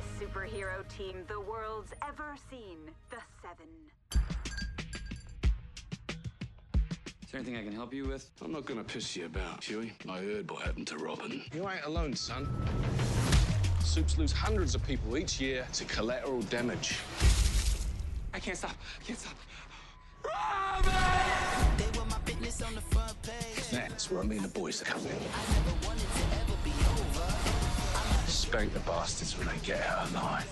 greatest superhero team the world's ever seen. The Seven. Is there anything I can help you with? I'm not gonna piss you about, Huey. I heard what happened to Robin. You ain't alone, son. Soups lose hundreds of people each year to collateral damage. I can't stop. I can't stop. They were my business on the front page. That's where I mean the boys are coming. Spank the bastards when they get out of line.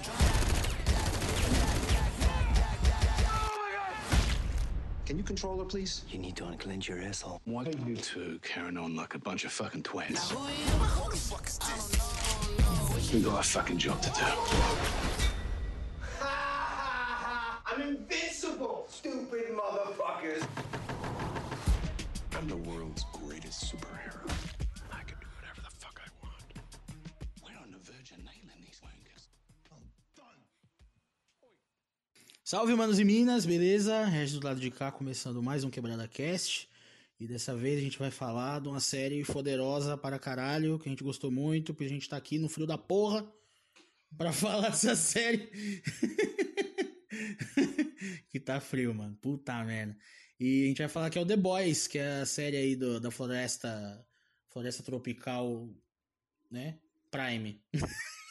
Can you control her, please? You need to unclench your asshole. Why are you two carrying on like a bunch of fucking twins? You? Who the fuck is this? We got a fucking job to do. I'm invincible, stupid motherfuckers. I'm the world's greatest superhero. Salve, manos e minas, beleza? Regis do lado de cá, começando mais um Quebrada Cast. E dessa vez a gente vai falar de uma série poderosa para caralho, que a gente gostou muito, porque a gente tá aqui no frio da porra pra falar dessa série. que tá frio, mano. Puta merda. E a gente vai falar que é o The Boys, que é a série aí do, da floresta, floresta tropical, né? Prime.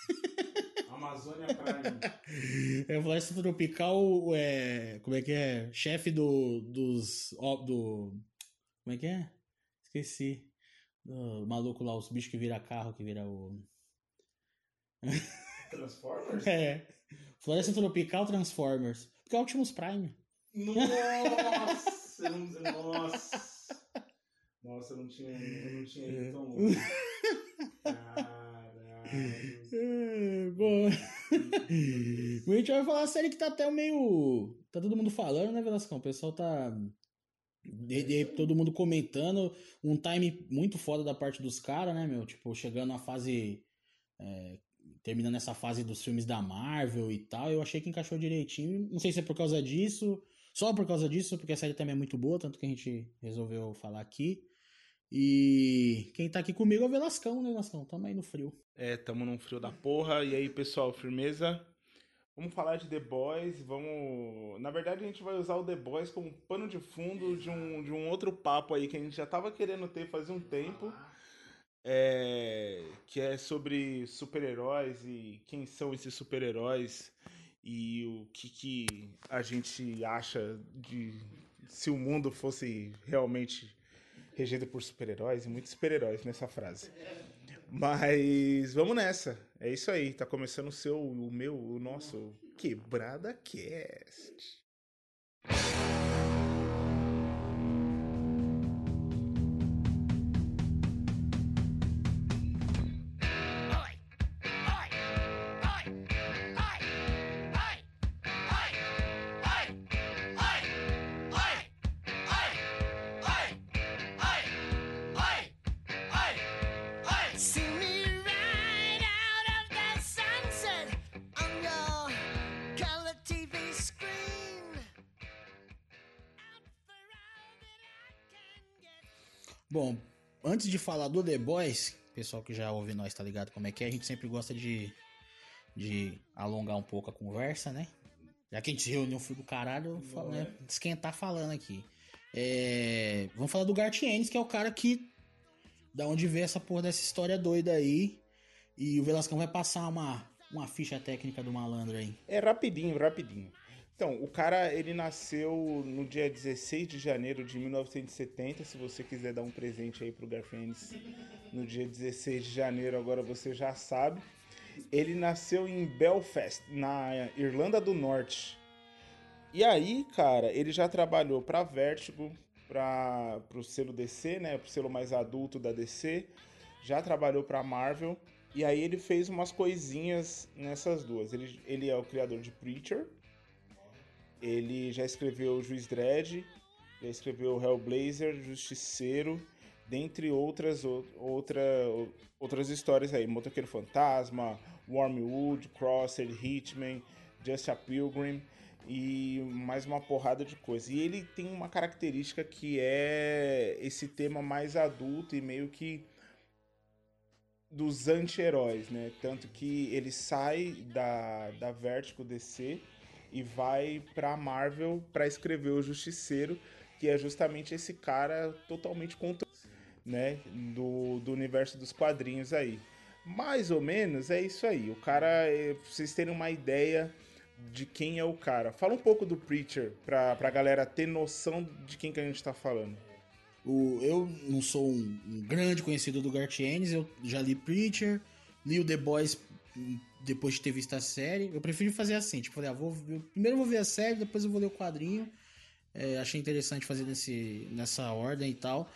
Amazônia Prime. É a floresta tropical, é, como é que é? Chefe do, dos, ó, do, como é que é? Esqueci. Do maluco lá, os bichos que vira carro, que vira o... Transformers? É, floresta tropical Transformers. Porque é Optimus Prime. Nossa! Nossa! Nossa, eu não tinha, eu não tinha ido tão longe. Caralho. É, bom. a gente vai falar a série que tá até meio. Tá todo mundo falando, né, Velascão? O pessoal tá. de- de- todo mundo comentando. Um time muito foda da parte dos caras, né, meu? Tipo, chegando à fase. é, terminando essa fase dos filmes da Marvel e tal. Eu achei que encaixou direitinho. Não sei se é por causa disso. Só por causa disso, porque a série também é muito boa, tanto que a gente resolveu falar aqui. E quem tá aqui comigo é o Velascão, né, Velascão? Tamo aí no frio. É, tamo num frio da porra. E aí, pessoal, firmeza? Vamos falar de The Boys, vamos... Na verdade, a gente vai usar o The Boys como pano de fundo de um, de um outro papo aí que a gente já tava querendo ter faz um tempo. É... Que é sobre super-heróis e quem são esses super-heróis e o que, que a gente acha de se o mundo fosse realmente regido por super-heróis e muitos super-heróis nessa frase. Mas vamos nessa. É isso aí. Tá começando o seu, o meu, o nosso Quebrada Cast. Antes de falar do The Boys, pessoal que já ouve nós tá ligado como é que é, a gente sempre gosta de, de alongar um pouco a conversa, né? Já que a gente se reuniu frio do caralho, fala, né? esquentar falando aqui. É, vamos falar do Garth Ennis, que é o cara que. Da onde veio essa porra dessa história doida aí. E o Velascão vai passar uma, uma ficha técnica do malandro aí. É rapidinho, rapidinho. Então, o cara, ele nasceu no dia 16 de janeiro de 1970. Se você quiser dar um presente aí pro Garfênis no dia 16 de janeiro, agora você já sabe. Ele nasceu em Belfast, na Irlanda do Norte. E aí, cara, ele já trabalhou pra Vertigo, para pro selo DC, né, pro selo mais adulto da DC. Já trabalhou pra Marvel. E aí ele fez umas coisinhas nessas duas. Ele, ele é o criador de Preacher. Ele já escreveu Juiz Dredd, já escreveu Hellblazer, Justiceiro, dentre outras ou- outra, outras histórias aí. Motoqueiro Fantasma, Wormwood, Crosser, Hitman, Just a Pilgrim e mais uma porrada de coisa. E ele tem uma característica que é esse tema mais adulto e meio que dos anti-heróis, né? Tanto que ele sai da, da Vertigo DC e vai pra Marvel pra escrever o Justiceiro, que é justamente esse cara totalmente contra, né? Do, do universo dos quadrinhos aí. Mais ou menos é isso aí. O cara, é, pra vocês terem uma ideia de quem é o cara. Fala um pouco do Preacher pra, pra galera ter noção de quem que a gente tá falando. O, eu não sou um, um grande conhecido do Garth Ennis, eu já li Preacher, li o The Boys hum, depois de ter visto a série. Eu prefiro fazer assim, tipo, falei, ah, vou, eu, primeiro eu vou ver a série, depois eu vou ler o quadrinho. É, achei interessante fazer nesse, nessa ordem e tal.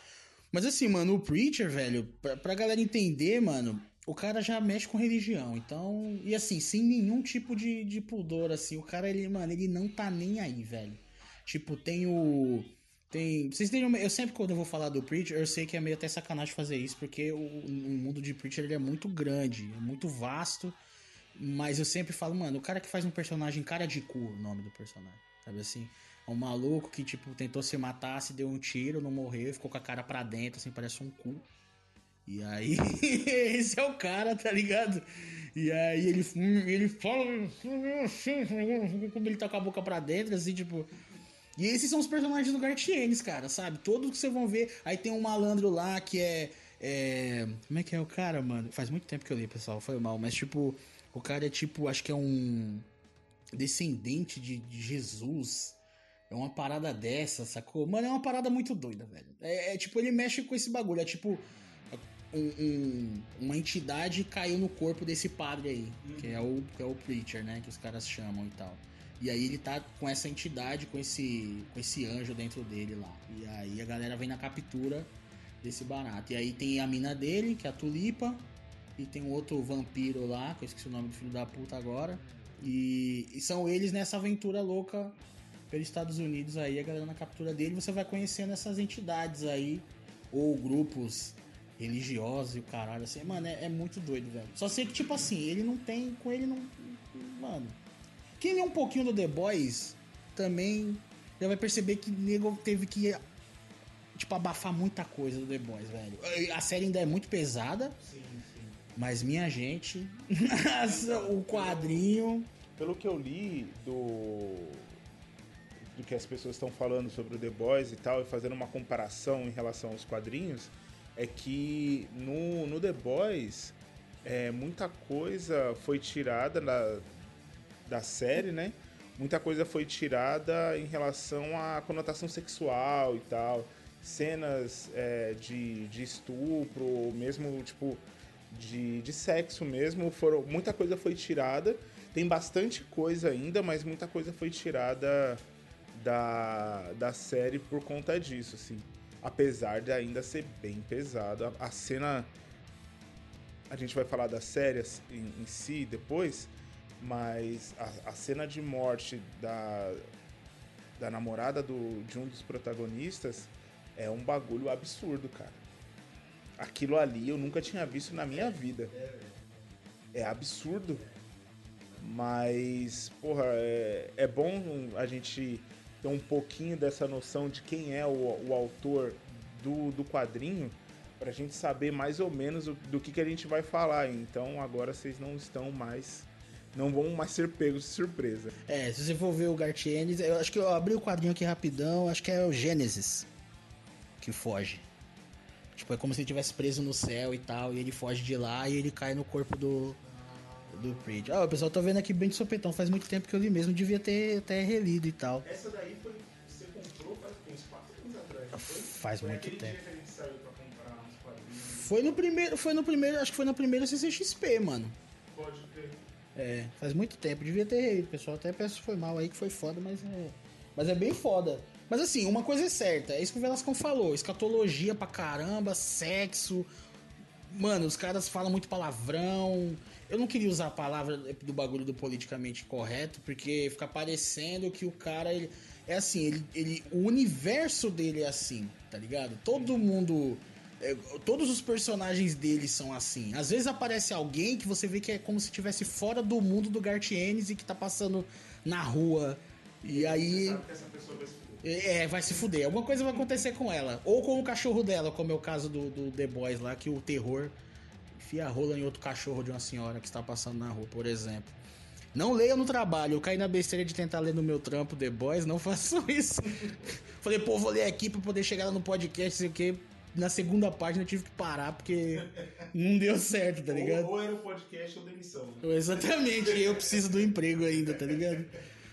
Mas assim, mano, o Preacher, velho, pra, pra galera entender, mano, o cara já mexe com religião, então. E assim, sem nenhum tipo de, de pudor, assim. O cara, ele, mano, ele não tá nem aí, velho. Tipo, tem o. Tem. Vocês têm uma- Eu sempre, quando eu vou falar do Preacher, eu sei que é meio até sacanagem fazer isso, porque o, o mundo de Preacher ele é muito grande, é muito vasto. Mas eu sempre falo, mano, o cara que faz um personagem cara de cu, o nome do personagem. Sabe assim? É um maluco que, tipo, tentou se matar, se deu um tiro, não morreu, ficou com a cara pra dentro, assim, parece um cu. E aí, esse é o cara, tá ligado? E aí ele, ele fala como ele tá com a boca pra dentro, assim, tipo. E esses são os personagens do Gartienes, cara, sabe? Todos que vocês vão ver. Aí tem um malandro lá que é, é. Como é que é o cara, mano? Faz muito tempo que eu li, pessoal, foi mal. Mas, tipo, o cara é tipo, acho que é um descendente de, de Jesus. É uma parada dessa, sacou? Mano, é uma parada muito doida, velho. É, é tipo, ele mexe com esse bagulho. É tipo, um- um- uma entidade caiu no corpo desse padre aí, que é o que é o preacher, né, que os caras chamam e tal. E aí ele tá com essa entidade, com esse com esse anjo dentro dele lá. E aí a galera vem na captura desse barato. E aí tem a mina dele, que é a Tulipa, e tem um outro vampiro lá, que eu esqueci o nome do filho da puta agora. E, e são eles nessa aventura louca pelos Estados Unidos aí, a galera na captura dele, você vai conhecendo essas entidades aí, ou grupos religiosos e o caralho, assim, mano, é, é muito doido, velho. Só sei que, tipo assim, ele não tem, com ele não, mano... Quem lê um pouquinho do The Boys, também já vai perceber que nego teve que, tipo, abafar muita coisa do The Boys, velho. A série ainda é muito pesada, mas minha gente, o quadrinho... Pelo que eu li do do que as pessoas estão falando sobre o The Boys e tal, e fazendo uma comparação em relação aos quadrinhos, é que no, no The Boys é, muita coisa foi tirada da, da série, né? Muita coisa foi tirada em relação à conotação sexual e tal. Cenas é, de, de estupro, mesmo tipo de, de sexo mesmo, foram, muita coisa foi tirada. Tem bastante coisa ainda, mas muita coisa foi tirada da, da série por conta disso, assim. Apesar de ainda ser bem pesado. A, a cena. A gente vai falar da série assim, em, em si depois, mas a, a cena de morte da, da namorada do, de um dos protagonistas é um bagulho absurdo, cara. Aquilo ali eu nunca tinha visto na minha vida. É absurdo. Mas, porra, é, é bom a gente ter um pouquinho dessa noção de quem é o, o autor do, do quadrinho pra gente saber mais ou menos o- do que, que a gente vai falar. Então agora vocês não estão mais. Não vão mais ser pegos de surpresa. É, se você for ver o Gartienes, eu acho que eu abri o quadrinho aqui rapidão, acho que é o Gênesis que foge. Tipo, é como se ele estivesse preso no céu e tal, e ele foge de lá e ele cai no corpo do do Preach. Ah, o pessoal tá vendo aqui bem de sopetão, faz muito tempo que eu li mesmo, devia ter até relido e tal. Essa daí foi. Você comprou faz uns 4 anos atrás. Faz muito tempo. que a gente saiu pra comprar uns quadrinhos. Foi no primeiro, foi no primeiro, acho que foi no primeiro CCXP, mano. Pode ter. É, faz muito tempo, devia ter relido, pessoal. Até peço foi mal aí que foi foda, mas é. Mas é bem foda. Mas assim, uma coisa é certa, é isso que o Velascão falou: escatologia pra caramba, sexo. Mano, os caras falam muito palavrão. Eu não queria usar a palavra do bagulho do politicamente correto, porque fica parecendo que o cara. Ele, é assim, ele, ele, o universo dele é assim, tá ligado? Todo mundo. é, todos os personagens dele são assim. Às vezes aparece alguém que você vê que é como se estivesse fora do mundo do Gartienes e que tá passando na rua. E aí. essa pessoa vai se. É, vai se fuder. Alguma coisa vai acontecer com ela. Ou com o cachorro dela, como é o caso do, do The Boys lá, que o terror enfia a rola em outro cachorro de uma senhora que está passando na rua, por exemplo. Não leiam no trabalho, eu caí na besteira de tentar ler no meu trampo The Boys, não façam isso. Falei, pô, vou ler aqui pra poder chegar lá no podcast, sei o quê. Na segunda página eu tive que parar porque não deu certo, tá ligado? Ou, ou era o podcast ou demissão. Né? Exatamente, eu preciso do emprego ainda, tá ligado?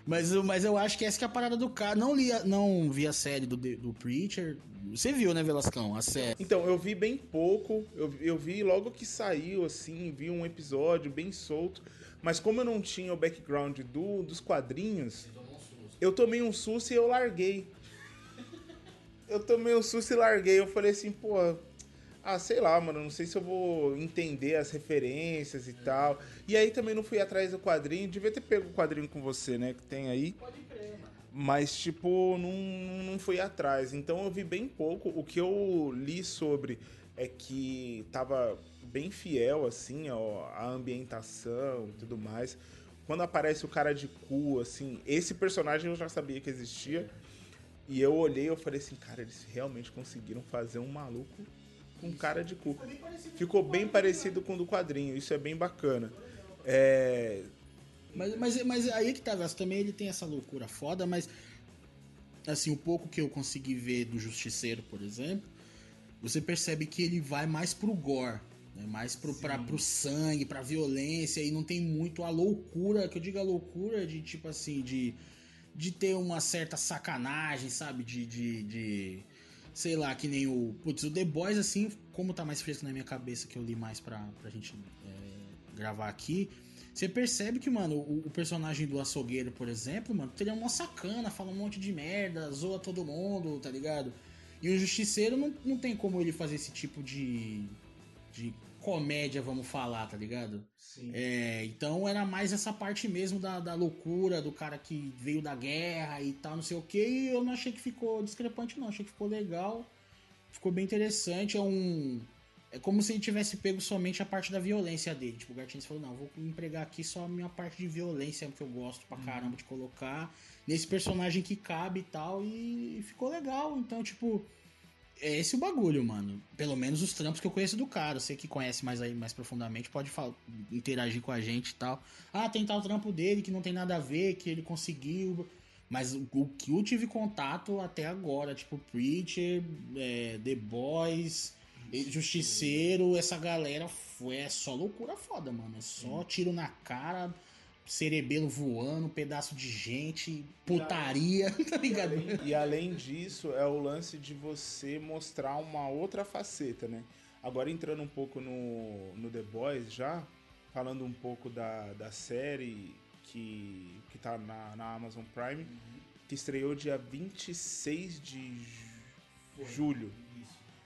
Mas, mas eu acho que essa que é a parada do cara. Não, li a- não vi a série do, do Preacher. Você viu, né, Velascão? A série. Então, eu vi bem pouco. Eu, eu vi logo que saiu, assim, vi um episódio bem solto. Mas como eu não tinha o background do, dos quadrinhos, eu tomei um susto e eu larguei. Eu tomei um susto e larguei. Eu falei assim, pô, ah, sei lá, mano, não sei se eu vou entender as referências e tal. E aí também não fui atrás do quadrinho. Devia ter pego o quadrinho com você, né, que tem aí. Mas, tipo, não, não fui atrás. Então eu vi bem pouco. O que eu li sobre é que tava bem fiel, assim, ó, a ambientação e tudo mais. Quando aparece o cara de cu, assim, esse personagem eu já sabia que existia. E eu olhei e falei assim, cara, eles realmente conseguiram fazer um maluco com cara de cu. Ficou bem parecido com o do quadrinho, isso é bem bacana. É, Mas, mas, mas aí que tá, também ele tem essa loucura foda, mas. Assim, o pouco que eu consegui ver do Justiceiro, por exemplo, você percebe que ele vai mais pro gore. Né? Mais pro, pra, pro sangue, pra violência, e não tem muito a loucura, que eu digo a loucura de tipo assim, de, de ter uma certa sacanagem, sabe? De, de, de- sei lá, que nem o. Putz, o The Boys, assim, como tá mais fresco na minha cabeça, que eu li mais pra, pra gente é, gravar aqui. Você percebe que, mano, o, o personagem do açougueiro, por exemplo, mano, teria uma sacana, fala um monte de merda, zoa todo mundo, tá ligado? E o justiceiro não, não tem como ele fazer esse tipo de. de comédia, vamos falar, tá ligado? Sim. É, então era mais essa parte mesmo da, da loucura, do cara que veio da guerra e tal, não sei o que. E eu não achei que ficou discrepante, não. Achei que ficou legal. Ficou bem interessante. É um. É como se ele tivesse pego somente a parte da violência dele. Tipo, o Gartins falou: não, vou empregar aqui só a minha parte de violência que eu gosto pra caramba de colocar nesse personagem que cabe e tal. E ficou legal. Então, tipo. É esse o bagulho, mano. Pelo menos os trampos que eu conheço do cara. Você que conhece mais aí mais profundamente pode interagir com a gente e tal. Ah, tem tal trampo dele que não tem nada a ver, que ele conseguiu. Mas o, o que eu tive contato até agora, tipo Preacher, é, The Boys, Justiceiro, essa galera foi é só loucura foda, mano. É só tiro na cara, cerebelo voando, pedaço de gente, putaria, tá ligado? E além disso, é o lance de você mostrar uma outra faceta, né? Agora entrando um pouco no, no The Boys já, falando um pouco da, da série que, que tá na, na Amazon Prime, que estreou dia 26 de ju- julho.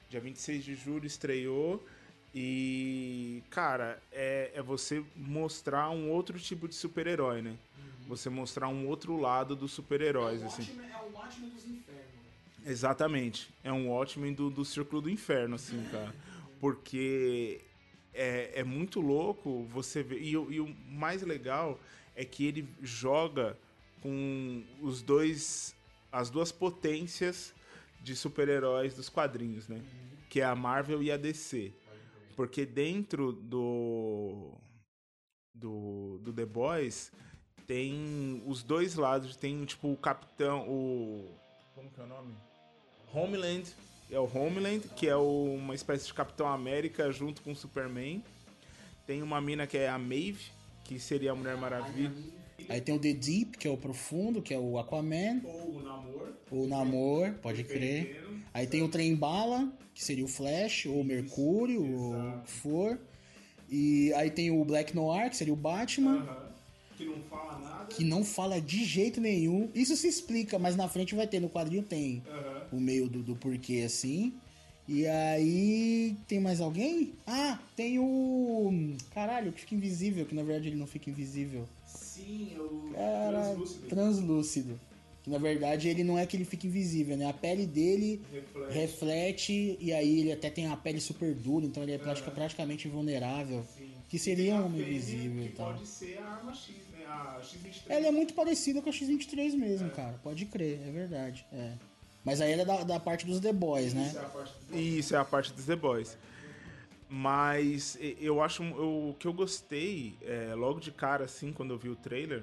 Dia 26 de julho estreou. E, cara, é, é você mostrar um outro tipo de super-herói, né? Você mostrar um outro lado dos super-heróis, assim. É o Watchmen dos infernos. Exatamente. É um Watchmen do, do Círculo do Inferno, assim, cara. Porque é, é muito louco você ver. E, o- e o mais legal é que ele joga com os dois. as duas potências de super-heróis dos quadrinhos, né? Que é a Marvel e a DC. Porque dentro do. do, do The Boys tem os dois lados. Tem, tipo, o Capitão. O. Como que é o nome? Homeland. É o Homeland, que é o- uma espécie de Capitão América junto com o Superman. Tem uma mina que é a Maeve, que seria a Mulher Maravilha. Aí tem o The Deep, que é o profundo, que é o Aquaman. Ou o Namor. O Namor, pode crer. Aí tem o Trem Bala, que seria o Flash, ou o Mercúrio, ou o que for. E aí tem o Black Noir, que seria o Batman, Que não fala nada. que não fala de jeito nenhum. Isso se explica, mas na frente vai ter, no quadrinho tem o meio do, do porquê assim. E aí tem mais alguém? Ah, tem o. Caralho, que fica invisível, que na verdade ele não fica invisível. Sim, o Cara, translúcido. Que na verdade ele não é que ele fica invisível, né? A pele dele Reflete. reflete e aí ele até tem a pele super dura, então ele é pratica- praticamente invulnerável. Que seria um homem invisível e tal. pode ser a arma X, né? A X-23. Ela é muito parecida com a X-23 mesmo, cara. Pode crer, é verdade. É. Mas aí ela é da, da parte dos The Boys, né? Isso é a parte dos The Boys. Mas eu acho. eu- o que eu gostei, é, logo de cara, assim, quando eu vi o trailer,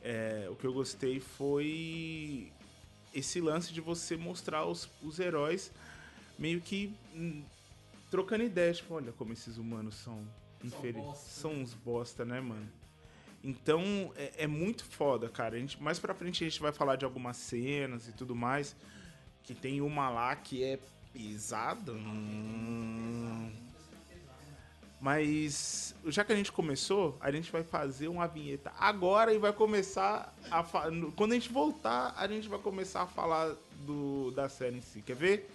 é, o que eu gostei foi esse lance de você mostrar os, os heróis meio que hum, trocando ideias. Tipo, olha como esses humanos são infelizes. São uns bosta, né, mano? Então é, é muito foda, cara. A gente, mais pra frente a gente vai falar de algumas cenas e tudo mais. Que tem uma lá que é pesada. Hum. Mas já que a gente começou, a gente vai fazer uma vinheta agora e vai começar a fa... quando a gente voltar, a gente vai começar a falar do da série em si. Quer ver?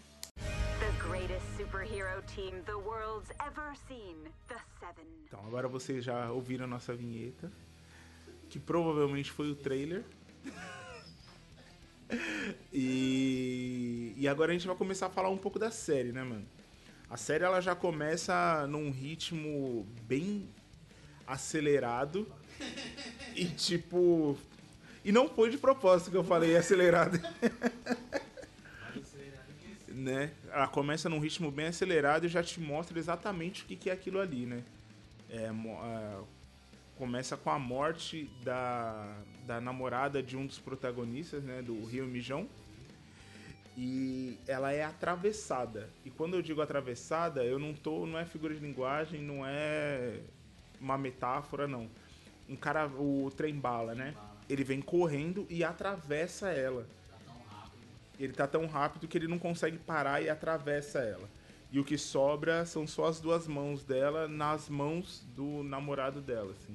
Team seen. Então, agora vocês já ouviram a nossa vinheta, que provavelmente foi o trailer. e, e agora a gente vai começar a falar um pouco da série, né, mano? A série ela já começa num ritmo bem acelerado e tipo. E não foi de propósito que eu falei acelerado. né? Ela começa num ritmo bem acelerado e já te mostra exatamente o que que é aquilo ali, né? É, é, começa com a morte da, da namorada de um dos protagonistas, né? Do Rio Mijão. E ela é atravessada. E quando eu digo atravessada, eu não tô. Não é figura de linguagem, não é uma metáfora, não. Um cara, o trem bala, né? Ele vem correndo e atravessa ela. Ele tá tão rápido que ele não consegue parar e atravessa ela. E o que sobra são só as duas mãos dela nas mãos do namorado dela, assim.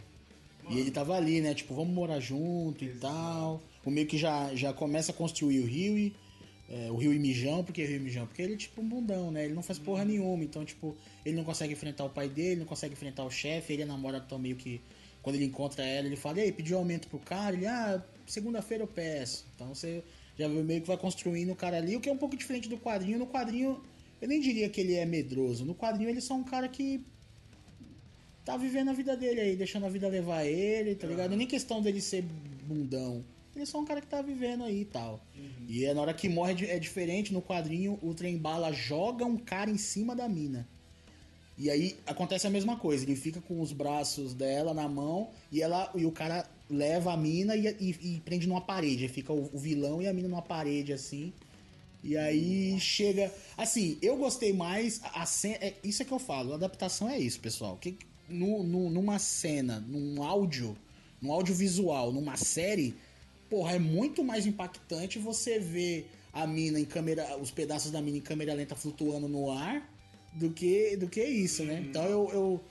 E ele tava ali, né? Tipo, vamos morar junto e tal. O meio que já, já começa a construir o Rio e. é, o Rio e Mijão, por que Rio e Mijão? Porque ele é tipo um bundão, né? Ele não faz porra nenhuma. Então, tipo, ele não consegue enfrentar o pai dele, não consegue enfrentar o chefe. Ele a namorada tão meio que. Quando ele encontra ela, ele fala, e aí, pediu aumento pro cara? Ele, ah, segunda-feira eu peço. Então você já meio que vai construindo o cara ali, o que é um pouco diferente do quadrinho. No quadrinho, eu nem diria que ele é medroso. No quadrinho, ele é só um cara que tá vivendo a vida dele aí, deixando a vida levar ele, tá ligado? Nem questão dele ser bundão. Ele é só um cara que tá vivendo aí e tal. E é na hora que morre é diferente, no quadrinho o trem bala joga um cara em cima da mina. E aí acontece a mesma coisa, ele fica com os braços dela na mão e ela e o cara leva a mina e, e- e prende numa parede. Aí fica o, o vilão e a mina numa parede assim. E aí chega. Assim, eu gostei mais. A, a cena, é, isso é que eu falo, a adaptação é isso, pessoal. Que, no, no- numa cena, num áudio, num audiovisual, numa série, porra, é muito mais impactante você ver a mina em câmera. os pedaços da mina em câmera lenta flutuando no ar do que, do que isso, né? Então eu, eu.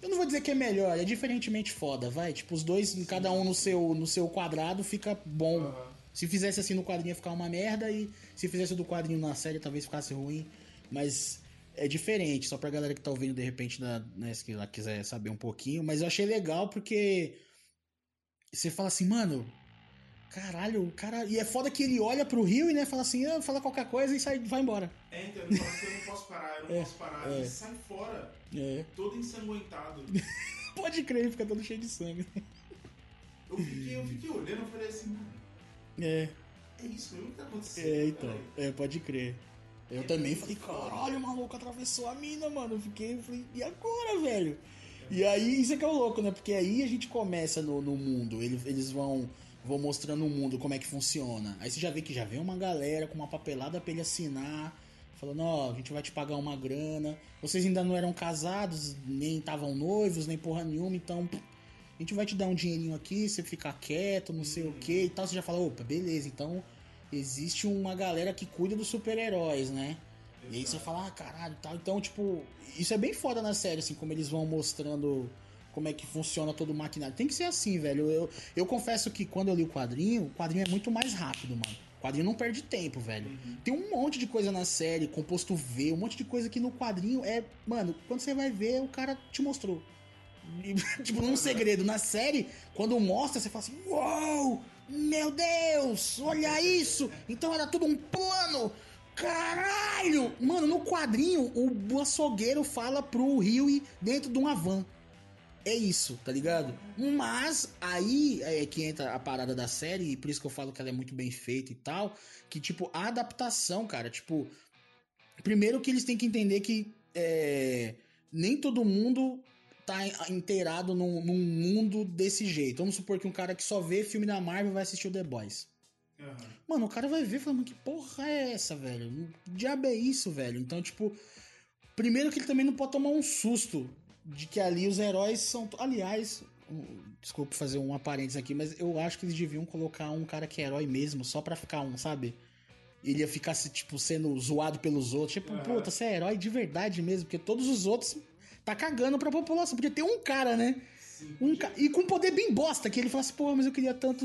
Eu não vou dizer que é melhor, é diferentemente foda, vai. Tipo, os dois, cada um no seu, no seu quadrado, fica bom. Se fizesse assim no quadrinho ia ficar uma merda e se fizesse do quadrinho na série talvez ficasse ruim. Mas é diferente, só pra galera que tá ouvindo de repente, na, né, se ela quiser saber um pouquinho. Mas eu achei legal porque você fala assim, mano, caralho, o cara. E é foda que ele olha pro Rio e né, fala assim, ah, fala qualquer coisa e sai, vai embora. É, então ele fala assim, eu não posso parar, eu não posso parar. é. Ele sai fora, É. todo ensanguentado. Pode crer, ele fica todo cheio de sangue. Eu fiquei, eu fiquei olhando e falei assim, mano, É. é isso mesmo que tá acontecendo. É, então. caralho. É, pode crer. Eu também falei, caralho, o maluco atravessou a mina, mano. Eu fiquei, eu falei, e agora, velho? E aí, isso é que é o louco, né? Porque aí a gente começa no, no mundo. Eles, eles vão, vão mostrando o mundo como é que funciona. Aí você já vê que já vem uma galera com uma papelada pra ele assinar. Falando, ó, a gente vai te pagar uma grana. Vocês ainda não eram casados, nem estavam noivos, nem porra nenhuma, então a gente vai te dar um dinheirinho aqui, você ficar quieto, não sei o que e tal. Você já fala, opa, beleza, então existe uma galera que cuida dos super-heróis, né? E aí você fala, ah, caralho, tal. Então, tipo, isso é bem foda na série, assim, como eles vão mostrando como é que funciona todo o maquinário. Tem que ser assim, velho. Eu, eu confesso que quando eu li o quadrinho, o quadrinho é muito mais rápido, mano. O quadrinho não perde tempo, velho. Tem um monte de coisa na série, composto V, um monte de coisa que no quadrinho é. Mano, quando você vai ver, o cara te mostrou. Tipo, num segredo. Na série, quando mostra, você fala assim: Uou! Meu Deus! Olha isso! Então era tudo um plano! Caralho! Mano, no quadrinho, o açougueiro fala pro Rio dentro de uma van. É isso, tá ligado? Mas aí é que entra a parada da série, e por isso que eu falo que ela é muito bem feita e tal. Que, tipo, a adaptação, cara, tipo. Primeiro que eles têm que entender que. É, nem todo mundo tá in- inteirado num, num mundo desse jeito. Vamos supor que um cara que só vê filme da Marvel vai assistir o The Boys. Mano, o cara vai ver e fala, mano, que porra é essa, velho? Que diabo é isso, velho? Então, tipo, primeiro que ele também não pode tomar um susto de que ali os heróis são. Aliás, um- desculpa fazer um parênteses aqui, mas eu acho que eles deviam colocar um cara que é herói mesmo, só pra ficar um, sabe? Ele ia ficar, tipo, sendo zoado pelos outros. Tipo, puta, você é herói de verdade mesmo, porque todos os outros tá cagando pra população. Podia ter um cara, né? Um ca... E com poder bem bosta, que ele fala assim, pô, mas eu queria tanto.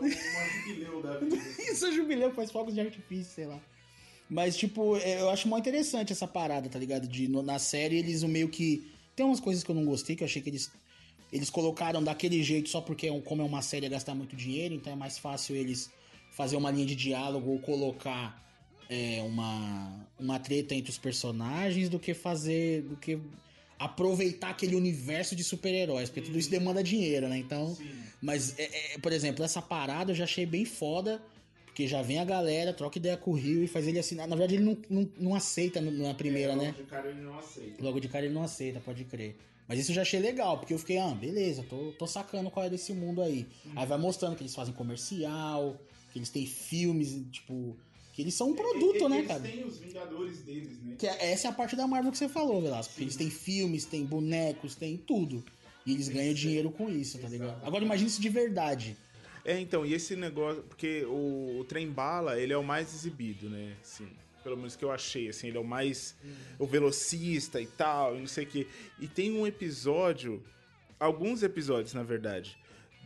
Isso é jubileu, faz fogos de artifício, sei lá. Mas, tipo, é, eu acho mó interessante essa parada, tá ligado? De, na série, eles meio que. Tem umas coisas que eu não gostei, que eu achei que eles. Eles colocaram daquele jeito só porque, é como é uma série, é gastar muito dinheiro, então é mais fácil eles fazer uma linha de diálogo ou colocar é, uma, uma treta entre os personagens do que fazer. do que aproveitar aquele universo de super-heróis, porque tudo isso demanda dinheiro, né? Então. Mas, é, é, por exemplo, essa parada eu já achei bem foda. Porque já vem a galera, troca ideia com o Rio e faz ele assinar. Na verdade, ele não, não, não aceita na primeira, né? O cara ele não aceita. Logo de cara ele não aceita, pode crer. Mas isso eu já achei legal, porque eu fiquei, ah, beleza, tô, tô sacando qual é desse mundo aí. Aí vai mostrando que eles fazem comercial, que eles têm filmes, tipo. Que eles são um produto, né, cara? Eles têm os Vingadores deles, né? Que é- essa é a parte da Marvel que você falou, Velasco. Porque eles têm filmes, têm bonecos, têm tudo. E eles ganham dinheiro com isso, tá ligado? Agora imagina isso de verdade. É, então, e esse negócio, porque o, o Trem Bala, ele é o mais exibido, né? Assim, pelo menos que eu achei, assim, ele é o mais o velocista e tal, e não sei o quê. E tem um episódio, alguns episódios, na verdade,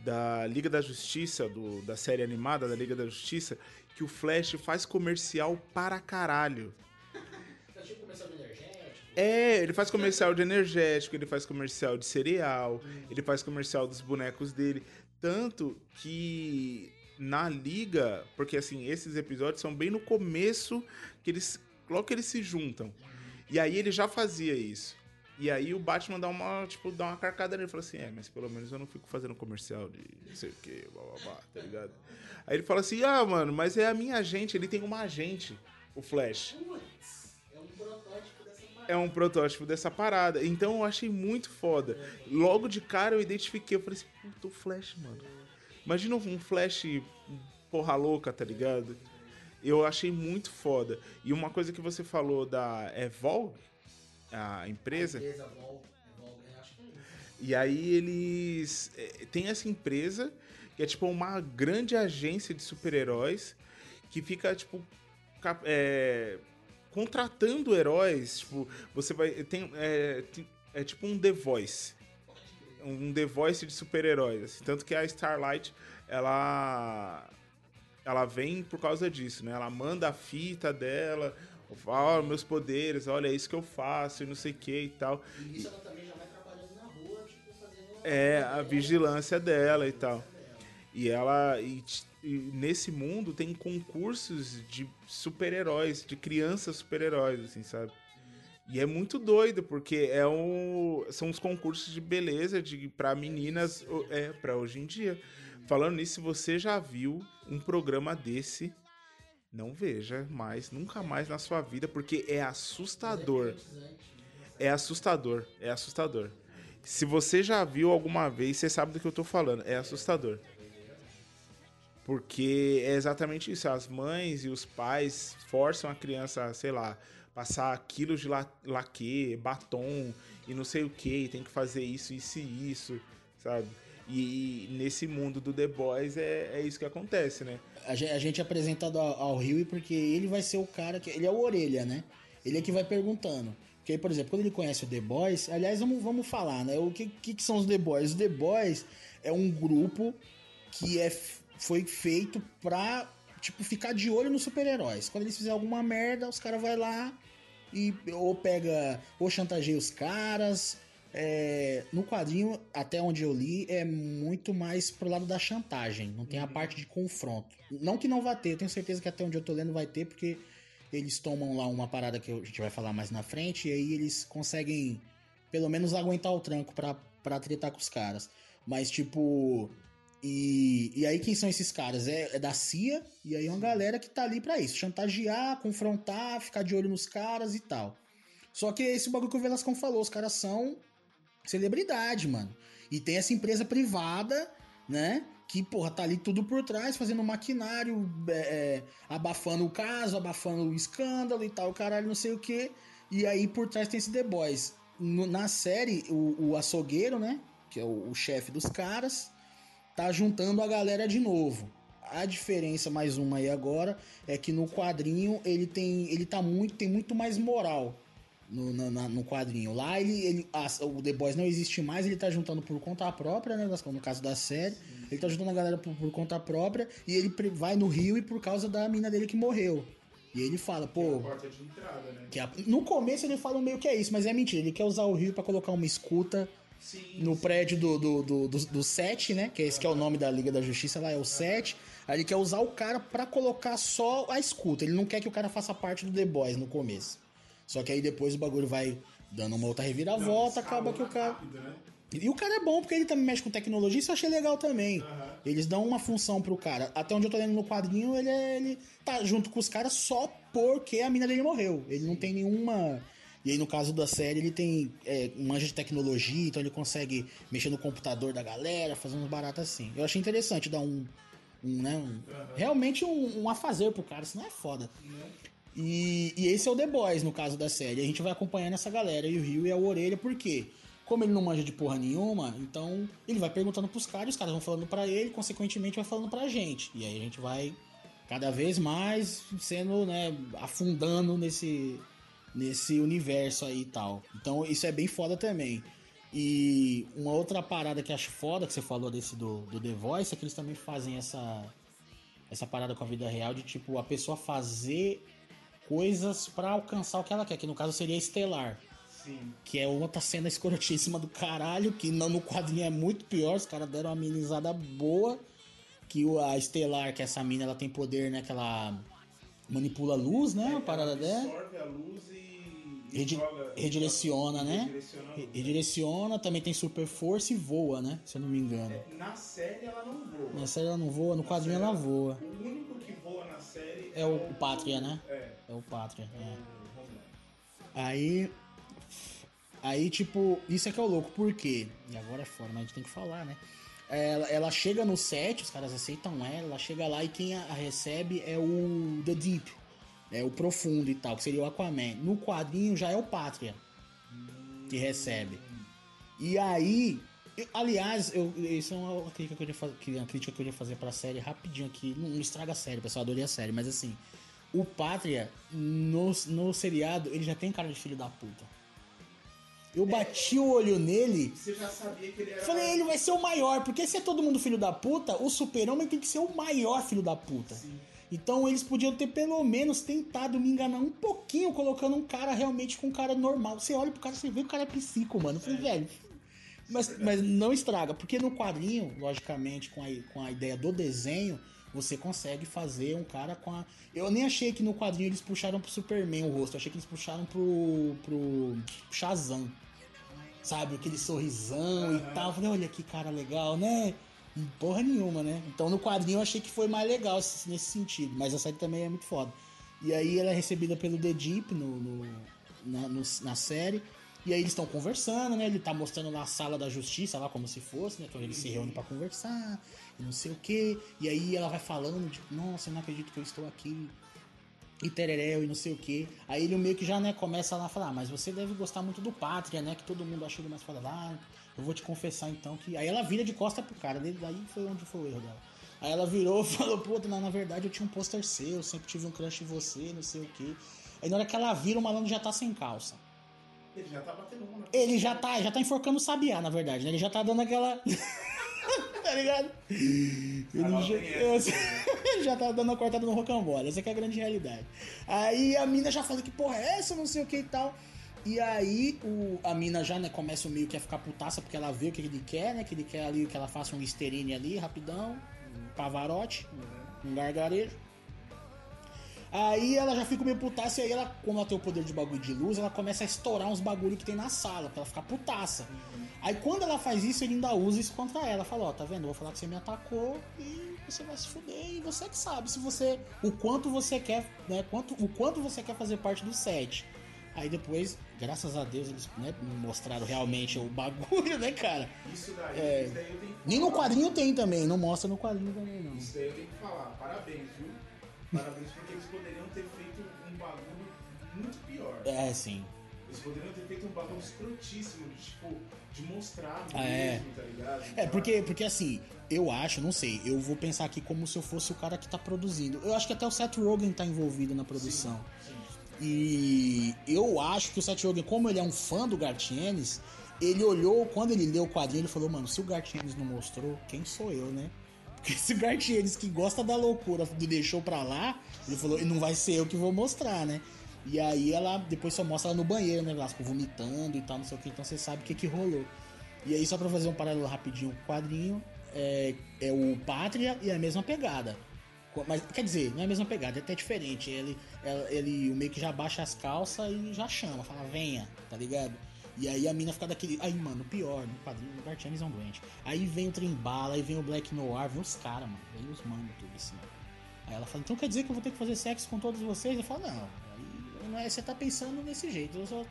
da Liga da Justiça, do, da série animada da Liga da Justiça, que o Flash faz comercial para caralho. É, ele faz comercial de energético, ele faz comercial de cereal, ele faz comercial dos bonecos dele. Tanto que na liga, porque assim, esses episódios são bem no começo que eles. Logo que eles se juntam. E aí ele já fazia isso. E aí o Batman dá uma, tipo, dá uma carcada nele e fala assim, é, mas pelo menos eu não fico fazendo comercial de não sei o que, blá blá blá, tá ligado? Aí ele fala assim, ah, mano, mas é a minha agente, ele tem uma agente, o Flash. É um protótipo dessa parada. Então eu achei muito foda. Logo de cara eu identifiquei, eu falei assim, puta, o Flash, mano. Imagina um Flash porra louca, tá ligado? Eu achei muito foda. E uma coisa que você falou da Evolve, a empresa. E aí eles. é, Tem essa empresa que é tipo uma grande agência de super-heróis que fica, tipo. é, contratando heróis. Tipo, você vai. Tem, é, é tipo um The Voice. Um The Voice de super-heróis. assim. Tanto que a Starlight, ela. Ela vem por causa disso, né? Ela manda a fita dela, fala, ó, meus poderes, olha, é isso que eu faço, e não sei o que e tal. Isso ela também já vai trabalhando na rua, tipo, fazendo. É, a vigilância dela e tal. E ela. E, e nesse mundo tem concursos de super-heróis, de crianças super-heróis, assim, sabe? E é muito doido, porque é um, são os concursos de beleza de, pra meninas, é, pra hoje em dia. Falando nisso, se você já viu um programa desse, não veja mais, nunca mais na sua vida, porque é assustador. É assustador, é assustador. Se você já viu alguma vez, você sabe do que eu tô falando. É assustador. Porque é exatamente isso. As mães e os pais forçam a criança, sei lá, passar quilos de la laque, batom e não sei o que, tem que fazer isso, isso e isso, sabe? E, e nesse mundo do The Boys é, é isso que acontece, né? A gente, a gente é apresentado ao, Rio porque ele vai ser o cara que. Ele é o orelha, né? Ele é que vai perguntando. Porque, por exemplo, quando ele conhece o The Boys, aliás, vamos, vamos falar, né? O que, que, que são os The Boys? Os The Boys é um grupo que é, foi feito pra, tipo, ficar de olho nos super-heróis. Quando eles fizerem alguma merda, os caras vão lá e ou pega, ou chantageia os caras. É, no quadrinho, até onde eu li, é muito mais pro lado da chantagem. Não tem a parte de confronto. Não que não vai ter, eu tenho certeza que até onde eu tô lendo vai ter, porque eles tomam lá uma parada que a gente vai falar mais na frente, e aí eles conseguem, pelo menos, aguentar o tranco pra, pra tretar com os caras. Mas, tipo. E, e aí, quem são esses caras? É, é da CIA, e aí é uma galera que tá ali pra isso: chantagear, confrontar, ficar de olho nos caras e tal. Só que esse bagulho que o Velascão falou, os caras são celebridade, mano. E tem essa empresa privada, né? Que, porra, tá ali tudo por trás, fazendo maquinário, é, é, abafando o caso, abafando o escândalo e tal, caralho, não sei o que. E aí por trás tem esse The Boys. No- na série, o, o açougueiro, né? Que é o, o chefe dos caras, tá juntando a galera de novo. A diferença, mais uma aí agora, é que no quadrinho ele tem. ele tá muito. tem muito mais moral no, na- no quadrinho. Lá ele. ele a- o The Boys não existe mais, ele tá juntando por conta própria, né? No caso da série. Ele tá juntando a galera por, por conta própria e ele vai no Rio e por causa da mina dele que morreu. E ele fala, pô. Porta de entrada, né? que a- no começo ele fala meio que é isso, mas é mentira. Ele quer usar o Rio pra colocar uma escuta no prédio do, do, do, do, do 7, né? Que é esse que é o nome da Liga da Justiça lá, é o 7. Aí ele quer usar o cara pra colocar só a escuta. Ele não quer que o cara faça parte do The Boys no começo. Só que aí depois o bagulho vai dando uma outra reviravolta, acaba que o cara. né? E o cara é bom porque ele também mexe com tecnologia, isso eu achei legal também. Eles dão uma função pro cara. Até onde eu tô lendo no quadrinho, ele, é- ele tá junto com os caras só porque a mina dele morreu. Ele não tem nenhuma. E aí, no caso da série, ele tem é, manja de tecnologia, então ele consegue mexer no computador da galera, fazer uns baratos assim. Eu achei interessante dar um. um, né, um- Realmente um, um afazer pro cara, senão é foda. E, e esse é o The Boys, no caso da série. A gente vai acompanhando essa galera. E o Rio é o Orelha, por quê? Como ele não manja de porra nenhuma, então ele vai perguntando pros caras, os caras vão falando pra ele, consequentemente vai falando pra gente. E aí a gente vai cada vez mais sendo, né, afundando nesse, nesse universo aí e tal. Então isso é bem foda também. E uma outra parada que acho foda, que você falou desse do, do The Voice, é que eles também fazem essa, essa parada com a vida real de tipo a pessoa fazer coisas pra alcançar o que ela quer, que no caso seria Estelar. Sim. Que é outra cena escrotíssima do caralho, que no no quadrinho é muito pior, os caras deram uma amenizada boa. Que o- a Estelar, que é essa mina, ela tem poder, né? Que ela manipula a luz, né? Uma parada dela. Absorve a luz e. Redi- joga- redireciona, né? Redireciona. Redireciona, também tem super força e voa, né? Se eu não me engano. Na série ela não voa. Na série ela não voa, no quadrinho ela voa. O único que voa na série É o, o Pátria, né? É. É o Pátria, é. Homeland. Aí. Aí, tipo, isso é que é o louco, por quê? E agora é fora, mas a gente tem que falar, né? Ela, ela chega no set, os caras aceitam ela, ela chega lá e quem a, recebe é o The Deep, é o profundo e tal, que seria o Aquaman. No quadrinho já é o Pátria que recebe. E aí, eu- aliás, eu, isso é uma crítica que eu ia fazer, uma crítica que eu ia fazer pra série rapidinho aqui. Não, não estraga a série, pessoal, adorei a série, mas assim, o Pátria no, no seriado, ele já tem cara de filho da puta. Eu bati o olho nele. Você já sabia que ele era. Falei, ele vai ser o maior, porque se é todo mundo filho da puta, o super-homem tem que ser o maior filho da puta. Então eles podiam ter pelo menos tentado me enganar um pouquinho, colocando um cara realmente com um cara normal. Você olha pro cara, você vê que o cara é psico, mano. Eu falei, velho. Mas, mas não estraga, porque no quadrinho, logicamente, com a, com a ideia do desenho, você consegue fazer um cara com a. Eu nem achei que no quadrinho eles puxaram pro Superman o rosto, achei que eles puxaram pro. pro Shazam. Sabe, aquele sorrisão e tal. Eu falei, olha que cara legal, né? E porra nenhuma, né? Então no quadrinho eu achei que foi mais legal nesse sentido, mas a série também é muito foda. E aí ela é recebida pelo The Deep no, no- na, no- na série. E aí eles estão conversando, né? Ele tá mostrando lá a sala da justiça, lá como se fosse, né? Que eles se reúnem pra conversar, e não sei o quê. E aí ela vai falando, tipo, nossa, eu não acredito que eu estou aqui. E tereréu e não sei o que. Aí ele meio que já, né, começa lá a falar, ah, mas você deve gostar muito do Pátria, né? Que todo mundo acha ele mais foda lá. Eu vou te confessar então que. Aí ela vira de costa pro cara, daí daí foi onde foi o erro dela. Aí ela virou e falou, puta, mas na verdade eu tinha um pôster seu, eu sempre tive um crush em você, não sei o que. Aí na hora que ela vira, o malandro já tá sem calça. Ele já tá batendo uma. Ele já tá, já tá enforcando o sabiá, na verdade, né? Ele já tá dando aquela. tá ligado? Ele já, já tá dando a cortada no rocambole, essa é a grande realidade. Aí a mina já fala que porra é essa, não sei o que e tal. E aí o, a mina já né, começa meio que a ficar putaça porque ela vê o que ele quer, né? Que ele quer ali que ela faça um listerine ali, rapidão, um pavarote, um gargarejo. Aí ela já fica meio putaça e aí ela, quando ela tem o poder de bagulho de luz, ela começa a estourar uns bagulho que tem na sala, pra ela ficar putaça. Aí quando ela faz isso, ele ainda usa isso contra ela. Fala, ó, tá vendo? Eu vou falar que você me atacou e você vai se fuder e você que sabe se você. O quanto você quer, né? Quanto, o quanto você quer fazer parte do set. Aí depois, graças a Deus, eles né, mostraram realmente o bagulho, né, cara? Isso daí, É. isso daí eu tenho que Nem no falar. quadrinho tem também, não mostra no quadrinho também, não. Isso daí eu tenho que falar. Parabéns, viu? Parabéns porque eles poderiam ter feito um bagulho muito pior. É, sim. Eles poderiam ter feito um bagulho escrotíssimo, de, tipo, de mostrar Ah, é. mesmo, tá ligado? É, porque, porque assim, eu acho, não sei, eu vou pensar aqui como se eu fosse o cara que tá produzindo. Eu acho que até o Seth Rogen tá envolvido na produção. E eu acho que o Seth Rogen, como ele é um fã do Gartienes, ele olhou, quando ele leu o quadrinho, ele falou, mano, se o Gartienes não mostrou, quem sou eu, né? Porque se o Gartienes, que gosta da loucura, do deixou pra lá, ele falou, e não vai ser eu que vou mostrar, né? E aí ela depois só mostra ela no banheiro, né, Velasco, vomitando e tal, não sei o que, então você sabe o que que rolou. E aí, só pra fazer um paralelo rapidinho o quadrinho, é, é o Pátria e a mesma pegada. Mas, quer dizer, não é a mesma pegada, é até diferente. Ele, ela- ele meio que já baixa as calças e já chama, fala, venha, tá ligado? E aí a mina fica daquele. Aí, mano, pior, no quadrinho, o Gartianes é um doente. Aí vem o Trembala, aí vem o Black Noir, vem os caras, mano. Vem os manos tudo assim. Aí ela fala, então quer dizer que eu vou ter que fazer sexo com todos vocês? Eu falo, não, aí não é, você tá pensando desse jeito. Eu só...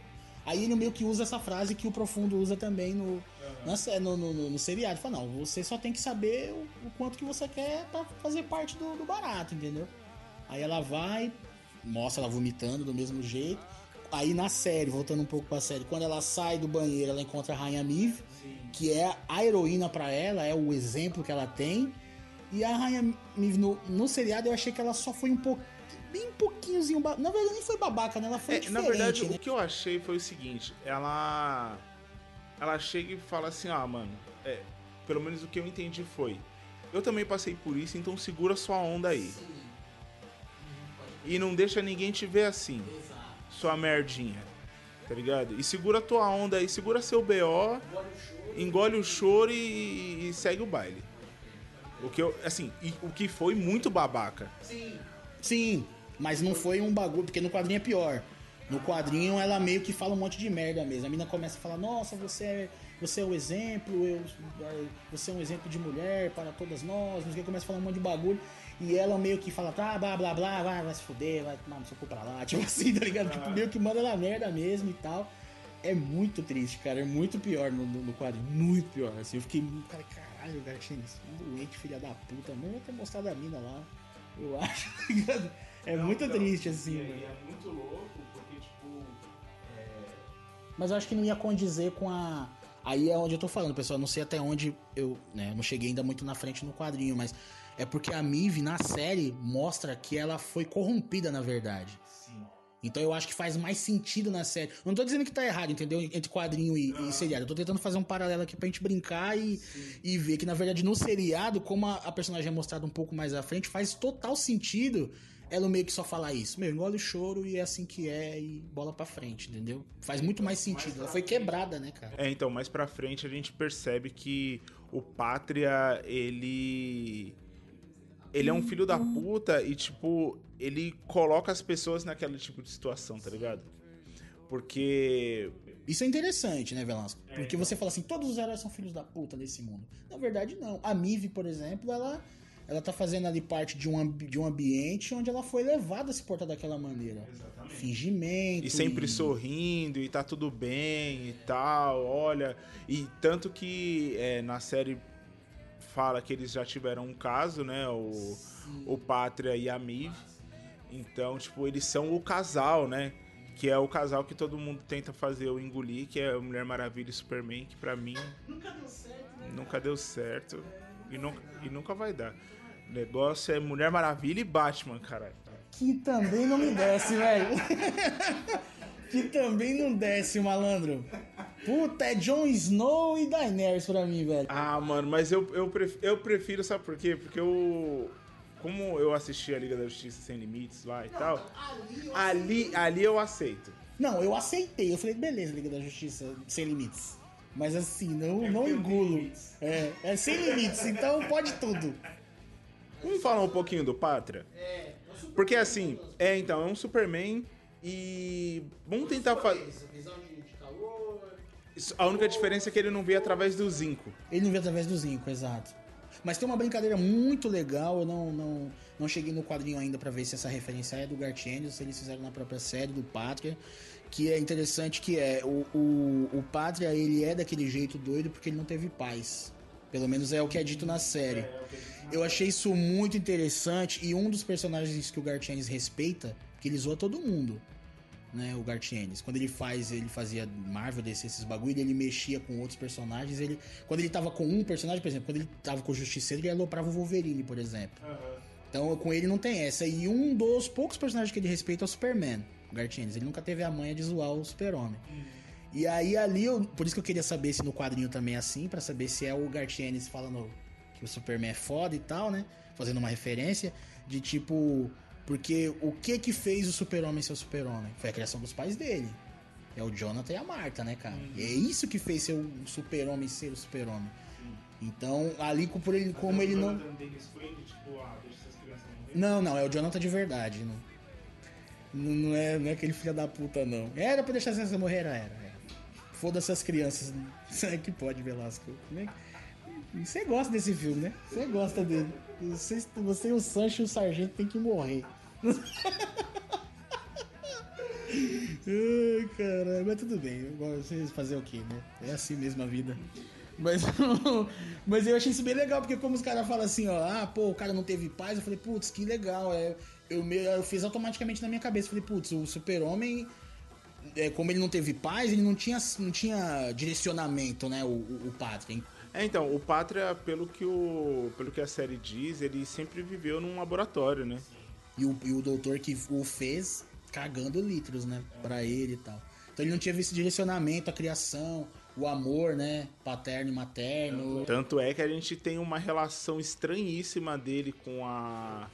Aí ele meio que usa essa frase que o Profundo usa também no, na sé- no, no, no, no seriado. Fala, não, você só tem que saber o, o quanto que você quer pra fazer parte do, do barato, entendeu? Aí ela vai, mostra ela vomitando do mesmo jeito. Aí na série, voltando um pouco pra série, quando ela sai do banheiro, ela encontra a Rainha Miv, que é a heroína pra ela, é o exemplo que ela tem. E a Rainha Miv no, no seriado eu achei que ela só foi um pouco. Bem pouquinhozinho. Na verdade, nem foi babaca, né? Ela foi É, diferente. na verdade, né? o que eu achei foi o seguinte, ela. Ela chega e fala assim, ah, mano, é, pelo menos o que eu entendi foi. Eu também passei por isso, então segura sua onda aí. E não deixa ninguém te ver assim. Sua merdinha. Tá ligado? E segura tua onda aí, segura seu BO, engole o choro e, e segue o baile. O que eu, assim, e o que foi muito babaca. Sim, mas não foi um bagulho, porque no quadrinho é pior. No quadrinho ela meio que fala um monte de merda mesmo. A mina começa a falar, nossa, você é, você é o exemplo, eu, você é um exemplo de mulher para todas nós, não sei começa a falar um monte de bagulho. E ela meio que fala, tá, blá blá blá, vai, vai se fuder, vai tomar no seu cu pra lá, tipo assim, tá ligado? Tipo, meio que manda ela merda mesmo e tal. É muito triste, cara, é muito pior no, no, no quadrinho, muito pior. Assim, eu fiquei, cara, caralho, Gartines, um doente, filha da puta, não ia ter mostrado a mina lá, eu acho, tá ligado? É muito triste, assim, E, e é muito louco, porque, tipo. é, Mas eu acho que não ia condizer com a. Aí é onde eu tô falando, pessoal. Não sei até onde eu. Né, eu não cheguei ainda muito na frente no quadrinho, mas é porque a Mive na série mostra que ela foi corrompida, na verdade. Sim. Então eu acho que faz mais sentido na série. Eu não tô dizendo que tá errado, entendeu? Entre quadrinho e, e seriado. Eu tô tentando fazer um paralelo aqui pra gente brincar e, e ver que, na verdade, no seriado, como a, a personagem é mostrada um pouco mais à frente, faz total sentido ela meio que só falar isso. Meu, engole o choro e é assim que é e bola pra frente, entendeu? Faz muito mais sentido. Ela foi quebrada, né, cara? É, então, mais pra frente a gente percebe que o Pátria, ele. Ele é um filho da puta e, tipo, ele coloca as pessoas naquele tipo de situação, tá ligado? Porque. Isso é interessante, né, Velasco? Porque você fala assim, todos os heróis são filhos da puta nesse mundo. Na verdade, não. A Mive, por exemplo, ela, ela tá fazendo ali parte de um, de um ambiente onde ela foi levada a se portar daquela maneira. Fingimento. E sempre sorrindo e tá tudo bem e tal, olha. E tanto que é, na série fala que eles já tiveram um caso, né? O, o Pátria e a Miv. Então, tipo, eles são o casal, né? Que é o casal que todo mundo tenta fazer eu engolir, que é a Mulher Maravilha e Superman, que pra mim nunca deu certo e nunca, e nunca vai dar. O negócio é Mulher Maravilha e Batman, caralho. Que também não me desce, velho. que também não desce, malandro. Puta, é Jon Snow e Daenerys pra mim, velho. Ah, mano, mas eu, eu, prefiro, eu prefiro, sabe por quê? Porque eu. Como eu assisti a Liga da Justiça Sem Limites lá e tal, ali, ali eu aceito. Não, eu aceitei. Eu falei, beleza, Liga da Justiça, sem limites. Mas assim, não, não porque não engulo. É, é sem limites, então pode tudo. Vamos falar um pouquinho do Pátria? Porque assim, é então, é um Superman e. Vamos tentar fazer. A única diferença é que ele não vê através do zinco. Ele não vê através do Zinco, exato. Mas tem uma brincadeira muito legal, eu não, não, não cheguei no quadrinho ainda pra ver se essa referência é do Gartienes ou se eles fizeram na própria série do Pátria, que é interessante que é o, o, o Pátria, ele é daquele jeito doido porque ele não teve paz. Pelo menos é o que é dito na série. Eu achei isso muito interessante e um dos personagens que o Gartienes respeita, que ele zoa todo mundo, né, o Gartienes. Quando ele faz, ele fazia Marvel, DC, esses bagulho, ele mexia com outros personagens, ele quando ele tava com um personagem, por exemplo, quando ele tava com o Justiceiro, ele aloprava o Wolverine, por exemplo. Então, com ele não tem essa. E um dos poucos personagens que ele respeita é o Superman, o Gartienes. Ele nunca teve a manha de zoar o Super-Homem. E aí ali, eu, por isso que eu queria saber se no quadrinho também é assim, pra saber se é o Gartienes falando que o Superman é foda e tal, né? Fazendo uma referência de tipo, porque o que que fez o Super-Homem ser o Super-Homem? Foi a criação dos pais dele. É o Jonathan e a Marta, né, cara? E é isso que fez ser o Super-Homem ser o Super-Homem. Então, ali por ele, como ele não Não, não, é o Jonathan de verdade, não. Não, não é, não é aquele filho da puta, não. Era pra deixar as crianças morrer, era, era. Foda-se as crianças. Isso é que pode, Velasco. É Você gosta desse filme, né? Você gosta dele. Você, você e o Sancho e o Sargento tem que morrer. Ai, caralho, mas tudo bem. Vocês fazer o quê, né? É assim mesmo a vida. Mas, mas eu achei isso bem legal, porque como os caras falam assim, ó, ah, pô, o cara não teve paz, eu falei, putz, que legal. É, eu, eu fiz automaticamente na minha cabeça. Falei, putz, o super-homem, é, como ele não teve paz, ele não tinha, não tinha direcionamento, né, o, o, o Pátria. É, então, o Pátria, pelo que, o, pelo que a série diz, ele sempre viveu num laboratório, né? E o, e o doutor que o fez cagando litros, né? Pra ele e tal. Então ele não tinha visto direcionamento, a criação, o amor, né? Paterno e materno. Tanto é que a gente tem uma relação estranhíssima dele com a.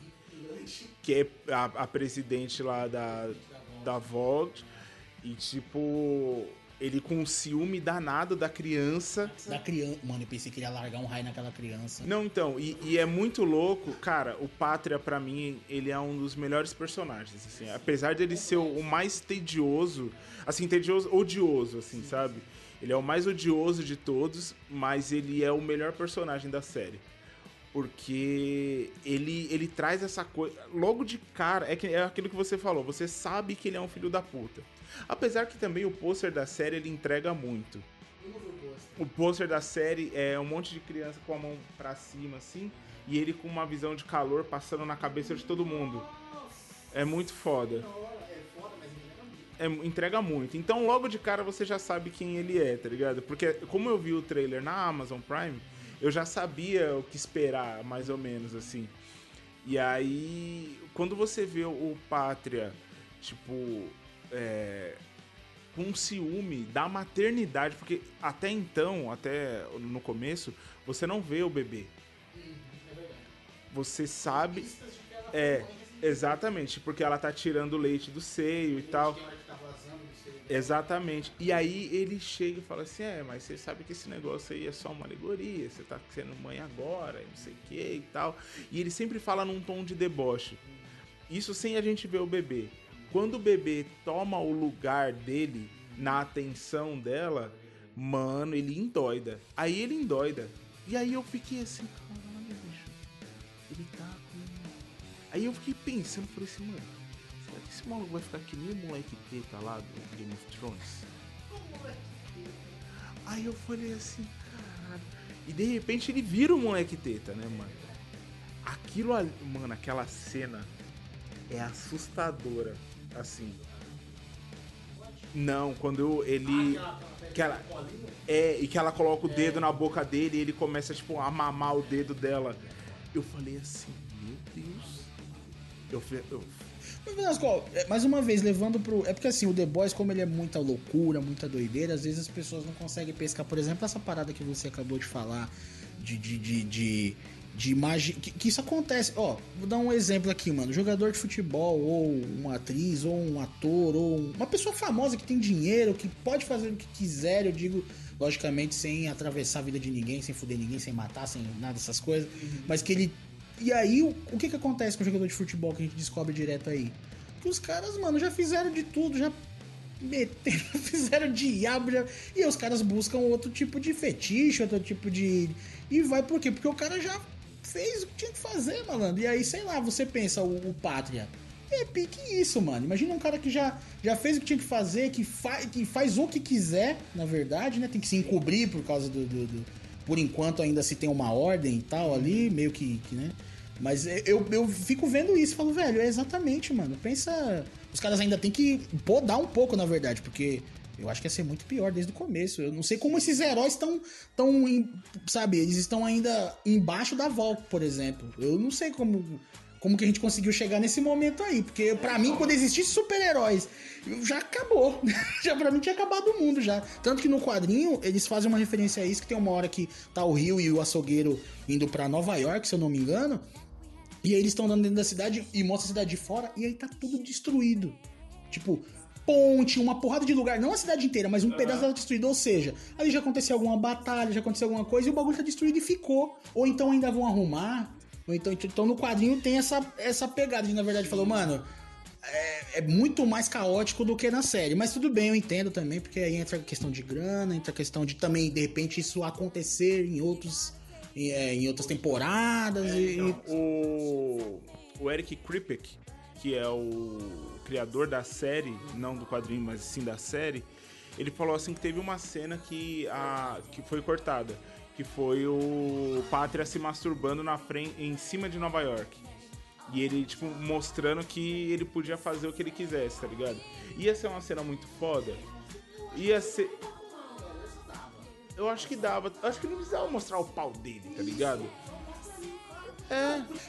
que é a, a presidente lá da, da Vogue. E tipo. Ele com um ciúme danado da criança. Da criança. Mano, eu pensei que ele ia largar um raio naquela criança. Não, então, e, e é muito louco, cara, o Pátria, pra mim, ele é um dos melhores personagens, assim, apesar dele ser o mais tedioso, assim, tedioso, odioso, assim, sabe? Ele é o mais odioso de todos, mas ele é o melhor personagem da série. Porque ele, ele traz essa coisa. Logo de cara, é, que, é aquilo que você falou, você sabe que ele é um filho da puta. Apesar que também o pôster da série ele entrega muito. O pôster da série é um monte de criança com a mão pra cima, assim, e ele com uma visão de calor passando na cabeça de todo mundo. É muito foda. É, entrega muito. Então, logo de cara, você já sabe quem ele é, tá ligado? Porque, como eu vi o trailer na Amazon Prime, eu já sabia o que esperar, mais ou menos, assim. E aí, quando você vê o Pátria, tipo, é, com ciúme da maternidade, porque até então, até no começo, você não vê o bebê. Você sabe. É, exatamente, porque ela tá tirando o leite do seio e tal. Exatamente. E aí ele chega e fala assim: É, mas você sabe que esse negócio aí é só uma alegoria, você tá sendo mãe agora, não sei o que e tal. E ele sempre fala num tom de deboche. Isso sem a gente ver o bebê. Quando o bebê toma o lugar dele na atenção dela, mano, ele endoida. Aí ele endoida. E aí eu fiquei assim, caralho, bicho. Ele tá com. Aí eu fiquei pensando, falei assim, mano, será que esse maluco vai ficar que nem o moleque teta lá do Game of Thrones? Aí eu falei assim, caralho. E de repente ele vira o moleque teta, né, mano? Aquilo ali, mano, aquela cena é assustadora, assim. Não, quando ele. Que ela, é, e que ela coloca o dedo na boca dele e ele começa, tipo, a mamar o dedo dela. Eu falei assim, meu Deus. Eu, eu, é, mais uma vez, levando pro. É porque assim, o The Boys, como ele é muita loucura, muita doideira, às vezes as pessoas não conseguem pescar. Por exemplo, essa parada que você acabou de falar, de. de, de, de, de imagem. Que, que isso acontece. Ó, vou dar um exemplo aqui, mano. Jogador de futebol, ou uma atriz, ou um ator, ou uma pessoa famosa que tem dinheiro, que pode fazer o que quiser, eu digo. Logicamente, sem atravessar a vida de ninguém, sem fuder ninguém, sem matar, sem nada dessas coisas. Mas que ele e aí, o, o que que acontece com o jogador de futebol que a gente descobre direto aí? Que os caras, mano, já fizeram de tudo, já meteram, fizeram diabo, já... e os caras buscam outro tipo de fetiche, outro tipo de... E vai por quê? Porque o cara já fez o que tinha que fazer, malandro. E aí, sei lá, você pensa, o, o Pátria, É pique isso, mano. Imagina um cara que já, já fez o que tinha que fazer, que, fa que faz o que quiser, na verdade, né? Tem que se encobrir por causa do, do- do- Por enquanto ainda se tem uma ordem e tal ali, meio que, que, né? Mas eu, eu fico vendo isso e falo, velho, é exatamente, mano. Pensa. Os caras ainda tem que podar um pouco, na verdade, porque eu acho que ia ser muito pior desde o começo. Eu não sei como esses heróis estão. Tão, sabe, eles estão ainda embaixo da Volk, por exemplo. Eu não sei como. Como que a gente conseguiu chegar nesse momento aí? Porque pra mim, quando existisse super-heróis, já acabou. já pra mim tinha acabado o mundo já. Tanto que no quadrinho, eles fazem uma referência a isso, que tem uma hora que tá o Rio e o açougueiro indo pra Nova York, se eu não me engano. E aí eles estão andando dentro da cidade e mostra a cidade de fora e aí tá tudo destruído. Tipo, ponte, uma porrada de lugar, não a cidade inteira, mas um pedaço dela destruído. Ou seja, ali já aconteceu alguma batalha, já aconteceu alguma coisa e o bagulho tá destruído e ficou. Ou então ainda vão arrumar. Ou então, então no quadrinho tem essa, essa pegada de, na verdade, falou, mano, é, é muito mais caótico do que na série. Mas tudo bem, eu entendo também, porque aí entra a questão de grana, entra a questão de também, de repente, isso acontecer em outros. Em, é, em outras temporadas e, Então, o, o Eric Kripke, que é o criador da série, não do quadrinho, mas sim da série, ele falou assim que teve uma cena que, a, que foi cortada, que foi o Pátria se masturbando na frente, em cima de Nova York. E ele, tipo, mostrando que ele podia fazer o que ele quisesse, tá ligado? Ia ser uma cena muito foda. Ia ser. Eu acho que dava. Acho que não precisava mostrar o pau dele, tá ligado?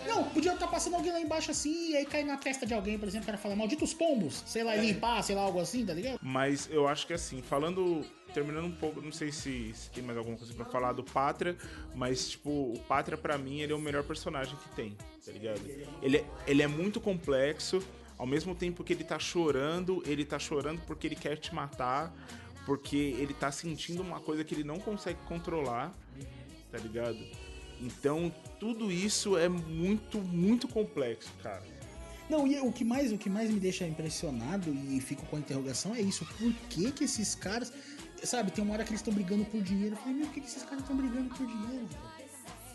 Não, podia estar passando alguém lá embaixo assim, e aí cair na testa de alguém, por exemplo, o cara fala, malditos pombos, sei lá, e limpar, sei lá, algo assim, tá ligado? Mas eu acho que assim, falando. Terminando um pouco, não sei se, se tem mais alguma coisa pra falar do Pátria, mas, tipo, o Pátria, pra mim, ele é o melhor personagem que tem, tá ligado? Ele, é- ele é muito complexo, ao mesmo tempo que ele tá chorando, ele tá chorando porque ele quer te matar, porque ele tá sentindo uma coisa que ele não consegue controlar, tá ligado? Então, tudo isso é muito, muito complexo, cara. Não, e o que mais, o que mais me deixa impressionado e fico com a interrogação é isso. Por que que esses caras, sabe, tem uma hora que eles estão brigando por dinheiro. Eu falei, meu, por que que esses caras estão brigando por dinheiro? velho?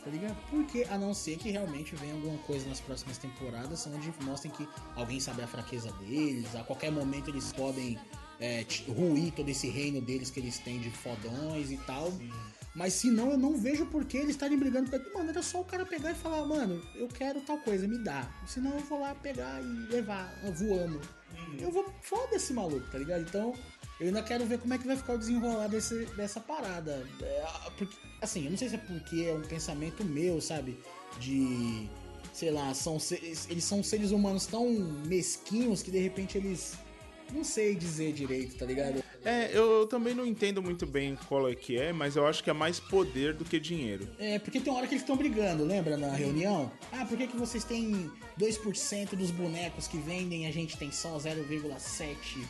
Tá ligado? Porque, a não ser que realmente venha alguma coisa nas próximas temporadas onde mostrem que alguém sabe a fraqueza deles, a qualquer momento eles podem é, ruir todo esse reino deles que eles têm de fodões e tal. Mas se não, eu não vejo por que eles estarem brigando. Mano, era só o cara pegar e falar, mano, eu quero tal coisa, me dá. Senão eu vou lá pegar e levar, voando. Eu vou. Foda esse maluco, tá ligado? Então, eu ainda quero ver como é que vai ficar o desenrolar desse, dessa parada. É, porque, assim, eu não sei se é porque é um pensamento meu, sabe? De. Sei lá, são, eles são seres humanos tão mesquinhos que de repente eles. Não sei dizer direito, tá ligado? É, eu também não entendo muito bem qual é que é, mas eu acho que é mais poder do que dinheiro. É, porque tem uma hora que eles estão brigando, lembra na reunião? Ah, por que, que vocês têm 2% dos bonecos que vendem e a gente tem só 0,7%?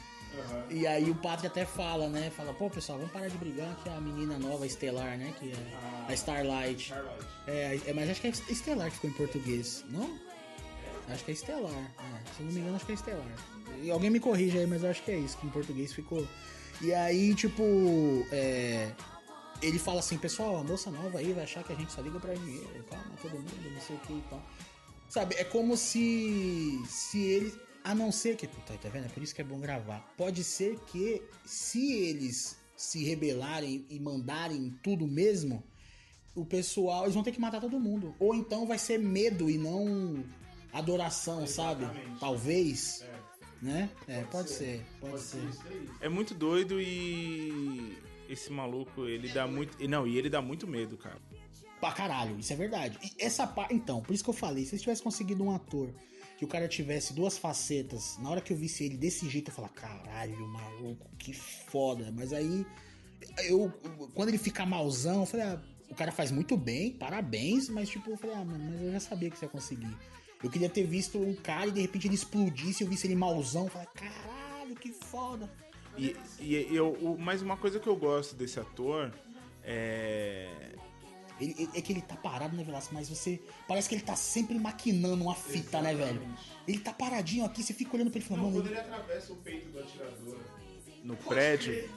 E aí o Pátria até fala, né? Fala, pô, pessoal, vamos parar de brigar que a menina nova Estelar, né? Que é a Starlight. É, é, mas acho que é Estelar que ficou em português, não? Acho que é Estelar. É, se eu não me engano, acho que é Estelar. E alguém me corrige aí, mas eu acho que é isso, que em português ficou. E aí, tipo, é, ele fala assim, pessoal, a moça nova aí vai achar que a gente só liga pra dinheiro, calma, todo mundo, não sei o que e tal. Sabe, é como se. Se ele. A não ser que. Puta, tá vendo? É por isso que é bom gravar. Pode ser que se eles se rebelarem e mandarem tudo mesmo, o pessoal. Eles vão ter que matar todo mundo. Ou então vai ser medo e não adoração, sabe? Talvez. Né? É, pode ser. Pode ser. É muito doido e esse maluco, ele dá muito, e não, e ele dá muito medo, cara. Pra caralho, isso é verdade. E essa parte. Então, por isso que eu falei, se eles tivessem conseguido um ator que o cara tivesse duas facetas, na hora que eu visse ele desse jeito, eu falar, caralho, maluco, que foda. Mas aí, eu. Quando ele fica malzão, eu falei, ah, o cara faz muito bem, parabéns, mas tipo, eu falei, ah, mano, mas eu já sabia que você ia conseguir. Eu queria ter visto um cara e de repente ele explodisse, eu visse ele malzão, eu falei, caralho, que foda. E, e eu, o- mas uma coisa que eu gosto desse ator é. Ele, é que ele tá parado, né, Velasco? Mas você. Parece que ele tá sempre maquinando uma fita, né, velho? Ele tá paradinho aqui, você fica olhando pra ele e fala, mano. ele- atravessa o peito do atirador no prédio.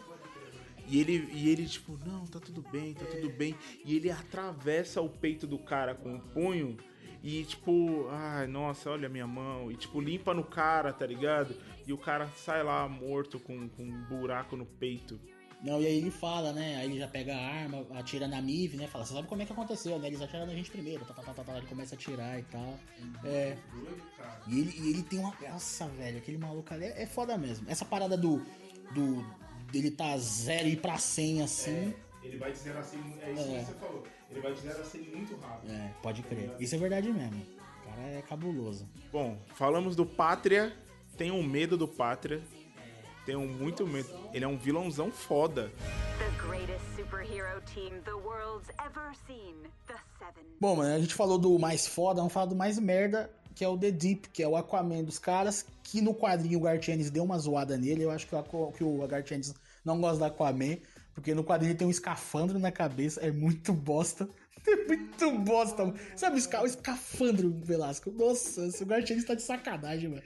E ele, e ele, tipo, não, tá tudo bem, tá tudo bem. E ele atravessa o peito do cara com o punho e, tipo, ai, nossa, olha a minha mão. E, tipo, limpa no cara, tá ligado? E o cara sai lá morto com, com um buraco no peito. Não, e aí ele fala, né? Aí ele já pega a arma, atira na Mive, né? Fala, você sabe como é que aconteceu, né? Eles atiraram na gente primeiro, tá, tá, tá, tá, tá. Ele começa a atirar e tal. É. E ele, e ele tem uma. Nossa, velho, aquele maluco ali é, é foda mesmo. Essa parada do. do dele tá zero e ir pra 100 assim. Ele vai dizer assim, é isso É. que você falou. Ele vai dizer assim muito rápido. É, pode crer. Isso é verdade mesmo. O cara é cabuloso. Bom, falamos do Pátria. Tem um medo do Pátria. Tem um muito medo. Ele é um vilãozão foda. Bom, mano, a gente falou do mais foda, vamos falar do mais merda, que é o The Deep, que é o Aquaman dos caras, que no quadrinho o Gartienes deu uma zoada nele. Eu acho que o, que o Gartienes não gosta do Aquaman, porque no quadrinho tem um escafandro na cabeça, é muito bosta. É muito bosta. Sabe o esca- o escafandro, Velasco? Nossa, o Gartienes tá de sacanagem, mano.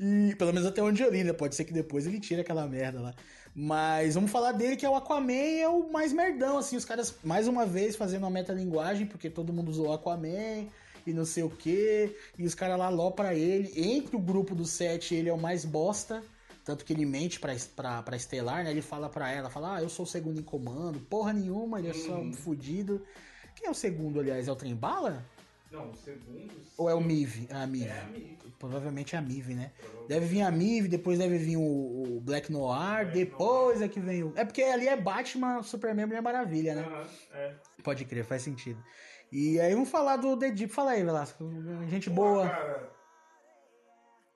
E pelo menos até onde eu li, né? Pode ser que depois ele tire aquela merda lá. Mas vamos falar dele que é o Aquaman é o mais merdão, assim, os caras mais uma vez fazendo uma metalinguagem, porque todo mundo usou Aquaman e não sei o que, e os caras lá ló pra ele. Entre o grupo do sete, ele é o mais bosta. Tanto que ele mente pra, pra, pra Estelar, né? Ele fala pra ela, fala, ah, eu sou o segundo em comando. Porra nenhuma, ele é só um fudido. Quem é o segundo, aliás? É o Trembala? Não, segundo. Ou é o Mive? Ah, a Mive. Provavelmente é a Mive, né? Deve vir a Mive, depois deve vir o, o Black Noir, depois é que vem o. É porque ali é Batman, Superman, Mulher Maravilha, né? É. Pode crer, faz sentido. E aí vamos falar do The Deep. Fala aí, Velasco. Gente boa. Cara,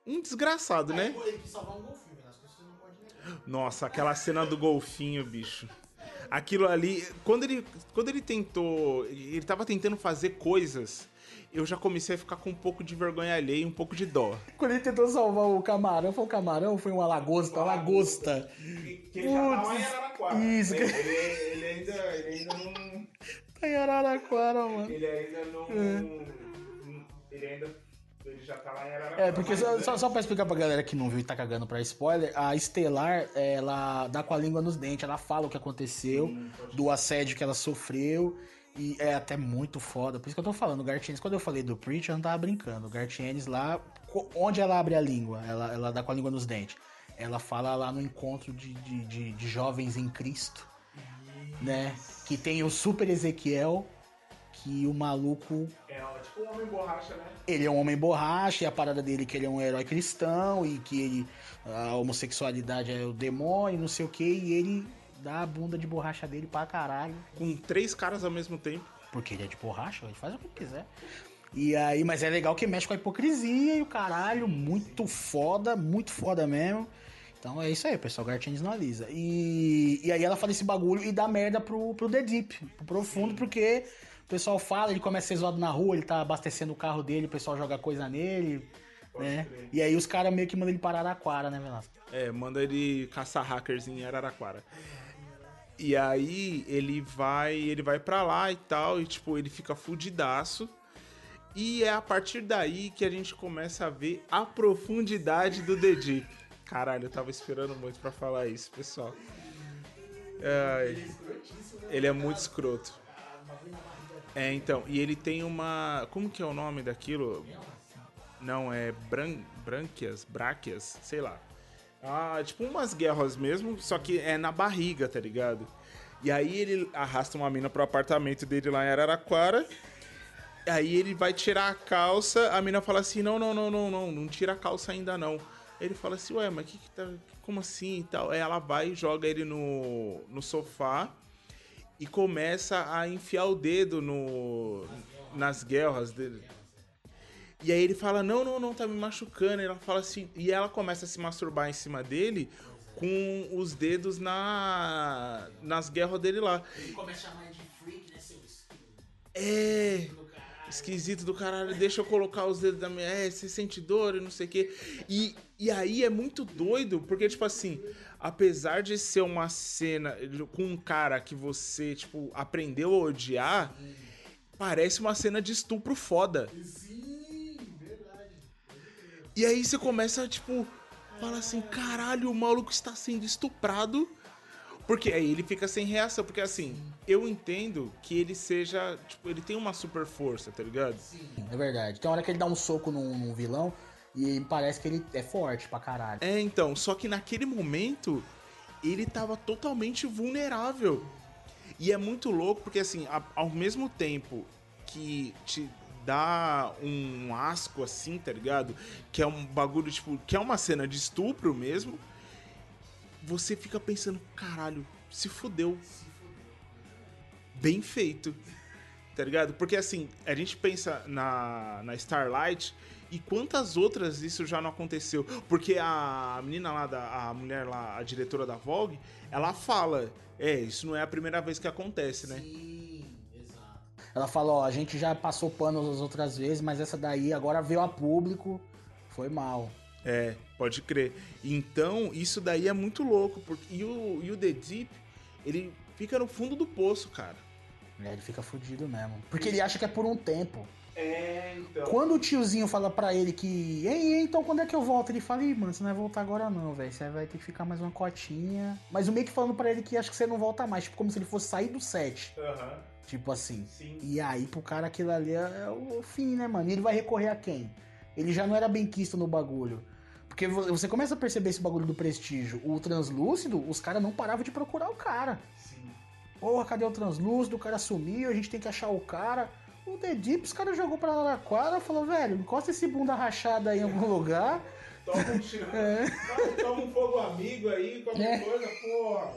um desgraçado, né? Ele Nossa, aquela cena do golfinho, bicho. Aquilo ali, quando ele, quando ele tentou, ele tava tentando fazer coisas, eu já comecei a ficar com um pouco de vergonha alheia e um pouco de dó. Quando ele tentou salvar o camarão, foi um camarão foi uma lagosta? Uma lagosta. Que ele já tava em Araraquara. Isso. Ele, ele ainda, ele ainda não. Tá em Araraquara, mano. Ele ainda não. Ele ainda. Ele já tá lá em Araraquara. É, porque só, só, só pra explicar pra galera que não viu e tá cagando pra spoiler, a Estelar, ela dá com a língua nos dentes, ela fala o que aconteceu, do assédio que ela sofreu, e é até muito foda. Por isso que eu tô falando, o Gartienes, quando eu falei do Preacher, eu não tava brincando. O Gartienes lá, onde ela abre a língua, ela, ela dá com a língua nos dentes. Ela fala lá no encontro de, de, de, de jovens em Cristo, né? Que tem o Super Ezequiel, que o maluco É, tipo um homem borracha, né? ele é um homem borracha e a parada dele é que ele é um herói cristão e que ele a homossexualidade é o demônio, não sei o que, e ele dá a bunda de borracha dele pra caralho, Com três caras ao mesmo tempo. porque ele é de borracha, ele faz o que quiser. E aí, mas é legal que mexe com a hipocrisia e o caralho, muito foda, muito foda mesmo. Então é isso aí, pessoal, Gartienes não alisa. E, e aí ela fala esse bagulho e dá merda pro, pro The Deep, pro profundo, porque o pessoal fala, ele começa a ser zoado na rua, ele tá abastecendo o carro dele, o pessoal joga coisa nele, né? E aí os caras meio que mandam ele parar Araraquara, né, Velasco? É, manda ele caçar hackers em Araraquara. E aí ele vai, ele vai para lá e tal, e tipo, ele fica fudidaço. E é a partir daí que a gente começa a ver a profundidade do The Deep. Caralho, eu tava esperando muito pra falar isso, pessoal. Ele é muito escroto. É, então, e ele tem uma. Como que é o nome daquilo? Não, é bran... brânquias, bráquias, sei lá. Ah, tipo umas guerras mesmo, só que é na barriga, tá ligado? E aí ele arrasta uma mina pro apartamento dele lá em Araraquara. Aí ele vai tirar a calça, a mina fala assim: não, não, não, não, não, não tira a calça ainda não. Ele fala assim, ué, mas que que tá. Como assim e tal? Aí ela vai e joga ele no, no sofá e começa a enfiar o dedo no, nas guerras dele. E aí ele fala, não, não, não, tá me machucando. E ela fala assim, e ela começa a se masturbar em cima dele com os dedos na nas guerras dele lá. Ele começa a chamar ele de freak, né, seu É. Esquisito do caralho, deixa eu colocar os dedos da minha. É, você sente dor e não sei o quê. E, e aí é muito doido, porque, tipo assim, apesar de ser uma cena com um cara que você, tipo, aprendeu a odiar, parece uma cena de estupro foda. E aí você começa, tipo, fala assim: caralho, o maluco está sendo estuprado Porque aí ele fica sem reação, porque assim, eu entendo que ele seja, tipo, ele tem uma super força, tá ligado? É verdade. Tem hora que ele dá um soco num, num vilão e parece que ele é forte pra caralho. É, então, só que naquele momento ele tava totalmente vulnerável. E é muito louco porque assim, ao mesmo tempo que te dá um asco assim, tá ligado? Que é um bagulho tipo, que é uma cena de estupro mesmo. Você fica pensando, caralho, se fudeu. Bem feito. Tá ligado? Porque assim, a gente pensa na, na Starlight e quantas outras isso já não aconteceu? Porque a menina lá, da, a mulher lá, a diretora da Vogue, ela fala: É, isso não é a primeira vez que acontece, né? Ela fala, ó, a gente já passou pano as outras vezes, mas essa daí agora veio a público, foi mal. É, pode crer. Então, isso daí é muito louco. Porque, e, o, e o The Deep, ele fica no fundo do poço, cara. É, ele fica fudido mesmo. Porque ele acha que é por um tempo. É, então. Quando o tiozinho fala pra ele que. Ei, então quando é que eu volto? Ele fala, ih, mano, você não vai voltar agora não, velho. Você vai ter que ficar mais uma cotinha. Mas o meio que falando pra ele que acha que você não volta mais. Tipo, como se ele fosse sair do set. Aham. Tipo assim. Sim. E aí, pro cara, aquilo ali é é o fim, né, mano? E ele vai recorrer a quem? Ele já não era bem quisto no bagulho. Porque vo- você começa a perceber esse bagulho do prestígio. O translúcido, os caras não paravam de procurar o cara. Sim. Porra, cadê o translúcido? O cara sumiu, a gente tem que achar o cara. O The Deep, os caras jogou pra Araraquara falou, velho, encosta esse bunda rachada aí em algum lugar. Toma um tiro. Toma um fogo amigo aí, qualquer É. coisa, porra.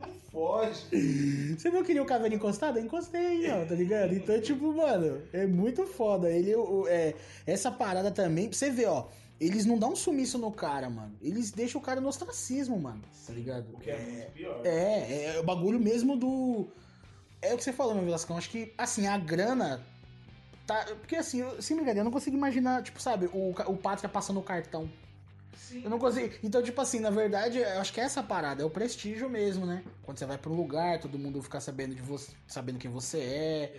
Não foge. Você não queria o caveira encostado? Eu Encostei aí, ó, tá ligado? Então, tipo, mano, é muito foda. Ele, o- é, essa parada também, pra você ver, ó, eles não dão um sumiço no cara, mano. Eles deixam o cara no ostracismo, mano, tá ligado? O que é muito pior. É, é o bagulho mesmo do. É o que você falou, meu Velascão. Acho que, assim, a grana. Tá, porque assim, eu, se me engano, eu não consigo imaginar, tipo, sabe, o, o Pátria passando o cartão. Eu não consigo. Então, tipo assim, na verdade, eu acho que é essa parada, é o prestígio mesmo, né? Quando você vai pra um lugar, todo mundo ficar sabendo de você, sabendo quem você é.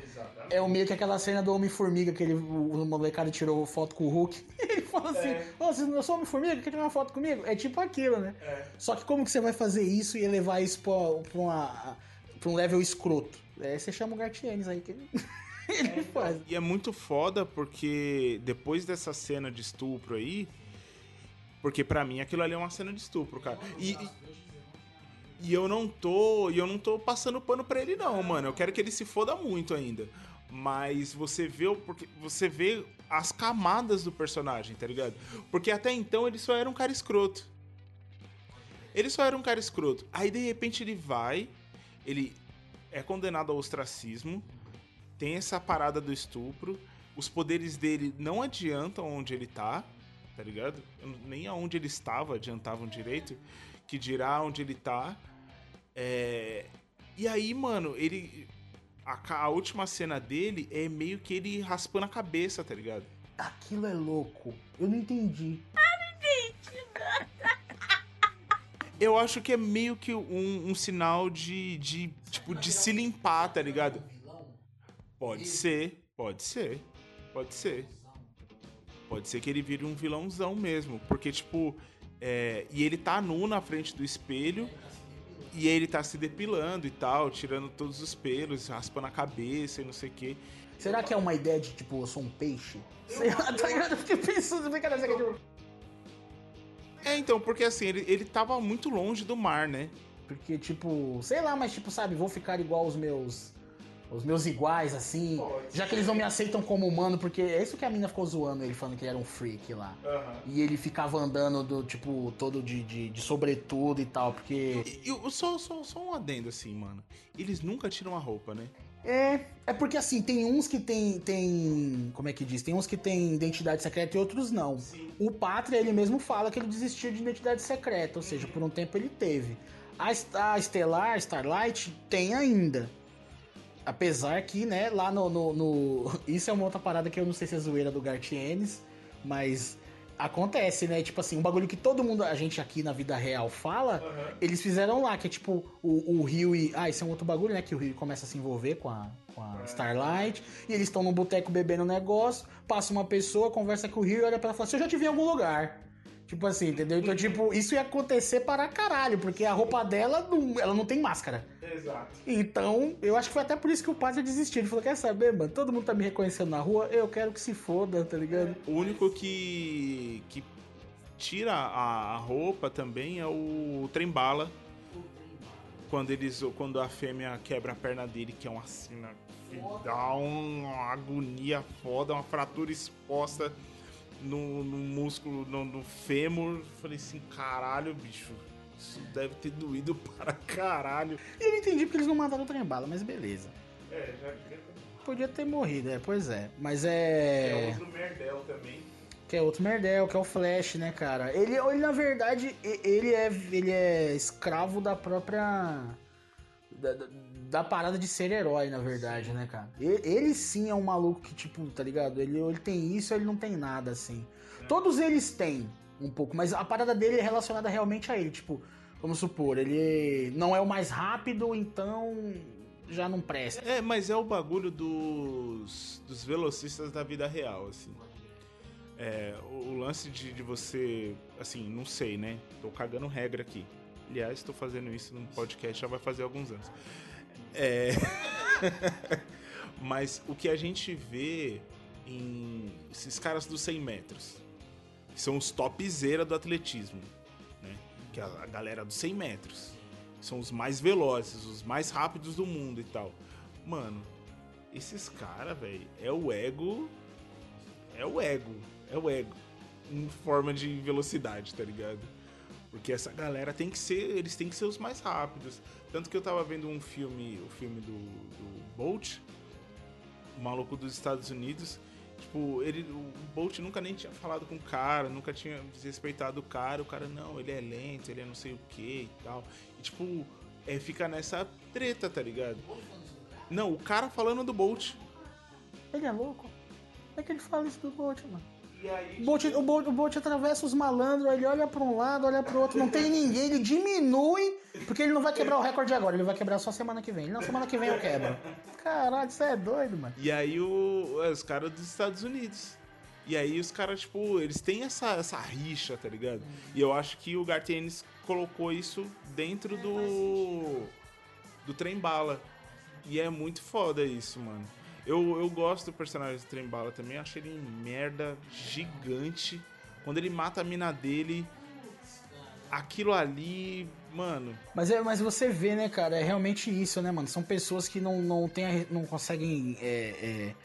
É o meio que aquela cena do Homem-Formiga, que ele, o, molecado tirou foto com o Hulk. Ele falou assim: Ô, você não sou Homem-Formiga? Quer tirar uma foto comigo? É tipo aquilo, né? Só que como que você vai fazer isso e elevar isso pra, pra, uma, pra um level escroto? É, você chama o Gartienes aí que ele, ele faz. E é muito foda porque depois dessa cena de estupro aí. Porque pra mim aquilo ali é uma cena de estupro, cara. E, e, e eu não tô. E eu não tô passando pano pra ele, não, mano. Eu quero que ele se foda muito ainda. Mas você vê, porque você vê as camadas do personagem, tá ligado? Porque até então ele só era um cara escroto. Ele só era um cara escroto. Aí de repente ele vai, ele é condenado ao ostracismo, tem essa parada do estupro, os poderes dele não adiantam onde ele tá, tá ligado? Nem aonde ele estava adiantavam direito, que dirá onde ele tá. É, E aí, mano, ele. A, a última cena dele é meio que ele raspando a cabeça, tá ligado? Aquilo é louco. Eu não entendi. Eu acho que é meio que um, um sinal de, de. Tipo, de se limpar, tá ligado? Pode ser, pode ser, pode ser. Pode ser que ele vire um vilãozão mesmo. Porque, tipo. é, e ele tá nu na frente do espelho. E ele tá se depilando e tal, tirando todos os pelos, raspando a cabeça e não sei o quê. Será que é uma ideia de tipo, eu sou um peixe? Sei lá, tá ligado? Eu fiquei pensando, brincadeira, é tipo- É, então, porque assim, ele, ele tava muito longe do mar, né? Porque, tipo, sei lá, mas tipo, sabe, vou ficar igual os meus. Os meus iguais, assim. Já que eles não me aceitam como humano, porque é isso que a mina ficou zoando ele, falando que ele era um freak lá. E ele ficava andando do, tipo, todo de, de, de sobretudo e tal, porque. E eu só, só, só um adendo assim, mano. Eles nunca tiram a roupa, né? É, é porque assim, tem uns que tem, tem. Como é que diz? Tem uns que tem identidade secreta e outros não. O Pátria, ele mesmo fala que ele desistiu de identidade secreta, ou seja, por um tempo ele teve. A, Est- a Estelar, Starlight, tem ainda. Apesar que, né, lá no, no, no- Isso é uma outra parada que eu não sei se é zoeira do Gartienes, mas acontece, né? Tipo assim, um bagulho que todo mundo, a gente aqui na vida real fala, eles fizeram lá, que é tipo o, o Rio e. Ah, esse é um outro bagulho, né? Que o Rio começa a se envolver com a, com a Starlight, e eles estão num boteco bebendo um negócio, passa uma pessoa, conversa com o Rio e olha pra ela e fala assim: Eu já te vi em algum lugar. Tipo assim, entendeu? Então, tipo, isso ia acontecer para caralho, porque a roupa dela, não, ela não tem máscara. Exato. Então, eu acho que foi até por isso que o padre desistiu. Ele falou: quer saber, mano? Todo mundo tá me reconhecendo na rua, eu quero que se foda, tá ligado? O único que, que tira a, roupa também é o trem-bala. Quando, eles, quando a fêmea quebra a perna dele, que é uma cena que dá uma agonia foda, uma fratura exposta no, no músculo, no, no fêmur. Falei assim, caralho, bicho. Isso deve ter doído para caralho. E eu não entendi porque eles não mataram o trem bala, mas beleza. É, já Podia ter morrido, é, pois é. Mas é. outro merdel também. Que é outro Merdel, que é o Flash, né, cara? Ele, ele na verdade, ele é, ele é escravo da própria. Da, da- da parada de ser herói, na verdade, né, cara? E- Ele, sim é um maluco que, tipo, tá ligado? Ele, ele tem isso, ele não tem nada, assim. Todos eles têm um pouco, mas a parada dele é relacionada realmente a ele. Tipo, vamos supor, ele não é o mais rápido, então já não presta. É, mas é o bagulho dos, dos velocistas da vida real, assim. É, o, o lance de, de você. Assim, não sei, né? Tô cagando regra aqui. Aliás, tô fazendo isso num podcast já vai fazer alguns anos. É. mas o que a gente vê em esses caras dos 100 metros, que são os topzera do atletismo, né? Que é a, galera dos 100 metros. São os mais velozes, os mais rápidos do mundo e tal. Mano, esses caras, velho, é o ego. É o ego. É o ego. Em forma de velocidade, tá ligado? Porque essa galera tem que ser. Eles têm que ser os mais rápidos. Tanto que eu tava vendo um filme, o filme do, do Bolt, o maluco dos Estados Unidos. Tipo, ele, o Bolt nunca nem tinha falado com o cara, nunca tinha desrespeitado o cara. O cara, não, ele é lento, ele é não sei o que e tal. E, tipo, é, fica nessa treta, tá ligado? Não, o cara falando do Bolt. Ele é louco? É que ele fala isso do Bolt, mano? E aí, O Bolt, o, Bolt, o Bolt atravessa os malandros, ele olha pra um lado, olha pro outro, não tem ninguém, ele diminui, porque ele não vai quebrar o recorde agora, ele vai quebrar só semana que vem. Não, semana que vem eu quebro. Caralho, você é doido, mano. E aí o, os caras dos Estados Unidos. E aí os caras, tipo, eles têm essa, essa rixa, tá ligado? E eu acho que o Gartienes colocou isso dentro do. do trem bala. E é muito foda isso, mano. Eu, eu gosto do personagem do trem bala também, acho ele um merda gigante. Quando ele mata a mina dele, aquilo ali, mano. Mas, é, mas você vê, né, cara, é realmente isso, né, mano? São pessoas que não, não, tem não conseguem é, é,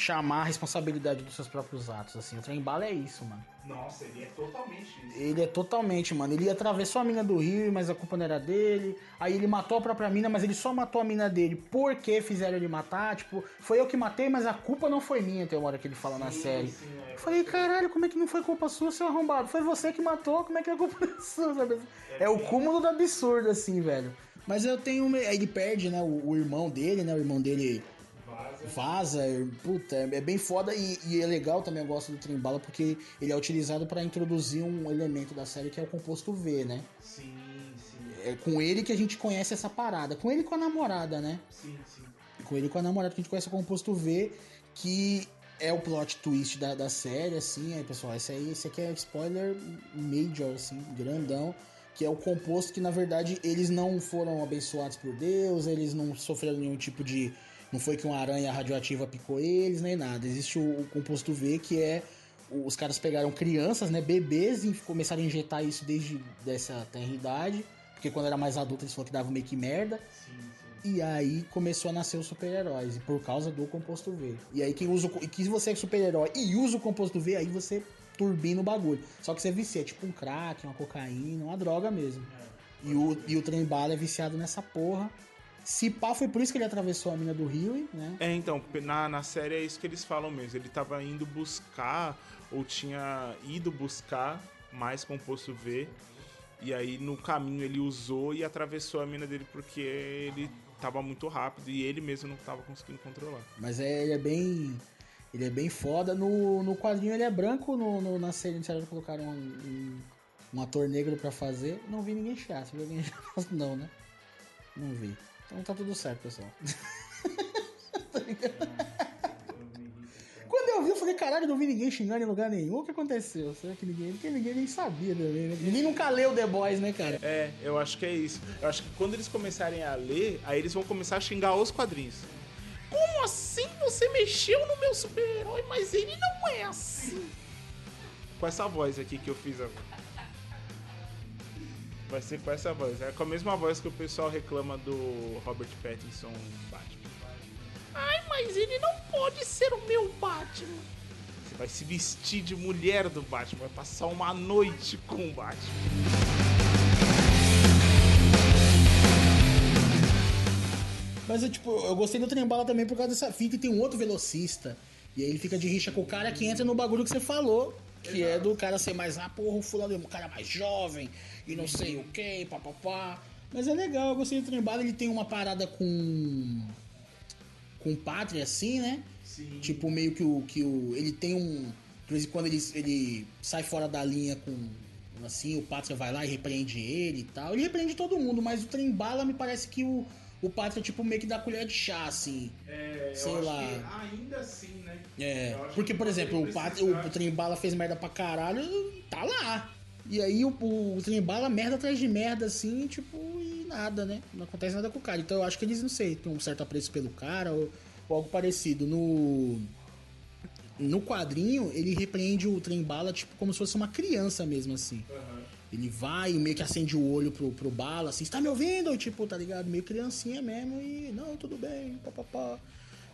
chamar a responsabilidade dos seus próprios atos, assim. O trem bala é isso, mano. Nossa, ele é totalmente isso. Ele é totalmente, mano. Ele atravessou a mina do rio, mas a culpa não era dele. Aí ele matou a própria mina, mas ele só matou a mina dele porque fizeram ele matar. Tipo, foi eu que matei, mas a culpa não foi minha, tem uma hora que ele fala na série. é. Eu falei, caralho, como é que não foi culpa sua, seu arrombado? Foi você que matou, como é que é culpa sua, sabe? É o cúmulo do absurdo, assim, velho. Mas eu tenho. Ele perde, né? O, o irmão dele, né? O irmão dele vaza. Puta, é é bem foda e, e é legal também. Eu gosto do Trimbala porque ele é utilizado pra introduzir um elemento da série que é o composto V, né? Sim, sim, É com ele que a gente conhece essa parada. Com ele e com a namorada, né? sim, sim. Com ele e com a namorada que a gente conhece o composto V, que é o plot twist da, da série, assim, aí pessoal, esse aí, esse aqui é spoiler major, assim, grandão, que é o composto que na verdade eles não foram abençoados por Deus, eles não sofreram nenhum tipo de. Não foi que uma aranha radioativa picou eles, nem nada. Existe o, o composto V, que é. Os caras pegaram crianças, né, bebês, e começaram a injetar isso desde dessa tenra idade. Porque quando era mais adulto eles falaram que dava meio que merda. E aí começou a nascer os super-heróis, e por causa do composto V. E aí quem usa o, e que se você é super-herói e usa o composto V, aí você turbina o bagulho. Só que você vicia, é tipo um crack, uma cocaína, uma droga mesmo. E o, e o trem bala é viciado nessa porra. Se pá, foi por isso que ele atravessou a mina do Rio, né? É, então, na, na série é isso que eles falam mesmo. Ele tava indo buscar, ou tinha ido buscar mais composto V. E aí no caminho ele usou e atravessou a mina dele porque ele tava muito rápido e ele mesmo não tava conseguindo controlar. Mas é, ele é bem. Ele é bem foda. No, no quadrinho ele é branco, no, no- na série eles colocaram um, um, um ator negro pra fazer. Não vi ninguém. Você viu alguém chiar? Não, né? Não vi. Então tá tudo certo, pessoal. Quando eu vi, eu falei, caralho, não vi ninguém xingando em lugar nenhum. O que aconteceu? Será que ninguém. Porque ninguém nem sabia também, né? Ninguém nunca leu The Boys, né, cara? É, eu acho que é isso. Eu acho que quando eles começarem a ler, aí eles vão começar a xingar os quadrinhos. Como assim você mexeu no meu super-herói, mas ele não é assim? Com essa voz aqui que eu fiz agora. Vai ser com essa voz. É com a mesma voz que o pessoal reclama do Robert Pattinson Batman. Ai, mas ele não pode ser o meu Batman. Você vai se vestir de mulher do Batman, vai passar uma noite com o Batman. Mas eu, tipo, eu gostei do Trembala também por causa dessa fita e tem um outro velocista. E aí ele fica de rixa com o cara que entra no bagulho que você falou. Que é do cara ser mais, ah, porra, o fulano é um cara mais jovem e não sei o que, papapá. Mas é legal, eu gostei do Trembala, ele tem uma parada com. com pátria, assim, né? Sim. Tipo, meio que o. Que o ele tem um. De vez em quando ele, ele sai fora da linha com. Assim, o Pátria vai lá e repreende ele e tal. Ele repreende todo mundo, mas o Trembala me parece que o. O Pátria, tipo, meio que dá colher de chá, assim. É, Sei lá. ainda assim, né? É, porque, que por exemplo, o, Pat, precisar. o Trembala fez merda pra caralho, tá lá. E aí o, o, Trembala merda atrás de merda, assim, tipo, e nada, né? Não acontece nada com o cara. Então eu acho que eles, não sei, têm um certo apreço pelo cara ou, ou algo parecido. No. No quadrinho, ele repreende o Trembala, tipo, como se fosse uma criança mesmo, assim. Ele vai e meio que acende o olho pro, pro bala, assim, você tá me ouvindo? Tipo, tá ligado? Meio criancinha mesmo e, não, tudo bem, papapá.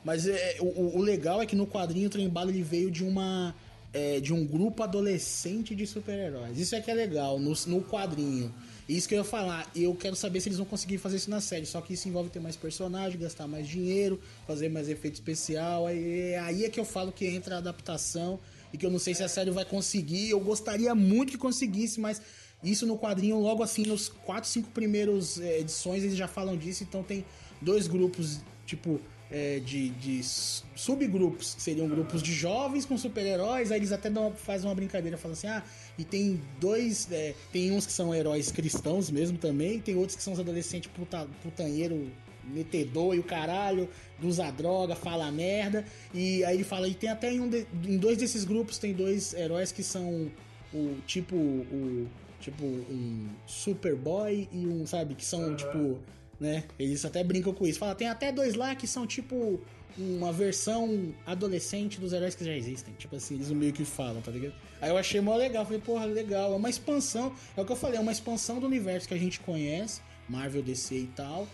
Mas é, o, o legal é que no quadrinho o Trembala ele veio de uma. É, de um grupo adolescente de super-heróis. Isso é que é legal, no, no quadrinho. Isso que eu ia falar. Eu quero saber se eles vão conseguir fazer isso na série. Só que isso envolve ter mais personagem, gastar mais dinheiro, fazer mais efeito especial. Aí, aí é que eu falo que entra a adaptação. E que eu não sei se a série vai conseguir. Eu gostaria muito que conseguisse, mas isso no quadrinho, logo assim, nos quatro, cinco primeiros é, edições, eles já falam disso. Então tem dois grupos, tipo, é, de, de subgrupos, que seriam grupos de jovens com super-heróis. Aí eles até dão, fazem uma brincadeira, falam assim: ah, e tem dois. é, tem uns que são heróis cristãos mesmo também, tem outros que são os adolescentes puta, putanheiro, metedor e o caralho, usa droga, fala merda. E aí ele fala, e tem até em, um de- em dois desses grupos, tem dois heróis que são o tipo. o Tipo, um Superboy e um, sabe, que são, tipo, né? Eles até brincam com isso. Fala, tem até dois lá que são, tipo, uma versão adolescente dos heróis que já existem. Tipo assim, eles meio que falam, tá ligado? Aí eu achei mó legal. Falei, porra, legal. É uma expansão. É o que eu falei, é uma expansão do universo que a gente conhece, Marvel, DC e tal,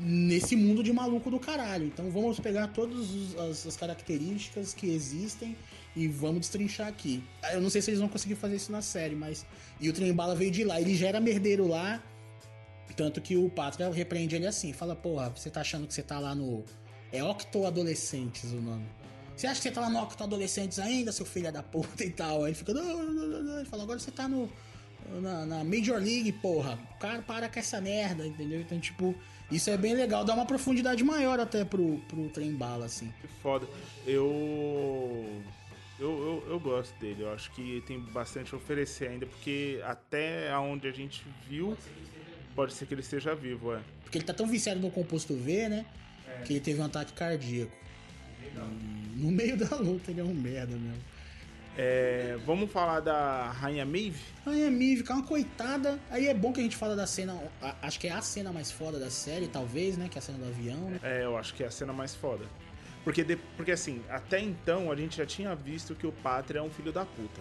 nesse mundo de maluco do caralho. Então vamos pegar todas as, as características que existem e vamos destrinchar aqui. Eu não sei se eles vão conseguir fazer isso na série, mas. E o Trembala veio de lá. Ele já era merdeiro lá. Tanto que o Pátria repreende ele assim: fala, porra, você tá achando que você tá lá no. É Octo Adolescentes o nome. Você acha que você tá lá no Octo Adolescentes ainda, seu filho da puta e tal? Aí ele fica. Não, não, não, não. Ele fala, agora você tá no. Na, na Major League, porra. O cara para com essa merda, entendeu? Então, tipo, isso é bem legal. Dá uma profundidade maior até pro, pro trem bala, assim. Que foda. Eu, eu, eu. eu gosto dele. Eu acho que tem bastante a oferecer ainda, porque até aonde a gente viu, pode ser que ele esteja vivo, é. Porque ele tá tão viciado no composto V, né? Que ele teve um ataque cardíaco. E no meio da luta ele é um merda mesmo. É, Vamos falar da Rainha Maeve? Aí a Mive, que é uma coitada. Aí é bom que a gente fala da cena. Acho que é a cena mais foda da série, talvez, né? Que é a cena do avião, né? É, eu acho que é a cena mais foda. Porque, de- porque assim, até então a gente já tinha visto que o Pátria é um filho da puta.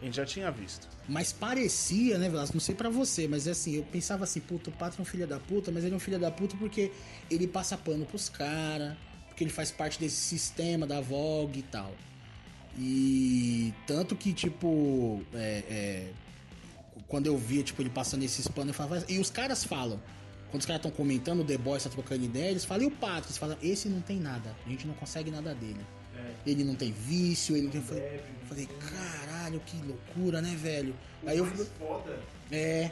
A gente já tinha visto. Mas parecia, né, Velasco? Não sei pra você, mas é assim, eu pensava assim, puta, o Pátria é um filho da puta, mas ele é um filho da puta porque ele passa pano pros caras, porque ele faz parte desse sistema da Vogue e tal. E tanto que, tipo, é, é, quando eu via, tipo, ele passando esses panos, eu falava. E os caras falam. Quando os caras estão comentando, o The Boys tá trocando ideia, eles falam, e o Pátria? Eles falam, esse não tem nada, a gente não consegue nada dele. Ele não tem vício, ele não tem. Eu falei, eu falei, caralho, que loucura, né, velho? Aí eu. foda. É.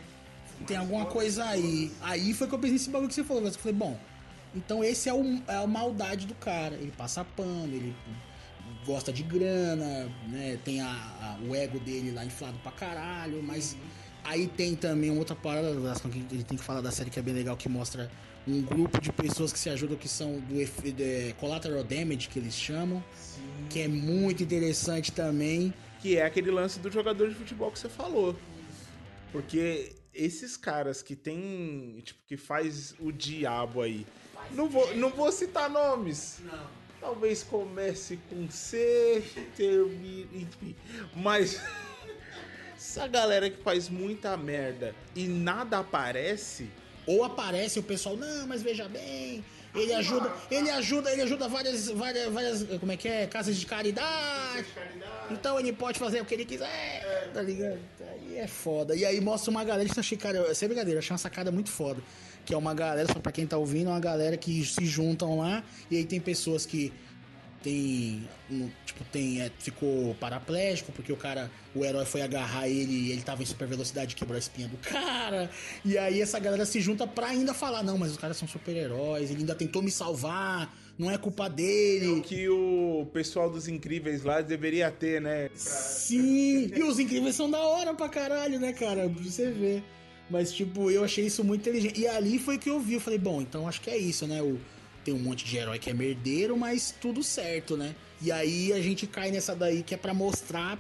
Tem alguma coisa aí. Aí foi que eu pensei nesse bagulho que você falou. Eu falei, bom, então esse é, o, é a maldade do cara. Ele passa pano, ele gosta de grana, né? Tem a, a- o ego dele lá inflado pra caralho, mas aí tem também outra parada que a gente tem que falar da série que é bem legal, que mostra um grupo de pessoas que se ajudam, que são do de- collateral damage, que eles chamam. que é muito interessante também. Que é aquele lance do jogador de futebol que você falou. Porque esses caras que tem, tipo, que faz o diabo aí. Não vou, não vou citar nomes. Talvez comece com C, termine, enfim. Mas essa galera que faz muita merda e nada aparece, Ou aparece o pessoal, não, mas veja bem, ele ajuda, ele ajuda, ele ajuda várias, várias, várias, como é que é, casas de caridade. Então ele pode fazer o que ele quiser, tá ligado? Aí é foda. E aí mostra uma galera, isso achei, cara, sem brincadeira, achei uma sacada muito foda. Que é uma galera, só pra quem tá ouvindo, é uma galera que se juntam lá, e aí tem pessoas que tem um, tipo tem é, ficou paraplégico porque o cara o herói foi agarrar ele e ele tava em super velocidade e quebrou a espinha do cara e aí essa galera se junta pra ainda falar não mas os caras são super heróis ele ainda tentou me salvar não é culpa dele que o pessoal dos incríveis lá deveria ter, né? Sim, e os incríveis são da hora pra caralho, né, cara? Pra você ver. Mas, tipo, eu achei isso muito inteligente. E ali foi que eu vi. Eu falei, bom, então acho que é isso, né? O, tem um monte de herói que é merdeiro, mas tudo certo, né? E aí a gente cai nessa daí que é pra mostrar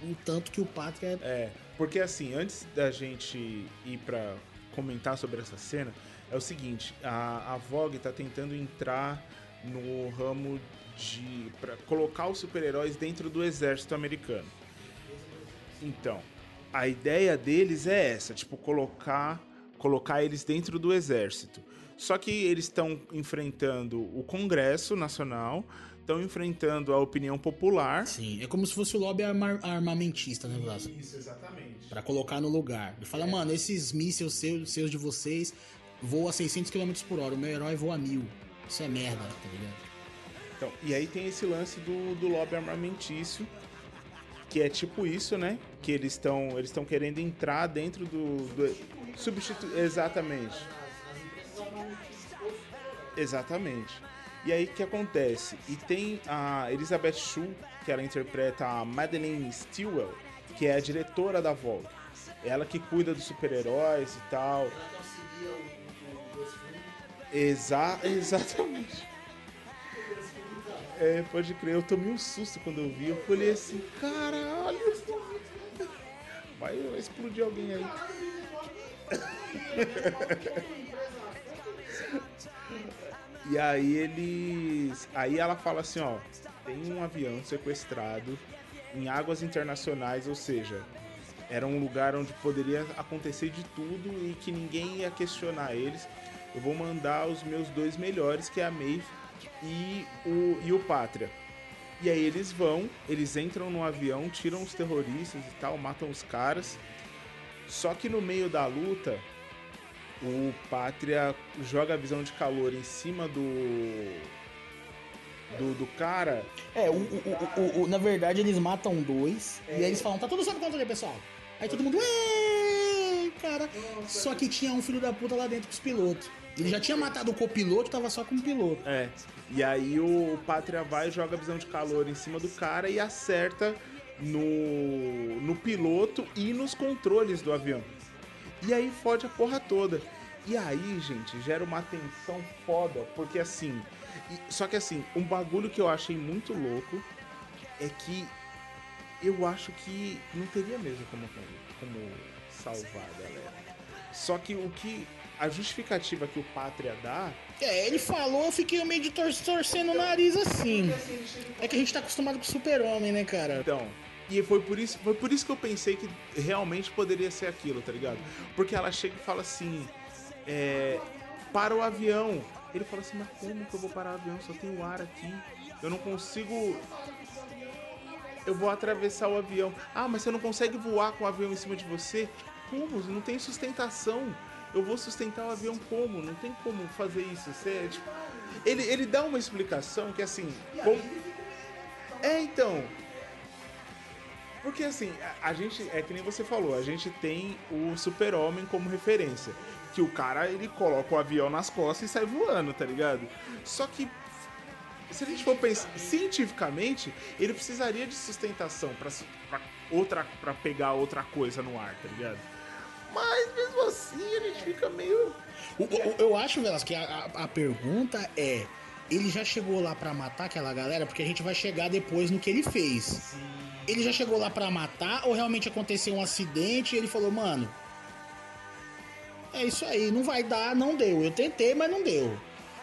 o tanto que o Pátria é. É, porque assim, antes da gente ir pra comentar sobre essa cena, é o seguinte, a, a Vogue tá tentando entrar no ramo de para colocar os super-heróis dentro do exército americano. Então, a ideia deles é essa, tipo colocar colocar eles dentro do exército. Só que eles estão enfrentando o Congresso Nacional, estão enfrentando a opinião popular. Sim, é como se fosse o lobby arma- armamentista, né, Vlasa? Isso, exatamente. Pra colocar no lugar. E fala, mano, esses mísseis seus, seus de vocês voam a 600 km por hora, o meu herói voa a mil. Isso é merda, tá ligado? Então, e aí tem esse lance do, do lobby armamentício, que é tipo isso, né? Que eles estão eles estão querendo entrar dentro do, do substitu exatamente. Exatamente. E aí o que acontece? E tem a Elizabeth Shue, que ela interpreta a Madeleine Stilwell, que é a diretora da Vogue. Ela que cuida dos super-heróis e tal. Exa exatamente. É, pode crer, eu tomei um susto quando eu vi. Eu falei assim, caralho. Vai explodir alguém aí. E aí eles. Aí ela fala assim, ó, tem um avião sequestrado em águas internacionais, ou seja, era um lugar onde poderia acontecer de tudo e que ninguém ia questionar eles. Eu vou mandar os meus dois melhores, que é a Maeve e o, e o Pátria. E aí eles vão, eles entram no avião, tiram os terroristas e tal, matam os caras. Só que no meio da luta, o Pátria joga a visão de calor em cima do. do, do cara. É, o, o- o- o- o- na verdade eles matam dois e aí eles falam, tá tudo sob controle, pessoal. Aí todo mundo, "Ê, cara. Só que tinha um filho da puta lá dentro com os pilotos. Ele já tinha matado o copiloto, tava só com o piloto. É. E aí o Pátria vai, joga a visão de calor em cima do cara e acerta no, no piloto e nos controles do avião. E aí fode a porra toda. E aí, gente, gera uma tensão foda, porque assim. e- só que assim, um bagulho que eu achei muito louco é que eu acho que não teria mesmo como, como salvar a galera. Só que o que. A justificativa que o Pátria dá É, ele falou, eu fiquei meio de tor torcendo o nariz assim. É que a gente tá acostumado com o super-homem, né, cara? Então, e foi por isso, foi por isso que eu pensei que realmente poderia ser aquilo, tá ligado? Porque ela chega e fala assim, é, para o avião. Ele fala assim, mas como que eu vou parar o avião? Só tem o ar aqui. Eu não consigo. Eu vou atravessar o avião. Ah, mas você não consegue voar com o avião em cima de você? Como? Não tem sustentação. Eu vou sustentar o avião como? Não tem como fazer isso. Você, é, tipo, ele, ele dá uma explicação que assim. como- É, então. Porque assim, a, a gente, é que nem você falou, a gente tem o super-homem como referência. Que o cara, ele coloca o avião nas costas e sai voando, tá ligado? Só que, se a gente for pensar cientificamente, ele precisaria de sustentação pra outra, para pegar outra coisa no ar, tá ligado? Mas mesmo assim, a gente fica meio... O- o- eu acho, Velas, que a, a- a pergunta é: ele já chegou lá pra matar aquela galera, porque a gente vai chegar depois no que ele fez. Ele já chegou lá pra matar ou realmente aconteceu um acidente e ele falou, mano, é isso aí, não vai dar, não deu. Eu tentei, mas não deu.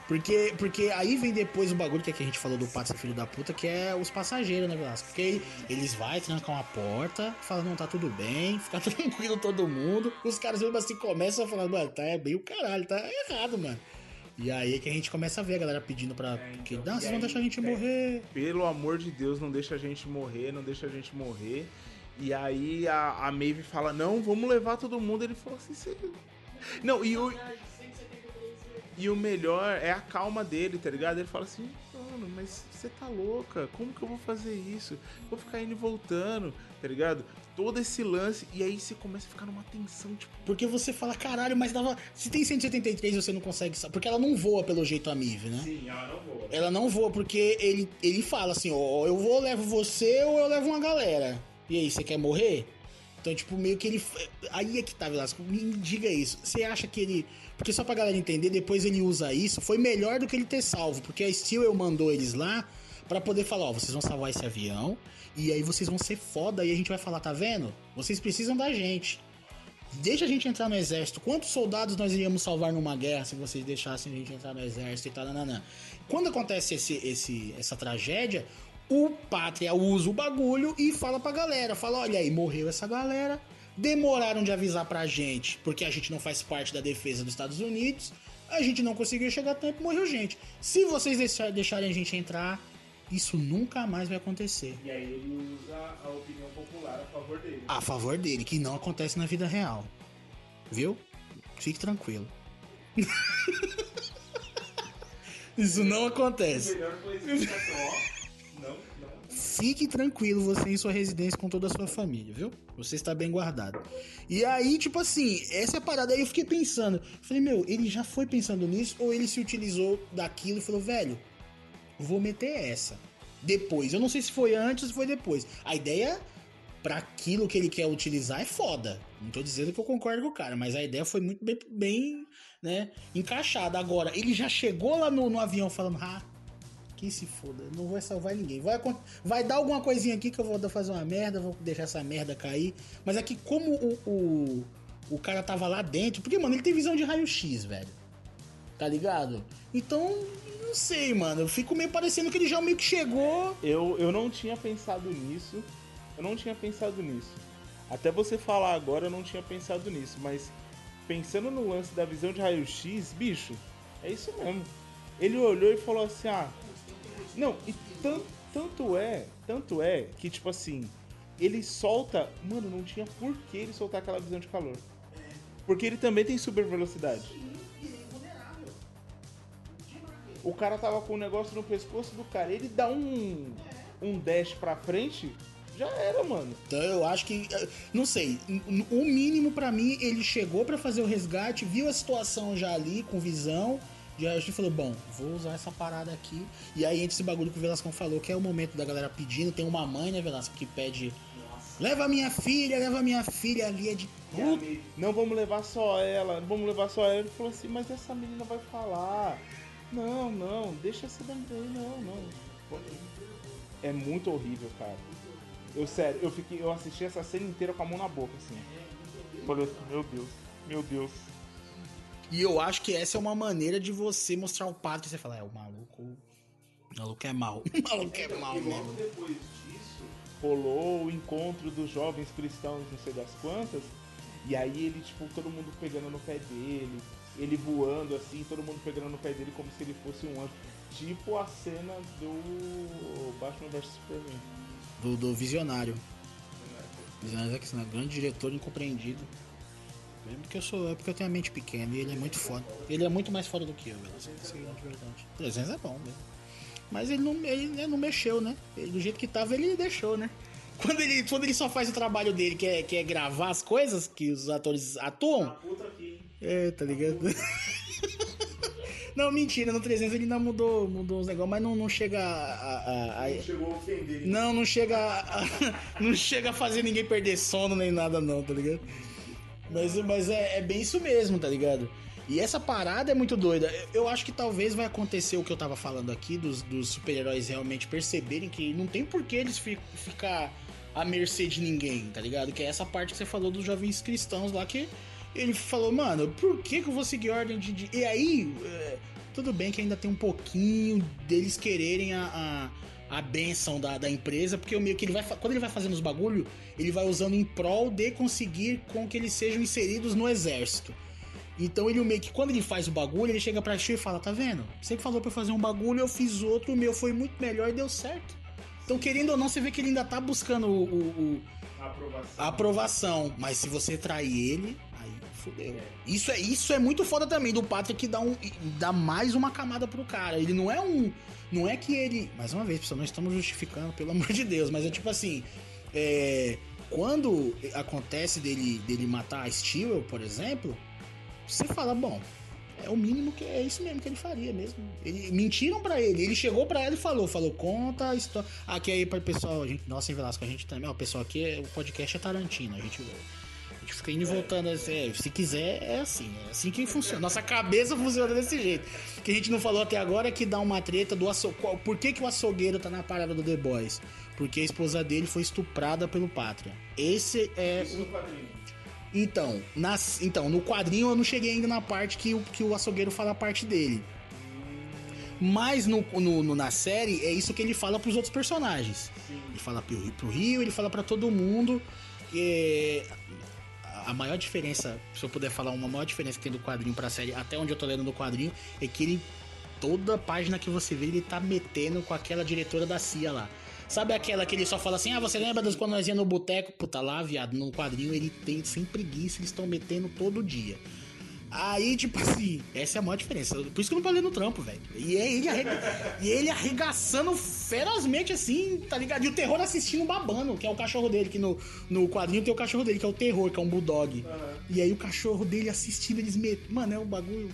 Porque, porque aí vem depois o bagulho que aqui a gente falou do pato filho da puta, que é os passageiros, né, Velasco? Porque eles vai, trancam a porta, falam, não, tá tudo bem, fica tranquilo todo mundo. Os caras mesmo assim começam a falar, mano, tá é bem o caralho, tá errado, mano. E aí é que a gente começa a ver a galera pedindo pra. que, não, vocês vão deixar a gente morrer. Pelo amor de Deus, não deixa a gente morrer, não deixa a gente morrer. E aí a, a Maeve fala, não, vamos levar todo mundo. Ele falou assim, você... Não, e o. E o melhor é a calma dele, tá ligado? Ele fala assim, mano, mas você tá louca? Como que eu vou fazer isso? Vou ficar indo e voltando, tá ligado? Todo esse lance, e aí você começa a ficar numa tensão, tipo, Porque você fala, caralho, mas dava. Se tem 173 você não consegue. Porque ela não voa pelo jeito a Mive, né? sim, ela não voa. Ela não voa porque ele, ele fala assim, ó, eu vou, eu levo você ou eu levo uma galera. E aí, você quer morrer? Então, tipo, meio que ele. Aí é que tá, Velasco. Me diga isso. Você acha que ele. Porque só pra galera entender, depois ele usa isso. Foi melhor do que ele ter salvo. Porque a Steel mandou eles lá pra poder falar: ó, vocês vão salvar esse avião. E aí vocês vão ser foda. E a gente vai falar: tá vendo? Vocês precisam da gente. Deixa a gente entrar no exército. Quantos soldados nós iríamos salvar numa guerra se vocês deixassem a gente entrar no exército e tal, nananã. Quando acontece esse, esse, essa tragédia, o Pátria usa o bagulho e fala pra galera. Fala, olha aí, morreu essa galera. Demoraram de avisar pra gente, porque a gente não faz parte da defesa dos Estados Unidos. A gente não conseguiu chegar a tempo, morreu gente. Se vocês deixar- deixarem a gente entrar, isso nunca mais vai acontecer. E aí ele usa a opinião popular a favor dele. A favor dele, que não acontece na vida real. Viu? Fique tranquilo. Isso não acontece. Fique tranquilo, você em sua residência com toda a sua família, viu? Você está bem guardado. E aí, tipo assim, essa é parada. Aí eu fiquei pensando. Falei, meu, ele já foi pensando nisso ou ele se utilizou daquilo e falou, velho, vou meter essa. Depois. Eu não sei se foi antes ou foi depois. A ideia para aquilo que ele quer utilizar é foda. Não tô dizendo que eu concordo com o cara, mas a ideia foi muito bem, bem né, encaixada. Agora, ele já chegou lá no, no avião falando, ah, que se foda, não vai salvar ninguém. Vai, vai dar alguma coisinha aqui que eu vou fazer uma merda, vou deixar essa merda cair. Mas é que como o, o, o cara tava lá dentro, porque, mano, ele tem visão de raio-x, velho. Tá ligado? Então, não sei, mano. Eu fico meio parecendo que ele já meio que chegou. Eu, eu não tinha pensado nisso. Eu não tinha pensado nisso. Até você falar agora, eu não tinha pensado nisso. Mas pensando no lance da visão de raio-x, bicho, é isso mesmo. Ele olhou e falou assim: ah. Não, e tanto, tanto é, tanto é que, tipo assim, ele solta. Mano, não tinha por que ele soltar aquela visão de calor. Porque ele também tem super velocidade. O cara tava com um negócio no pescoço do cara. Ele dá um, um dash pra frente, já era, mano. Então eu acho que. eh, Não sei. O mínimo pra mim, ele chegou pra fazer o resgate, viu a situação já ali, com visão. Já acho que falou, bom, vou usar essa parada aqui. E aí entra esse bagulho que o Velascão falou, que é o momento da galera pedindo. Tem uma mãe, né, Velasco, que pede. Leva minha filha, leva minha filha ali é de. Puta, Não vamos levar só ela, não vamos levar só ela. Ele falou assim, mas essa menina vai falar. Não, não, deixa essa daí, não, não. É muito horrível, cara. Eu sério, eu fiquei, eu assisti essa cena inteira com a mão na boca, assim. Falei assim, meu Deus, meu Deus. E eu acho que essa é uma maneira de você mostrar o padre e você falar, é, o maluco. O maluco é mal. O maluco é mal mesmo. depois disso, rolou o encontro dos jovens cristãos, não sei das quantas, e aí ele, tipo, todo mundo pegando no pé dele, ele voando assim, todo mundo pegando no pé dele como se ele fosse um anjo. Tipo a cena do Batman vs Superman. Do, do Visionário. Visionário Zack Snyder, grande diretor incompreendido. É porque eu sou, é porque eu tenho a mente pequena e ele é muito foda. Ele é muito mais foda do que eu, Velasco. Isso é de verdade. 300 é bom mesmo. Mas ele não, ele né, não mexeu, né? Ele, do jeito que tava, ele deixou, né? Quando ele, quando ele só faz o trabalho dele, que é, que é gravar as coisas que os atores atuam. É, tá ligado? Não, mentira, no 300 ele ainda mudou, mudou uns negócios, mas não, não chega a. a- a- Chegou a ofender. não, não chega a, não chega a fazer ninguém perder sono nem nada não, tá ligado? Mas, mas é, é bem isso mesmo, tá ligado? E essa parada é muito doida. Eu- Eu acho que talvez vai acontecer o que eu tava falando aqui, dos, dos super-heróis realmente perceberem que não tem por que eles fi- ficar à mercê de ninguém, tá ligado? Que é essa parte que você falou dos jovens cristãos lá, que ele falou, mano, por que, que eu vou seguir ordem de. de-" E aí, é, tudo bem que ainda tem um pouquinho deles quererem a. a a benção da, da empresa, porque o meio que ele vai quando ele vai fazendo os bagulho, ele vai usando em prol de conseguir com que eles sejam inseridos no exército. Então ele meio que quando ele faz o bagulho, ele chega pra Shio e fala: "Tá vendo? Você que falou pra eu fazer um bagulho, eu fiz outro, o meu foi muito melhor e deu certo". Então, querendo ou não, você vê que ele ainda tá buscando o, o- o- Aprovação. a aprovação, mas se você trair ele, fudeu. Isso é, isso é muito foda também do Patrick que dá, um, dá mais uma camada pro cara. Ele não é um. Não é que ele. Mais uma vez, pessoal, não estamos justificando, pelo amor de Deus, mas é tipo assim. é, quando acontece dele, dele matar a Steel, por exemplo, você fala, bom, é o mínimo que é isso mesmo que ele faria mesmo. Ele, mentiram pra ele. Ele chegou pra ela e falou, falou, conta a história. Aqui aí para pessoal, gente, nossa, em Velasco, a gente também, ó, pessoal aqui, é- o podcast é Tarantino, a gente gente fica indo e voltando, assim, é, se quiser, é assim, é assim que funciona. Nossa cabeça funciona desse jeito. O que a gente não falou até agora é que dá uma treta do açougueiro. Por que, que o açougueiro tá na parada do The Boys? Porque a esposa dele foi estuprada pelo Pátria. Esse é. Isso no quadrinho. Então, nas, então, no quadrinho eu não cheguei ainda na parte que o, que o açougueiro fala a parte dele. Mas no, no- no- na série é isso que ele fala pros outros personagens. Ele fala pro, pro Rio, ele fala pra todo mundo. É, a maior diferença, se eu puder falar uma maior diferença que tem do quadrinho pra série, até onde eu tô lendo no quadrinho, é que ele. Toda página que você vê, ele tá metendo com aquela diretora da CIA lá. Sabe aquela que ele só fala assim, ah, você lembra das quando nós ia no boteco? Puta lá, viado, no quadrinho ele tem sem preguiça, eles estão metendo todo dia. Aí, tipo assim, essa é a maior diferença. Por isso que eu não parei no trampo, velho. E ele, arrega... e ele arregaçando ferozmente, assim, tá ligado? E o terror assistindo babando, que é o cachorro dele, que no, no quadrinho tem o cachorro dele, que é o terror, que é um bulldog. E aí o cachorro dele assistindo, eles metem. Mano, é um bagulho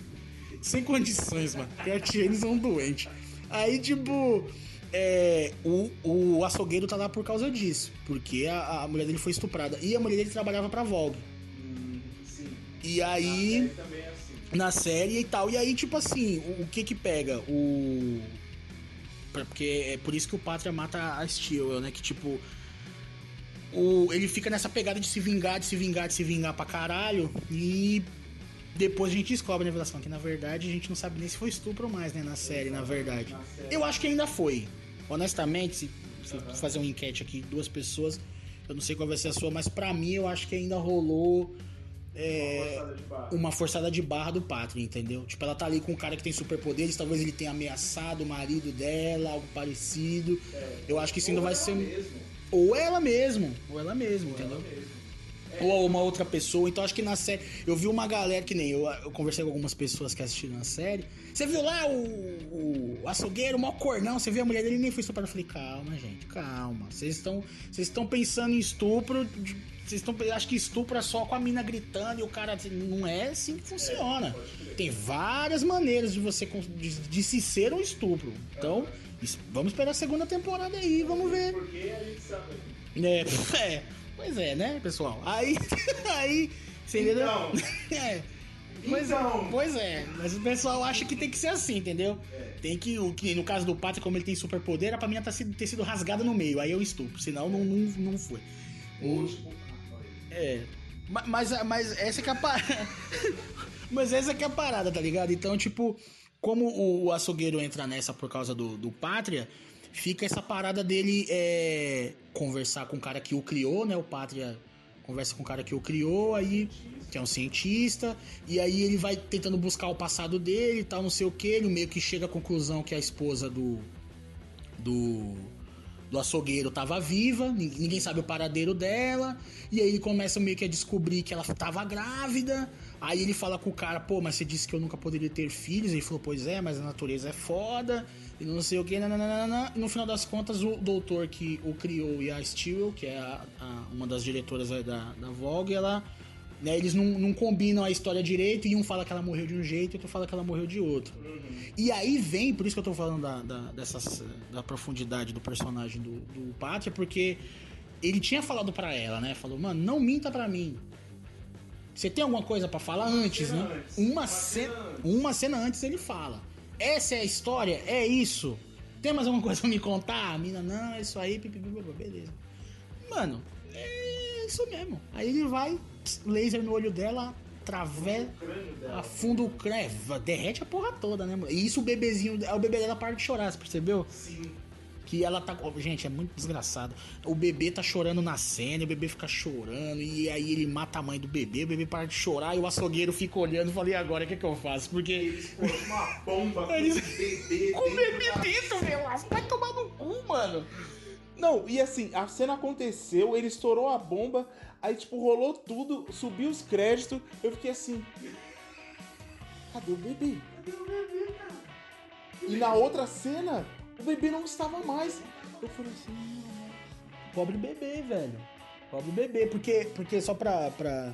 sem condições, mano. Kurt eles são doentes. Aí, tipo. É, o, o açougueiro tá lá por causa disso. Porque a, a mulher dele foi estuprada. E a mulher dele trabalhava pra Vogue. E aí Ele também é assim. na série e tal. E aí, tipo assim, o, o que que pega? O. Porque é por isso que o Pátria mata a Steel, né? Que tipo. O, ele fica nessa pegada de se vingar, de se vingar, de se vingar pra caralho. E depois a gente descobre na revelação que na verdade a gente não sabe nem se foi estupro ou mais, né? Na série, na verdade. Eu acho que ainda foi. Honestamente, se, se eu fazer uma enquete aqui, duas pessoas, eu não sei qual vai ser a sua, mas pra mim eu acho que ainda rolou. É, uma forçada de barra do Pátria, entendeu? Tipo, ela tá ali com um cara que tem superpoderes, talvez ele tenha ameaçado o marido dela, algo parecido. Eu acho que isso ainda vai ser. Mesmo. Ou ela mesmo, ou ela mesma, entendeu? Ou uma outra pessoa. Então acho que na série. Eu vi uma galera que nem eu, eu conversei com algumas pessoas que assistiram a série. Você viu lá o, o açougueiro, o maior cornão, você viu a mulher dele nem foi estuprada. Eu falei, calma, gente, calma. Vocês estão. Vocês estão pensando em estupro. de- Vocês estão. Acho que estupro é só com a mina gritando e o cara. Não é assim que funciona. Tem várias maneiras de você de, de se ser um estupro. Então, vamos esperar a segunda temporada aí, vamos ver. Porque a gente sabe. É, é, pois é, né, pessoal? Aí, aí, você entendeu? Então. É. Pois, Então. é, pois é, mas o pessoal acha que tem que ser assim, entendeu? Tem que, o que no caso do Patrick, como ele tem superpoder, pra mim ter sido, ter sido rasgada no meio, aí eu estupro, senão não, não, não foi. Ou tipo. É. Ma- Mas, mas essa que é a parada. mas essa que é a parada, tá ligado? Então, tipo, como o, o açougueiro entra nessa por causa do, do Pátria, fica essa parada dele é, conversar com o cara que o criou, né? O Pátria conversa com o cara que o criou, aí. Que é um cientista, e aí ele vai tentando buscar o passado dele e tal, não sei o que. Ele meio que chega à conclusão que a esposa do. do do açougueiro tava viva, nin- ninguém sabe o paradeiro dela, e aí ele começa meio que a descobrir que ela tava grávida. Aí ele fala com o cara, pô, mas você disse que eu nunca poderia ter filhos. Ele falou, pois é, mas a natureza é foda, e não sei o que, nananana. E no final das contas, o doutor que o criou e a Stewart, que é a- a- uma das diretoras da, da Vogue, ela. Né, eles não, não combinam a história direito, e um fala que ela morreu de um jeito, e outro fala que ela morreu de outro. E aí vem, por isso que eu tô falando da, da, dessas, da profundidade do personagem do, do Pátria, porque ele tinha falado pra ela, né? Falou, mano, não minta pra mim. Você tem alguma coisa pra falar antes, cena né? antes. Uma, Uma cena, cena antes. uma cena antes ele fala. Essa é a história? É isso? Tem mais alguma coisa pra me contar? A mina, não, é isso aí, pipipi, beleza. Mano, é isso mesmo. Aí ele vai, laser no olho dela, atravessa, afunda o crânio, derrete a porra toda, né, mano? E isso o bebezinho, o bebê dela para de chorar, você percebeu? Sim. Que ela tá. Gente, é muito desgraçado. O bebê tá chorando na cena, o bebê fica chorando, e aí ele mata a mãe do bebê, o bebê para de chorar e o açougueiro fica olhando e fala, e agora, o que, que eu faço? Porque. Explode uma bomba com Eles- o bebê Com o bebê dentro Velasco, vai tomar no cu, mano. Não, e assim, a cena aconteceu, ele estourou a bomba, aí tipo, rolou tudo, subiu os créditos, eu fiquei assim. Cadê o bebê? Cadê o bebê, cara? E na outra cena, o bebê não estava mais. Eu falei assim, "Não, Pobre bebê, velho. Pobre bebê, porque, porque só pra, pra,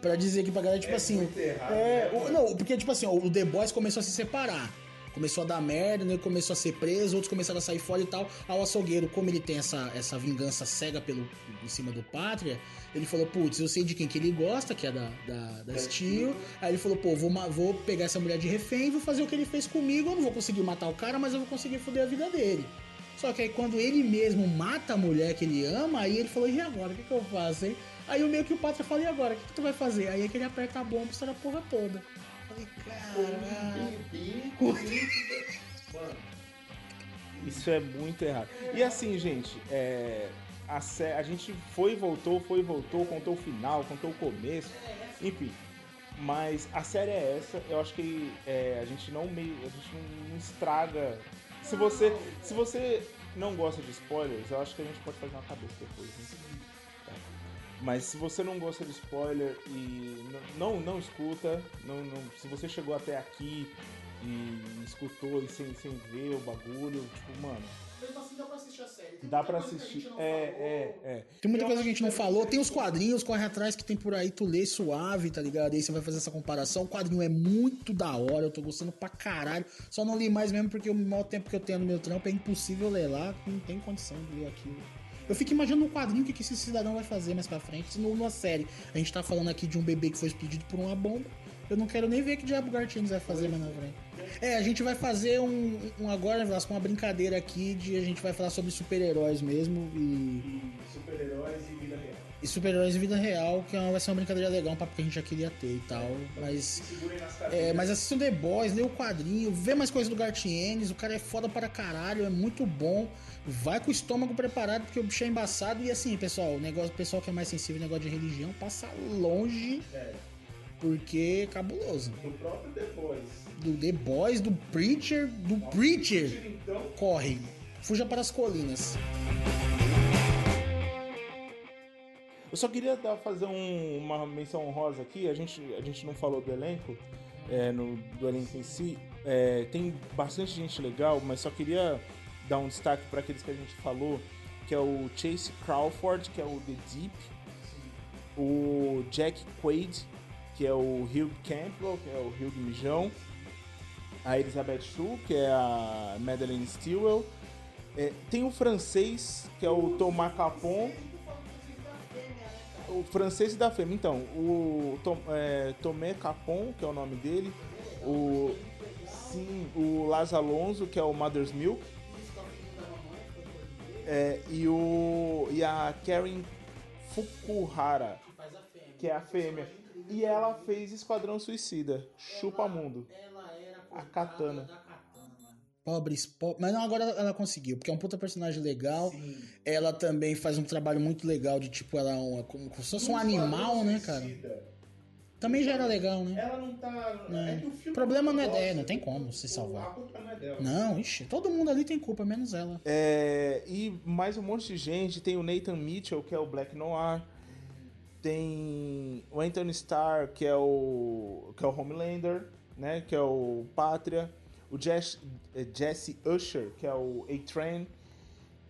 pra dizer aqui pra galera, tipo assim. muito errado, é, né, o- não, porque, tipo assim, o The Boys começou a se separar. Começou a dar merda, né? Começou a ser preso, outros começaram a sair fora e tal. Aí o açougueiro, como ele tem essa, essa vingança cega pelo, em cima do Pátria, ele falou, putz, eu sei de quem que ele gosta, que é da, da, da Steel. Aí ele falou, pô, vou, vou pegar essa mulher de refém e vou fazer o que ele fez comigo. Eu não vou conseguir matar o cara, mas eu vou conseguir foder a vida dele. Só que aí quando ele mesmo mata a mulher que ele ama, aí ele falou, e agora? O que, que eu faço, hein? Aí o meio que o Pátria fala, e agora? O que, que tu vai fazer? Aí é que ele aperta a bomba e estoura a porra toda. Caralho. Isso é muito errado. E assim, gente, é, a, sé- a gente foi e voltou, foi e voltou, contou o final, contou o começo, enfim. Mas a série é essa, eu acho que é, a gente não meio. A gente não estraga. Se você. Se você não gosta de spoilers, eu acho que a gente pode fazer uma cabeça depois. Né? Mas se você não gosta de spoiler e não, não escuta, não, não, se você chegou até aqui e escutou e sem, sem ver o bagulho, tipo, mano, dá pra assistir. É, é, é. Tem muita coisa que a gente não falou. Tem os quadrinhos, corre atrás que tem por aí, tu lê suave, tá ligado? Aí você vai fazer essa comparação. O quadrinho é muito da hora, eu tô gostando pra caralho. Só não li mais mesmo porque o maior tempo que eu tenho no meu trampo é impossível ler lá, não tem condição de ler aquilo. Eu fico imaginando no quadrinho o que que esse cidadão vai fazer mais pra frente. Numa série, a gente tá falando aqui de um bebê que foi explodido por uma bomba. Eu não quero nem ver que diabo o Gartienes vai fazer mais na frente. É, a gente vai fazer um, um agora, Velasco, uma brincadeira aqui de a gente vai falar sobre super-heróis mesmo e Super-heróis e vida real. e super-heróis de vida real, que é vai ser uma brincadeira legal, um papo que a gente já queria ter e tal. Mas. É, mas assista o The Boys, lê o quadrinho, vê mais coisas do Gartienes, o cara é foda para caralho, é muito bom. Vai com o estômago preparado, porque o bicho é embaçado. E assim, pessoal, o negócio, o pessoal que é mais sensível ao negócio de religião, passa longe, porque é cabuloso. O próprio The Boys. Do The Boys, do Preacher, do Preacher, Então, corre. Fuja para as colinas. Eu só queria dar, fazer um- uma menção honrosa aqui. A gente, a gente não falou do elenco, é, no, do elenco em si. É, tem bastante gente legal, mas só queria dar um destaque para aqueles que a gente falou, que é o Chase Crawford, que é o The Deep, o Jack Quaid, que é o Hugh Campbell, que é o Hugh Mijão, a Elizabeth Shue, que é a Madeleine Stewart, é, tem o francês, que é o Thomas Capon, o francês da fêmea. Então, o Tom, é, Tomé Capon, que é o nome dele, o sim, o Laz Alonso, que é o Mother's Milk, é, e o e a Karen Fukuhara, que é a fêmea. E ela fez Esquadrão Suicida, Chupa Mundo. A Katana. Pobres, po... mas não, agora ela, conseguiu, porque é um puta personagem legal. Ela também faz um trabalho muito legal de tipo, ela é uma, como, como se fosse um animal, né, cara? Também já era legal, né? Ela não tá. É. que o filme O problema não é gosta. dela, não tem como se salvar. A culpa não é dela. Não, ixi, todo mundo ali tem culpa, menos ela. É, e mais um monte de gente. Tem o Nathan Mitchell, que é o Black Noir. Tem o Anthony Starr, que é o, que é o Homelander, né? Que é o Pátria. O Jess, eh, Jesse Usher, que é o A-Train.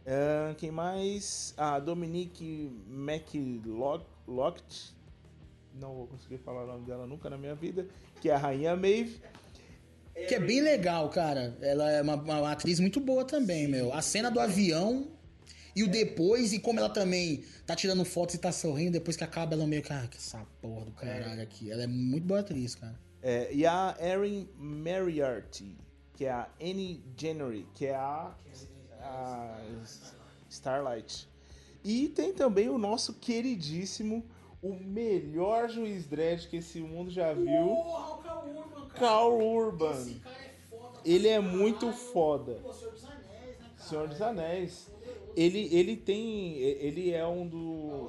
Ah, quem mais? A Dominique McLocht. Não vou conseguir falar o nome dela nunca na minha vida. Que é a Rainha Maeve. Que é bem legal, cara. Ela é uma, uma atriz muito boa também, meu. A cena do avião. E o depois, e como ela também tá tirando fotos e tá sorrindo, depois que acaba, ela meio que, ah, que essa porra do caralho aqui. Ela é muito boa atriz, cara. É, e a Erin Moriarty, que é a Annie January, que é a, a Starlight. E tem também o nosso queridíssimo, o melhor juiz dread que esse mundo já viu, Carl Urban. Ele é muito foda. Senhor dos Anéis. Ele, ele tem. Ele é um do.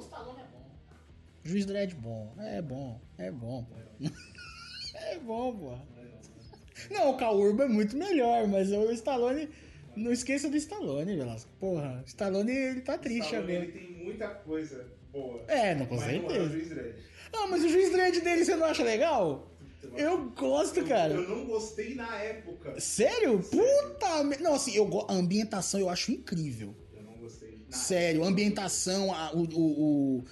Juiz Dredd bom. É bom. É bom, pô. é bom, pô. Não, o Kaurba é muito melhor, mas o Stallone. Não esqueça do Stallone, Velasco. Porra, o Stallone ele tá triste Stallone, agora. ele tem muita coisa boa. É, não, com mas não é o certeza. juiz. Ah, mas o juiz Dredd dele você não acha legal? Eu gosto, cara. Eu não gostei na época. Sério? Puta merda. Não, assim, eu a ambientação eu acho incrível. Sério, a ambientação, a- o,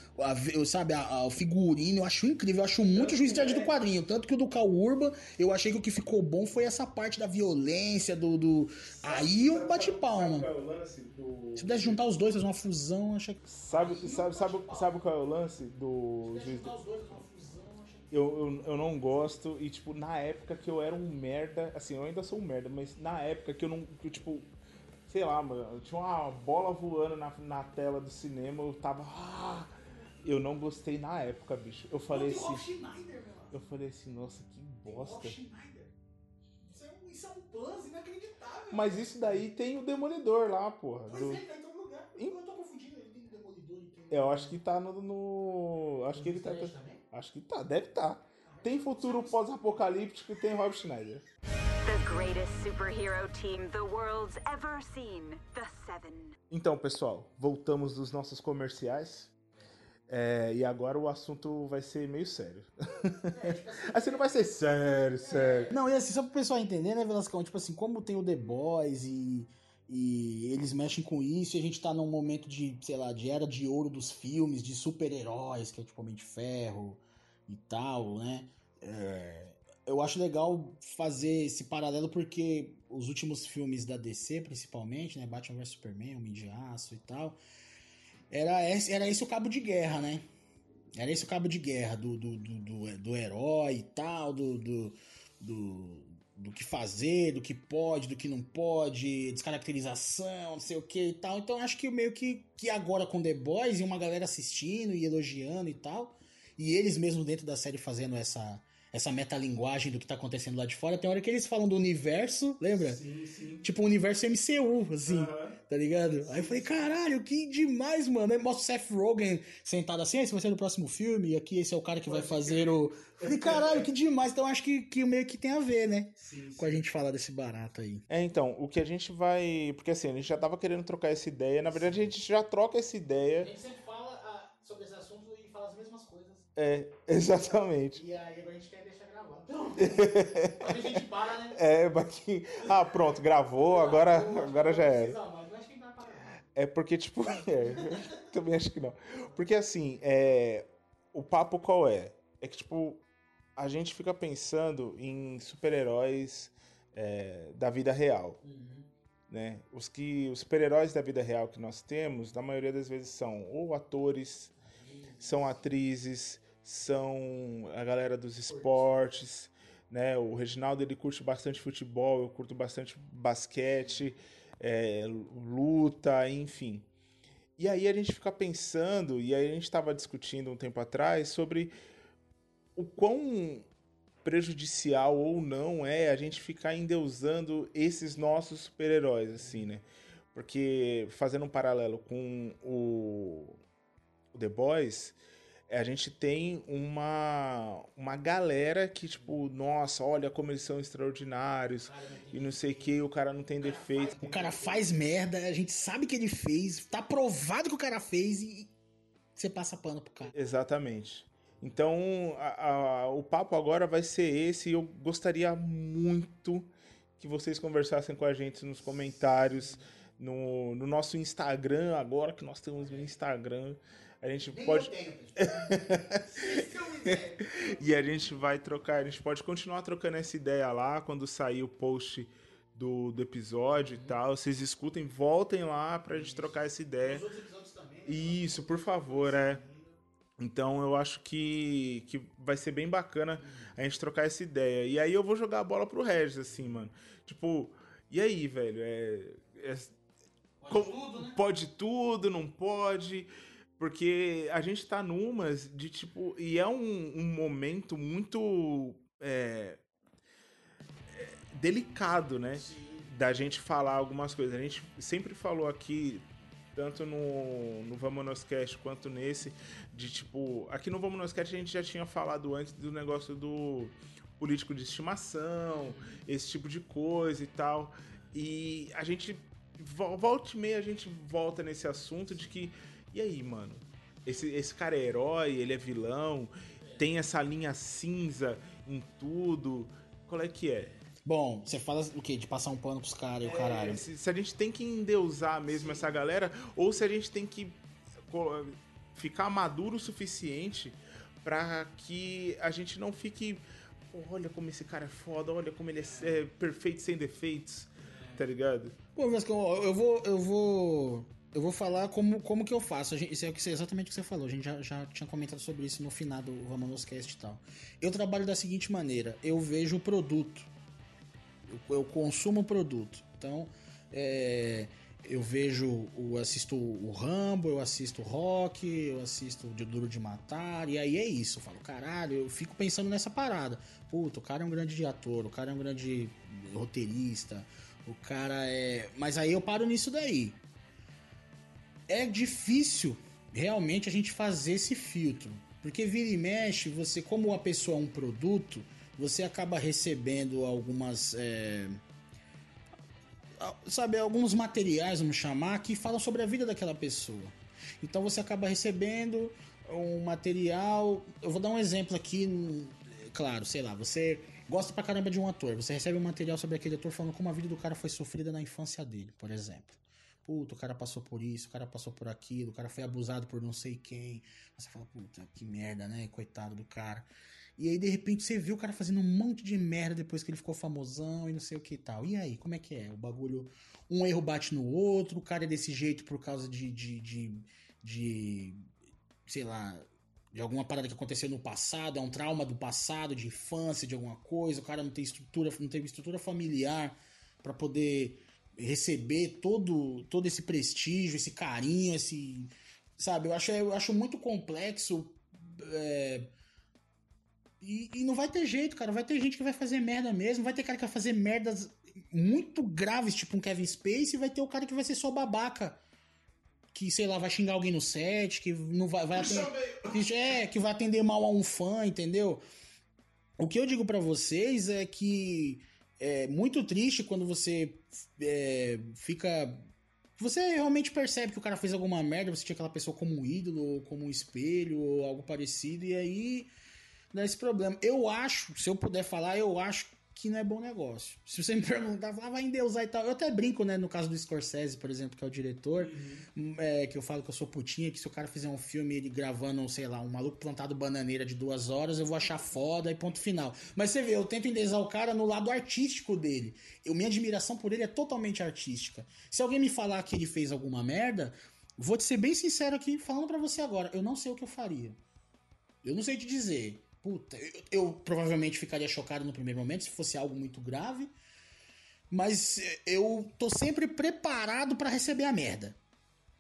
o, sabe, a- o figurino, eu acho incrível. Eu acho muito juiz Dredd do quadrinho. Tanto que o do Cal Urban, eu achei que o que ficou bom foi essa parte da violência, do. do... Aí eu bati palma. É o lance do. Se pudesse juntar os dois, fazer uma fusão, achei que. Sabe, sabe, sabe, sabe qual é o lance do juiz Dredd? Eu, eu, eu não gosto, e tipo, na época que eu era um merda, assim, eu ainda sou um merda, mas na época que eu não, que eu, tipo, sei lá, mano, tinha uma bola voando na, na tela do cinema, eu tava, ah, eu não gostei na época, bicho. Eu falei assim, eu falei assim, nossa, que bosta. Isso é um plus inacreditável. Mas isso daí tem o Demolidor lá, porra. do- tá em todo lugar. Eu tô confundindo, ele tem Demolidor e tem. Eu acho que tá no. no- acho que ele tá. Acho que tá, deve tá. Tem futuro pós-apocalíptico e tem Rob Schneider. Então, pessoal, voltamos dos nossos comerciais. É, e agora o assunto vai ser meio sério. assim não vai ser sério, sério. Não, e assim, só pro pessoal entender, né, Velascão? Tipo assim, como tem o The Boys e, e eles mexem com isso, e a gente tá num momento de, sei lá, de era de ouro dos filmes, de super-heróis, que é tipo Homem de Ferro e tal, né? É, eu acho legal fazer esse paralelo porque os últimos filmes da DC, principalmente, né? Batman vs Superman, Homem de Aço e tal, era esse, era esse o cabo de guerra, né? Era esse o cabo de guerra do, do, do, do, do herói e tal, do, do, do, do que fazer, do que pode, do que não pode, descaracterização, não sei o que e tal. Então acho que meio que, que agora com The Boys e uma galera assistindo e elogiando e tal, e eles mesmos dentro da série fazendo essa, essa metalinguagem do que tá acontecendo lá de fora, tem hora que eles falam do universo, lembra? Sim, sim. Tipo o universo MCU, assim, tá ligado? Aí eu falei, caralho, que demais, mano. Aí mostra o Seth Rogen sentado assim, "Ah, esse vai ser o próximo filme, e aqui esse é o cara que vai fazer o. Falei, caralho, que demais. Então acho que, que meio que tem a ver, né? Com a gente falar desse barato aí. É, então, o que a gente vai. Porque assim, a gente já tava querendo trocar essa ideia. Na verdade, a gente já troca essa ideia. gente sempre fala sobre esse assunto e fala as mesmas coisas. É, exatamente. E aí agora a gente quer deixar gravado. a gente para, né? É, Ah, pronto, gravou, agora, agora já era. É porque, tipo, é, também acho que não. Porque assim, é, o papo qual é? É que, tipo, a gente fica pensando em super-heróis é, da vida real. Né? Os que os super-heróis da vida real que nós temos, na maioria das vezes são ou atores, são atrizes, são a galera dos esportes, né? O Reginaldo ele curte bastante futebol, eu curto bastante basquete, é, luta, enfim. E aí a gente fica pensando, e aí a gente estava discutindo um tempo atrás sobre o quão prejudicial ou não é a gente ficar endeusando esses nossos super-heróis, assim, né? Porque, fazendo um paralelo com o, o The Boys, a gente tem uma, uma galera que, tipo, nossa, olha como eles são extraordinários e não sei o que, o cara não tem defeito. O cara faz merda, a gente sabe que ele fez, tá provado que o cara fez e você passa pano pro cara. Exatamente. Então, a- a- o papo agora vai ser esse. E eu gostaria muito que vocês conversassem com a gente nos comentários, no, no nosso Instagram, agora que nós temos um Instagram. A gente pode. e a gente vai trocar, a gente pode continuar trocando essa ideia lá quando sair o post do, do episódio e tal. Vocês escutem, voltem lá pra gente trocar essa ideia. Isso, por favor, é. Então eu acho que, que vai ser bem bacana a gente trocar essa ideia. E aí eu vou jogar a bola pro Regis, assim, mano. Tipo, e aí, velho? É. é- Pode co- tudo, né? pode tudo, não pode. Porque a gente tá numas de tipo. E é um, um momento muito. é, é, delicado, né? Da gente falar algumas coisas. A gente sempre falou aqui, tanto no, no Vamos Cast quanto nesse, de tipo. Aqui no Vamos Cast a gente já tinha falado antes do negócio do político de estimação, esse tipo de coisa e tal. E a gente. vo- Volta e meia a gente volta nesse assunto de que. E aí, mano? Esse, esse cara é herói, ele é vilão, tem essa linha cinza em tudo. Qual é que é? Bom, você fala o quê? De passar um pano pros caras e o caralho. É, se, se a gente tem que endeusar mesmo essa galera, ou se a gente tem que ficar maduro o suficiente pra que a gente não fique. "Pô, olha como esse cara é foda, olha como ele é, é perfeito sem defeitos, tá ligado? Pô, Vascão, eu vou. Eu vou. Eu vou falar como, como que eu faço. Gente- isso é exatamente o que você falou. A gente já, já tinha comentado sobre isso no final do Vamos Cast e tal. Eu trabalho da seguinte maneira: eu vejo o produto. Eu, eu consumo o produto. Então, é, eu vejo, eu assisto o Rambo, eu assisto o Rock, eu assisto o de Duro de Matar, e aí é isso. Eu falo, caralho, eu fico pensando nessa parada. Puta, o cara é um grande ator, o cara é um grande roteirista, o cara é. Mas aí eu paro nisso daí. É difícil realmente a gente fazer esse filtro. Porque vira e mexe, você, como a pessoa é um produto, você acaba recebendo algumas. é, sabe, alguns materiais, vamos chamar, que falam sobre a vida daquela pessoa. Então você acaba recebendo um material. Eu vou dar um exemplo aqui, hum, claro, sei lá, você gosta pra caramba de um ator, você recebe um material sobre aquele ator falando como a vida do cara foi sofrida na infância dele, por exemplo. Puta, o cara passou por isso, o cara passou por aquilo, o cara foi abusado por não sei quem. Você fala, puta, que merda, né? Coitado do cara. E aí, de repente, você vê o cara fazendo um monte de merda depois que ele ficou famosão e não sei o que e tal. E aí, como é que é? O bagulho. Um erro bate no outro, o cara é desse jeito por causa de. de, de, de sei lá. De alguma parada que aconteceu no passado, é um trauma do passado, de infância, de alguma coisa, o cara não tem estrutura, não teve estrutura familiar pra poder receber todo, todo esse prestígio, esse carinho, esse. Sabe, eu acho, eu acho muito complexo. é, e, e não vai ter jeito, cara. Vai ter gente que vai fazer merda mesmo. Vai ter cara que vai fazer merdas muito graves, tipo um Kevin Space, e vai ter o cara que vai ser só babaca. Que, sei lá, vai xingar alguém no set, que não vai, vai atender, que, é, que vai atender mal a um fã, entendeu? O que eu digo pra vocês é que é muito triste quando você é, fica. Você realmente percebe que o cara fez alguma merda, você tinha aquela pessoa como um ídolo, ou como um espelho, ou algo parecido, e aí dá esse problema. Eu acho, se eu puder falar, eu acho que não é bom negócio. Se você me perguntar, ah, vai endeusar e tal. Eu até brinco, né, no caso do Scorsese, por exemplo, que é o diretor, é, que eu falo que eu sou putinha, que se o cara fizer um filme ele gravando, sei lá, um maluco plantado bananeira de duas horas, eu vou achar foda e ponto final. Mas você vê, eu tento endeusar o cara no lado artístico dele. Eu, minha admiração por ele é totalmente artística. Se alguém me falar que ele fez alguma merda, vou te ser bem sincero aqui, falando pra você agora, eu não sei o que eu faria. Eu não sei te dizer. Puta, eu, eu provavelmente ficaria chocado no primeiro momento se fosse algo muito grave. Mas eu tô sempre preparado pra receber a merda.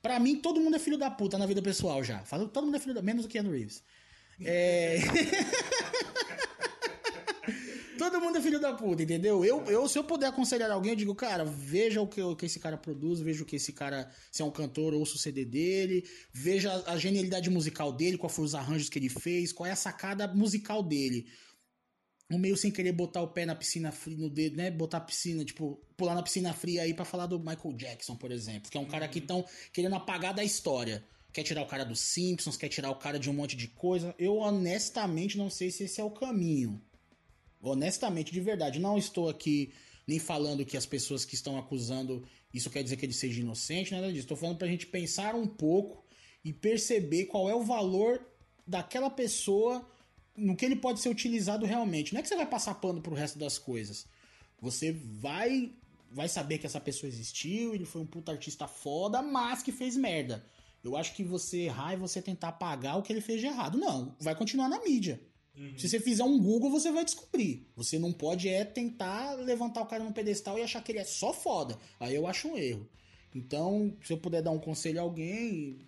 Pra mim, todo mundo é filho da puta na vida pessoal já. Todo mundo é filho da... Menos o Keanu Reeves. É... todo mundo é filho da puta, entendeu? Eu, eu, se eu puder aconselhar alguém, eu digo, cara, veja o que, o que esse cara produz, veja o que esse cara, se é um cantor, ouça o CD dele, veja a, a genialidade musical dele, qual foi os arranjos que ele fez, qual é a sacada musical dele. O meio sem querer botar o pé na piscina fria, no dedo, né? Botar a piscina, tipo, pular na piscina fria aí pra falar do Michael Jackson, por exemplo, que é um cara que estão querendo apagar da história. Quer tirar o cara dos Simpsons, quer tirar o cara de um monte de coisa. Eu honestamente não sei se esse é o caminho. Honestamente, de verdade, não estou aqui nem falando que as pessoas que estão acusando isso quer dizer que ele seja inocente, nada disso. Estou falando pra gente pensar um pouco e perceber qual é o valor daquela pessoa no que ele pode ser utilizado realmente. Não é que você vai passar pano pro resto das coisas. Você vai vai saber que essa pessoa existiu, ele foi um puta artista foda, mas que fez merda. Eu acho que você errar e você tentar apagar o que ele fez de errado. Não, vai continuar na mídia. Se você fizer um Google, você vai descobrir. Você não pode é tentar levantar o cara num pedestal e achar que ele é só foda. Aí eu acho um erro. Então, se eu puder dar um conselho a alguém,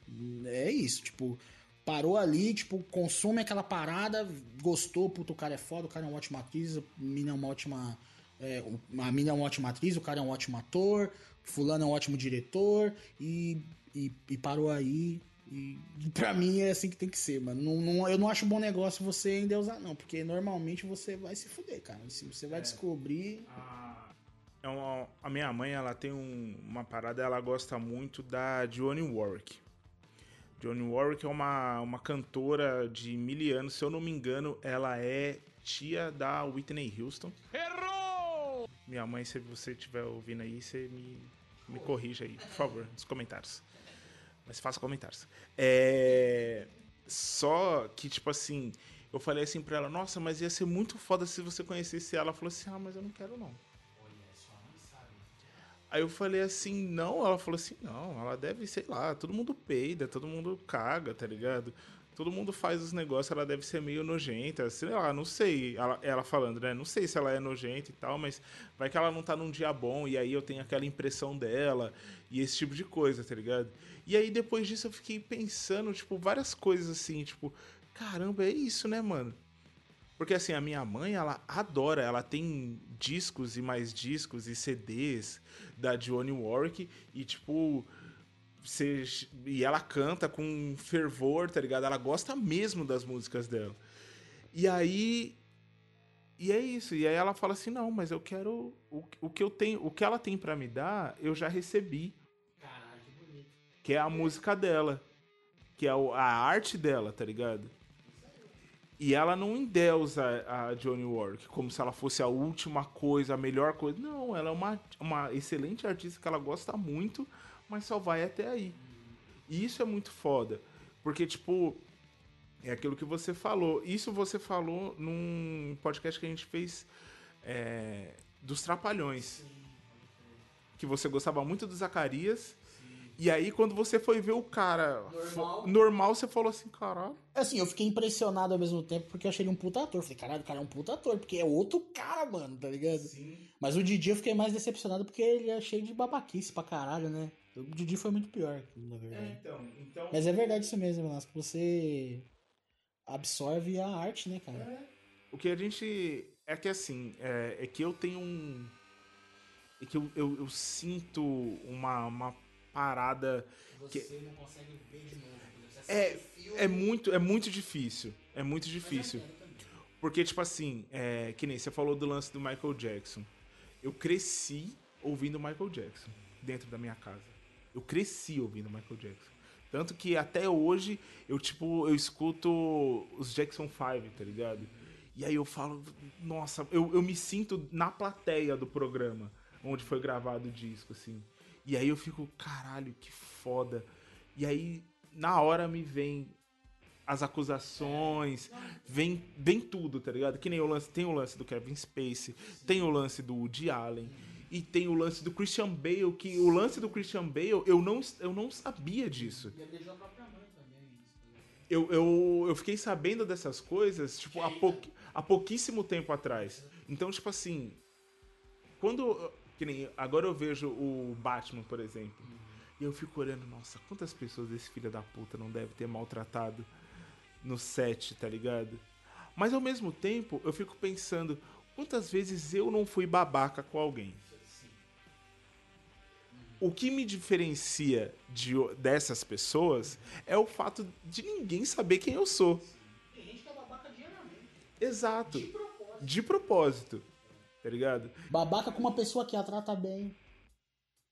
é isso. Tipo, parou ali, tipo, consome aquela parada, gostou, puto, o cara é foda, o cara é uma ótima atriz, a mina é uma ótima. é, a mina é uma ótima atriz, o cara é um ótimo ator, fulano é um ótimo diretor, e, e, e parou aí. E, pra mim é assim que tem que ser, mano. Não, não- eu não acho bom negócio você endeusar, não, porque normalmente você vai se fuder, cara. Se você vai descobrir. É uma- a minha mãe, ela tem um- uma parada, ela gosta muito da Dionne Warwick. Dionne Warwick é uma, uma cantora de mil anos, se eu não me engano, ela é tia da Whitney Houston. Errou! Minha mãe, se você estiver ouvindo aí, você me, me corrija aí, por favor, nos comentários. Mas faça comentários. É... Só que, tipo assim, eu falei assim pra ela, nossa, mas ia ser muito foda se você conhecesse ela. Ela falou assim, ah, mas eu não quero não. Aí eu falei assim, não, ela falou assim, não, ela deve, sei lá, todo mundo peida, todo mundo caga, tá ligado? Todo mundo faz os negócios, ela deve ser meio nojenta, sei lá, não sei. Ela, ela falando, né? Não sei se ela é nojenta e tal, mas vai que ela não tá num dia bom e aí eu tenho aquela impressão dela e esse tipo de coisa, tá ligado? E aí depois disso eu fiquei pensando, tipo, várias coisas assim, tipo, caramba, é isso, né, mano? Porque assim, a minha mãe, ela adora, ela tem discos e mais discos e CDs da Dionne Warwick e tipo, você, e ela canta com fervor, tá ligado? Ela gosta mesmo das músicas dela. E aí e é isso, e aí ela fala assim: "Não, mas eu quero o, o que eu tenho, o que ela tem pra me dar, eu já recebi". Que é a música dela, que é a arte dela, tá ligado? E ela não endeusa a Johnny Warwick como se ela fosse a última coisa, a melhor coisa. Não, ela é uma, uma excelente artista que ela gosta muito, mas só vai até aí. E isso é muito foda. Porque, tipo, é aquilo que você falou. Isso você falou num podcast que a gente fez é, dos Trapalhões. Que você gostava muito do Zacarias. E aí, quando você foi ver o cara fo- normal você falou assim, caralho. Assim, eu fiquei impressionado ao mesmo tempo porque eu achei ele um puta ator. Falei, caralho, o cara é um puta ator, porque é outro cara, mano, tá ligado? Sim. Mas o Didi eu fiquei mais decepcionado porque ele é cheio de babaquice pra caralho, né? O Didi foi muito pior, na verdade. então, então. Mas é verdade isso mesmo, Velasco. Você absorve a arte, né, cara? O que a gente. É que assim, é, é que eu tenho um. É que eu, eu, eu sinto uma, uma parada. que não consegue ver de novo. é, é, muito, é muito difícil. É muito difícil. Porque, tipo assim, é, que nem você falou do lance do Michael Jackson. Eu cresci ouvindo Michael Jackson dentro da minha casa. Eu cresci ouvindo Michael Jackson. Tanto que até hoje eu, tipo, eu escuto os Jackson 5, tá ligado? E aí eu falo, nossa, eu, eu me sinto na plateia do programa onde foi gravado o disco, assim. E aí eu fico, caralho, que foda. E aí, na hora me vem as acusações, vem, vem tudo, tá ligado? Que nem o lance, tem o lance do Kevin Spacey, tem o lance do Woody Allen, e tem o lance do Christian Bale, que o lance do Christian Bale, eu não, eu não sabia disso. Eu, eu, eu fiquei sabendo dessas coisas, tipo, há, pou, há pouquíssimo tempo atrás. Então, tipo assim, quando. Que nem, agora eu vejo o Batman, por exemplo. E eu fico olhando, nossa, quantas pessoas esse filho da puta não deve ter maltratado no set, tá ligado? Mas ao mesmo tempo, eu fico pensando, quantas vezes eu não fui babaca com alguém? O que me diferencia de, dessas pessoas é o fato de ninguém saber quem eu sou. Exato. De propósito. Tá ligado? Babaca com uma pessoa que a trata bem.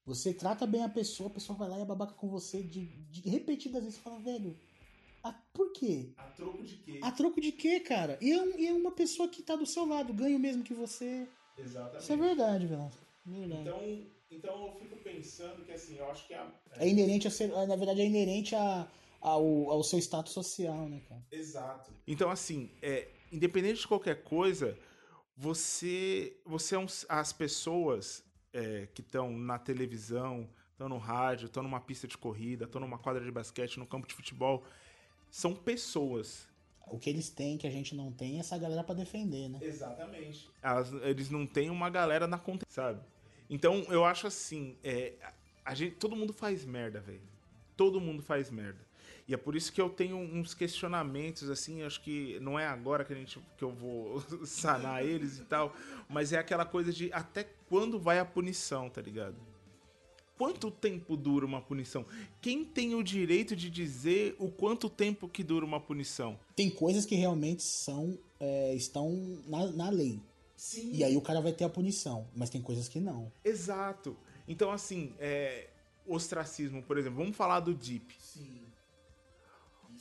Você trata bem a pessoa, a pessoa vai lá e é babaca com você de, de repetidas vezes. Você fala, velho, a- por quê? A troco de quê? A troco de quê, cara? E é, um- e é uma pessoa que tá do seu lado, ganha o mesmo que você. Exatamente. Isso é verdade, Velasco. Verdade. Então, então eu fico pensando que assim, eu acho que a. É inerente a ser. Na verdade, é inerente a, ao, ao seu status social, né, cara? Exato. Então, assim, é, independente de qualquer coisa, você. Você é um, as pessoas. é, que estão na televisão, estão no rádio, estão numa pista de corrida, estão numa quadra de basquete, no campo de futebol, são pessoas. O que eles têm que a gente não tem é essa galera pra defender, né? Exatamente. Elas- eles não têm uma galera na conta, sabe? Então eu acho assim, é, a gente, todo mundo faz merda, velho. Todo mundo faz merda. E é por isso que eu tenho uns questionamentos, assim, acho que não é agora que, a gente, que eu vou sanar eles e tal, mas é aquela coisa de até quando vai a punição, tá ligado? Quanto tempo dura uma punição? Quem tem o direito de dizer o quanto tempo que dura uma punição? Tem coisas que realmente são é, estão na, na lei. Sim. E aí o cara vai ter a punição. Mas tem coisas que não. Exato. Então, assim, é, ostracismo, por exemplo, vamos falar do Deep.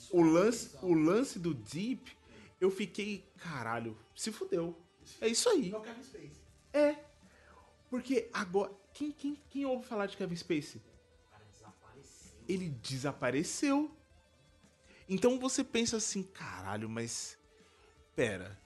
O lance, o lance do Deep, eu fiquei, caralho, se fudeu. É isso aí. É. Porque agora. Quem, quem, quem ouve falar de Kevin Spacey? Ele desapareceu. Então você pensa assim, caralho, mas. Pera.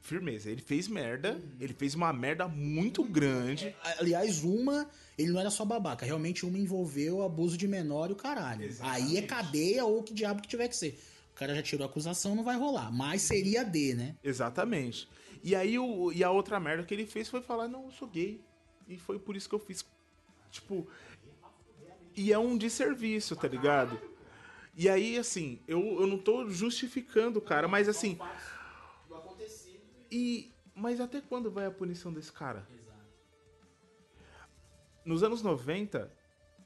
Firmeza, ele fez merda. Ele fez uma merda muito grande. Aliás, uma, ele não era só babaca. Realmente, uma envolveu abuso de menor e o caralho. Aí é cadeia ou que diabo que tiver que ser. O cara já tirou a acusação, não vai rolar. Mas seria D, né? Exatamente. E aí o, e a outra merda que ele fez foi falar, não, eu sou gay. E foi por isso que eu fiz. Tipo. E é um desserviço, tá ligado? E aí, assim, eu, eu não tô justificando o cara, mas assim. E. Mas até quando vai a punição desse cara? Nos anos 90,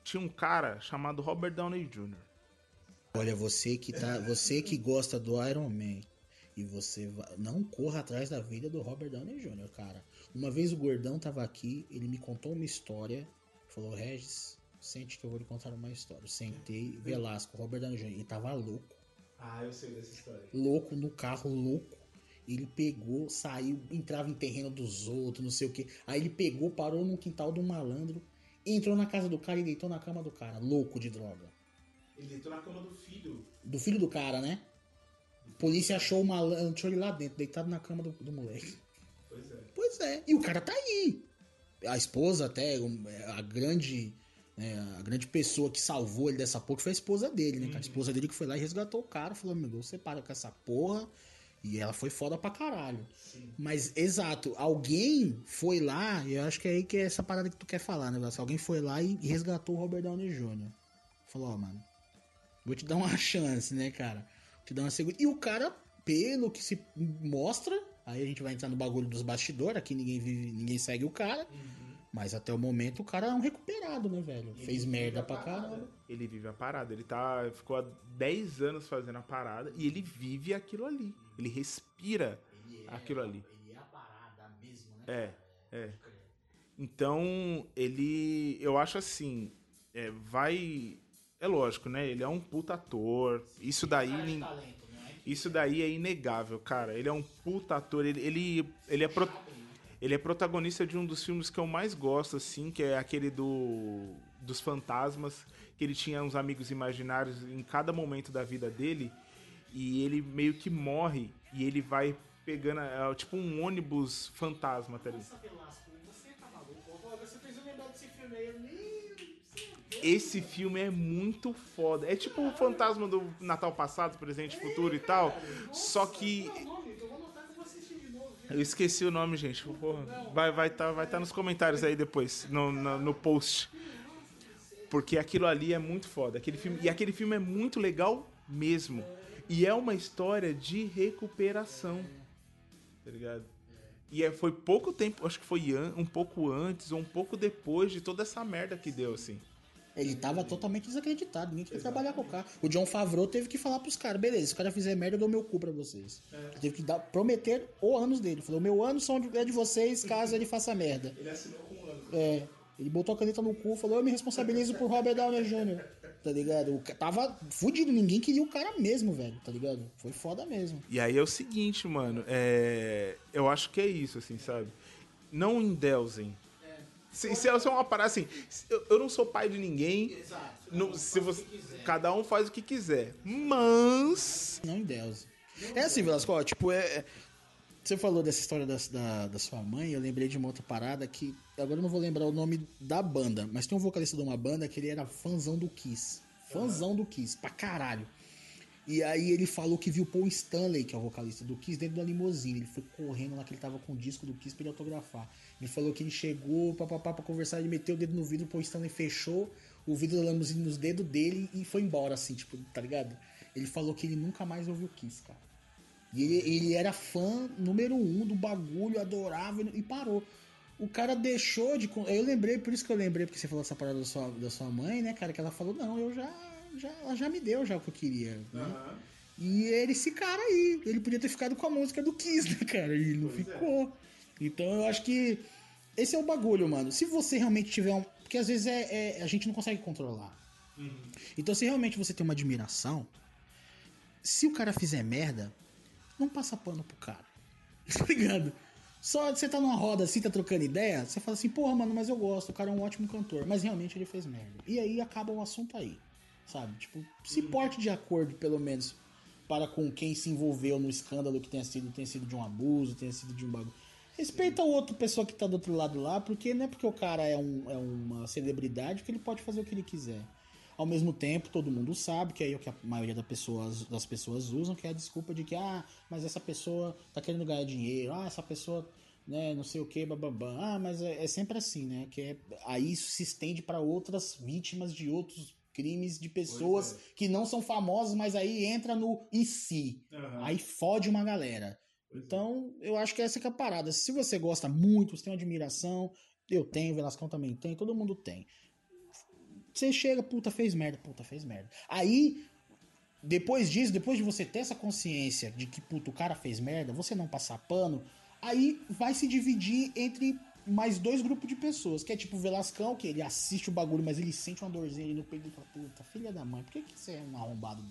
tinha um cara chamado Robert Downey Jr. Olha, você que tá, você que gosta do Iron Man e você va- não corra atrás da vida do Robert Downey Jr., cara. Uma vez o gordão tava aqui, ele me contou uma história, falou: "Regis, sente que eu vou lhe contar uma história". Eu sentei, Velasco, Robert Downey Jr., ele tava louco, Ah, eu sei dessa história. louco no carro, louco. Ele pegou, saiu, entrava em terreno dos outros, não sei o que. Aí ele pegou, parou no quintal do malandro, entrou na casa do cara e deitou na cama do cara, louco de droga. Ele deitou na cama do filho. Do filho do cara, né? A polícia achou o malandro, achou ele lá dentro, deitado na cama do, do moleque. Pois é. Pois é. E o cara tá aí. A esposa até, a grande. né, a grande pessoa que salvou ele dessa porra foi a esposa dele, né? cara? A esposa dele que foi lá e resgatou o cara, falou, amigo, você para com essa porra. E ela foi foda pra caralho. Mas, exato, alguém foi lá, e eu acho que é aí que é essa parada que tu quer falar, né, Vasco? Alguém foi lá e, resgatou o Robert Downey Jr. Falou, ó, mano, vou te dar uma chance, né, cara? Vou te dar uma segunda. E o cara, pelo que se mostra, aí a gente vai entrar no bagulho dos bastidores, aqui ninguém vive, ninguém segue o cara. Mas até o momento o cara é um recuperado, né, velho? Fez merda pra caramba. Ele vive a parada. Ele tá, ficou há 10 anos fazendo a parada e ele vive aquilo ali. Ele respira aquilo ali. Ele é a parada mesmo, né? É, é. Então, ele. Eu acho assim. é, vai. É lógico, né? Ele é um puta ator. Isso daí. nin- Isso daí é inegável, cara. Ele é um puta ator. Ele, ele, ele, é pro- ele é protagonista de um dos filmes que eu mais gosto, assim, que é aquele do dos fantasmas, que ele tinha uns amigos imaginários em cada momento da vida dele, e ele meio que morre, e ele vai pegando, é, tipo um ônibus fantasma, tá ligado? Você tá maluco? Você fez eu lembrar desse filme aí. Esse filme é muito foda. É tipo o fantasma do Natal passado, presente, futuro e tal. Só que. Eu esqueci o nome, gente. Porra, vai vai tá, vai tá nos comentários aí depois, no, no, no post. Porque aquilo ali é muito foda. Aquele filme, e aquele filme é muito legal mesmo. E é uma história de recuperação. Tá ligado? E é, foi pouco tempo, acho que foi an- um pouco antes ou um pouco depois de toda essa merda que deu, assim. Ele tava totalmente desacreditado, ninguém queria trabalhar com o cara. O John Favreau teve que falar pros caras, beleza, se o cara fizer merda, eu dou meu cu pra vocês. Ele Teve que dar, prometer o ânus dele. Falou, meu ânus são de- é de vocês caso ele faça merda. Ele assinou com um ano. É, ele botou a caneta no cu, falou, eu me responsabilizo por Robert Downey Jr., tá ligado? O tava fudido, ninguém queria o cara mesmo, velho, tá ligado? Foi foda mesmo. E aí é o seguinte, mano, é... eu acho que é isso, assim, sabe? Não endeusem. Se, se é uma parada assim, eu, eu não sou pai de ninguém. não- se você, cada um faz o que quiser. Mas. Não em Deus. É assim, Velasco, tipo, é. Você falou dessa história da, da, da sua mãe, eu lembrei de uma outra parada que. Agora eu não vou lembrar o nome da banda, mas tem um vocalista de uma banda que ele era fãzão do Kiss. Fãzão do Kiss, pra caralho. E aí ele falou que viu Paul Stanley, que é o vocalista do Kiss, dentro da limusine. Ele foi correndo lá que ele tava com o disco do Kiss pra ele autografar. Ele falou que ele chegou papapá pra conversar, ele meteu o dedo no vidro, Paul Stanley fechou o vidro da limusine nos dedos dele e foi embora, assim, tipo, tá ligado? Ele falou que ele nunca mais ouviu Kiss, cara. E ele, ele era fã número um do bagulho, adorava e parou. O cara deixou de. Eu lembrei, por isso que eu lembrei, porque você falou essa parada da sua, da sua mãe, né, cara? Que ela falou, não, eu já. já ela já me deu já o que eu queria. Né? E ele, esse cara aí, ele podia ter ficado com a música do Kiss, né, cara? E não ficou. Então eu acho que esse é o bagulho, mano. Se você realmente tiver um. Porque às vezes é, é- a gente não consegue controlar. Então se realmente você tem uma admiração, se o cara fizer merda, não passa pano pro cara. Tá ligado? Só você tá numa roda assim, tá trocando ideia, você fala assim, porra, mano, mas eu gosto, o cara é um ótimo cantor. Mas realmente ele fez merda. E aí acaba o assunto aí. Sabe? Tipo, se porte de acordo, pelo menos, para com quem se envolveu no escândalo que tenha sido, tenha sido de um abuso, tenha sido de um bagulho. Respeita a outra pessoa que tá do outro lado lá, porque não é porque o cara é, um, é uma celebridade que ele pode fazer o que ele quiser. Ao mesmo tempo, todo mundo sabe que é o que a maioria das pessoas, das pessoas usam, que é a desculpa de que, ah, mas essa pessoa tá querendo ganhar dinheiro, ah, essa pessoa, né, não sei o que, bababá. Ah, mas é, é sempre assim, né? Que é, aí isso se estende para outras vítimas de outros crimes de pessoas que não são famosas, mas aí entra no e se. Aí fode uma galera. Então, eu acho que essa que é a parada. Se você gosta muito, você tem uma admiração, eu tenho, o Velascão também tem, todo mundo tem. Você chega, puta, fez merda, puta, fez merda. Aí, depois disso, depois de você ter essa consciência de que, puta, o cara fez merda, você não passar pano, aí vai se dividir entre mais dois grupos de pessoas, que é tipo o Velascão, que ele assiste o bagulho, mas ele sente uma dorzinha ali no peito e fala, puta, filha da mãe, por que, que você é um arrombado?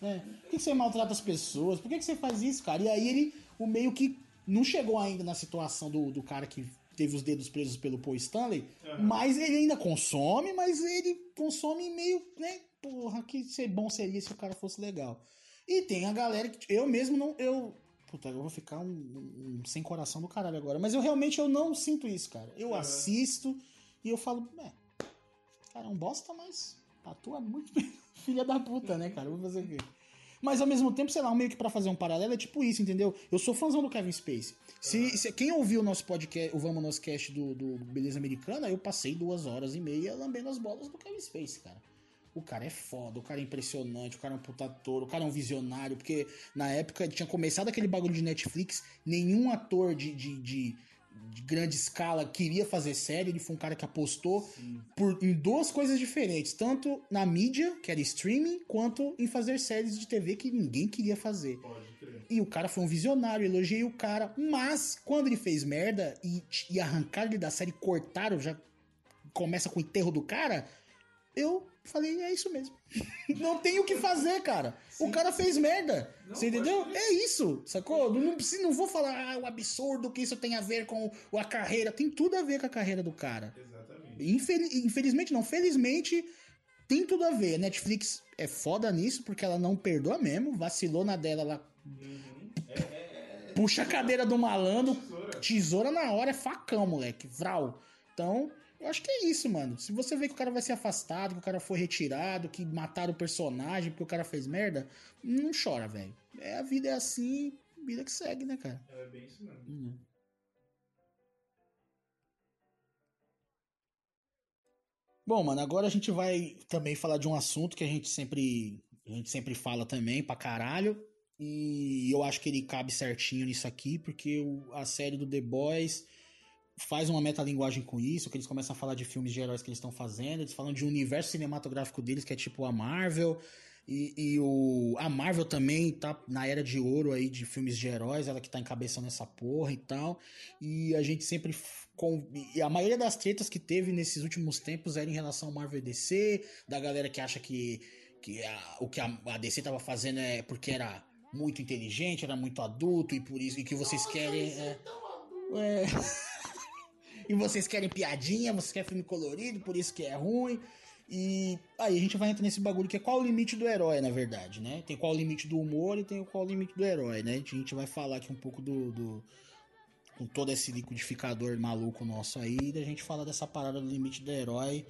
Né? Por que, que você maltrata as pessoas? Por que, que você faz isso, cara? E aí ele, o meio que não chegou ainda na situação do, do cara que teve os dedos presos pelo Paul Stanley, mas ele ainda consome, mas ele consome meio, né? Porra, que ser bom seria se o cara fosse legal. E tem a galera que eu mesmo não, eu Puta, eu vou ficar um, um- sem coração do caralho agora. Mas eu realmente eu não sinto isso, cara. Eu assisto e eu falo, é, cara, é um bosta, mas atua muito bem. Filha da puta, né, cara? Vou fazer o quê? Mas ao mesmo tempo, sei lá, meio que pra fazer um paralelo é tipo isso, entendeu? Eu sou fãzão do Kevin Space. Se, se- quem ouviu o nosso podcast, o Vamos Nos Cast do, do Beleza Americana, eu passei duas horas e meia lambendo as bolas do Kevin Space, cara. O cara é foda, o cara é impressionante, o cara é um puta ator, o cara é um visionário, porque na época tinha começado aquele bagulho de Netflix, nenhum ator de, de, de- de grande escala queria fazer série, ele foi um cara que apostou por, em duas coisas diferentes, tanto na mídia, que era streaming, quanto em fazer séries de TV que ninguém queria fazer. E o cara foi um visionário, elogiei o cara, mas quando ele fez merda e, e arrancaram ele da série, cortaram, já começa com o enterro do cara, eu falei, é isso mesmo. não tem o que fazer, cara. O cara fez merda. você entendeu? É isso, sacou? Não, não, não vou falar ah, o absurdo que isso tem a ver com a carreira. Tem tudo a ver com a carreira do cara. Infeliz- infelizmente, não. Felizmente, tem tudo a ver. Netflix é foda nisso, porque ela não perdoa mesmo. Vacilou na dela, ela puxa a cadeira do malandro, tesoura na hora, é facão, moleque. Vral. Então, eu acho que é isso, mano. Se você vê que o cara vai ser afastado, que o cara foi retirado, que mataram o personagem porque o cara fez merda, não chora, velho. É, a vida é assim, vida que segue, né, cara? É bem isso mesmo. Uhum. Bom, mano, agora a gente vai também falar de um assunto que a gente sempre, a gente sempre fala também pra caralho. E eu acho que ele cabe certinho nisso aqui, porque o- a série do The Boys faz uma metalinguagem com isso, que eles começam a falar de filmes de heróis que eles estão fazendo, eles falam de um universo cinematográfico deles, que é tipo a Marvel, e, e o, a Marvel também tá na era de ouro aí de filmes de heróis, ela que tá encabeçando essa porra e tal, e a gente sempre... Com, e a maioria das tretas que teve nesses últimos tempos era em relação ao Marvel DC, da galera que acha que, que a- o que a, a DC tava fazendo é porque era muito inteligente, era muito adulto, e por isso e que vocês querem... é, é, e vocês querem piadinha, vocês querem filme colorido, por isso que é ruim. E aí a gente vai entrar nesse bagulho que é qual o limite do herói, na verdade, né? Tem qual o limite do humor e tem qual o limite do herói, né? A gente vai falar aqui um pouco do. do- com todo esse liquidificador maluco nosso aí, e a gente fala dessa parada do limite do herói.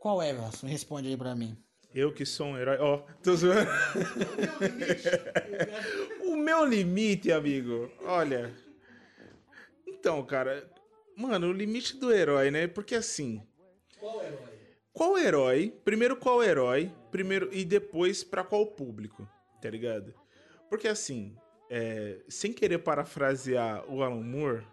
Qual é, Vasco? Responde aí pra mim. Eu que sou um herói. Ó, tô zoando. o meu limite, amigo. Olha. Então, cara. Mano, o limite do herói, né? Porque assim. Qual herói? Qual herói? Primeiro, qual herói? Primeiro, e depois, pra qual público? Tá ligado? Porque assim. é, sem querer parafrasear o Alan Moore.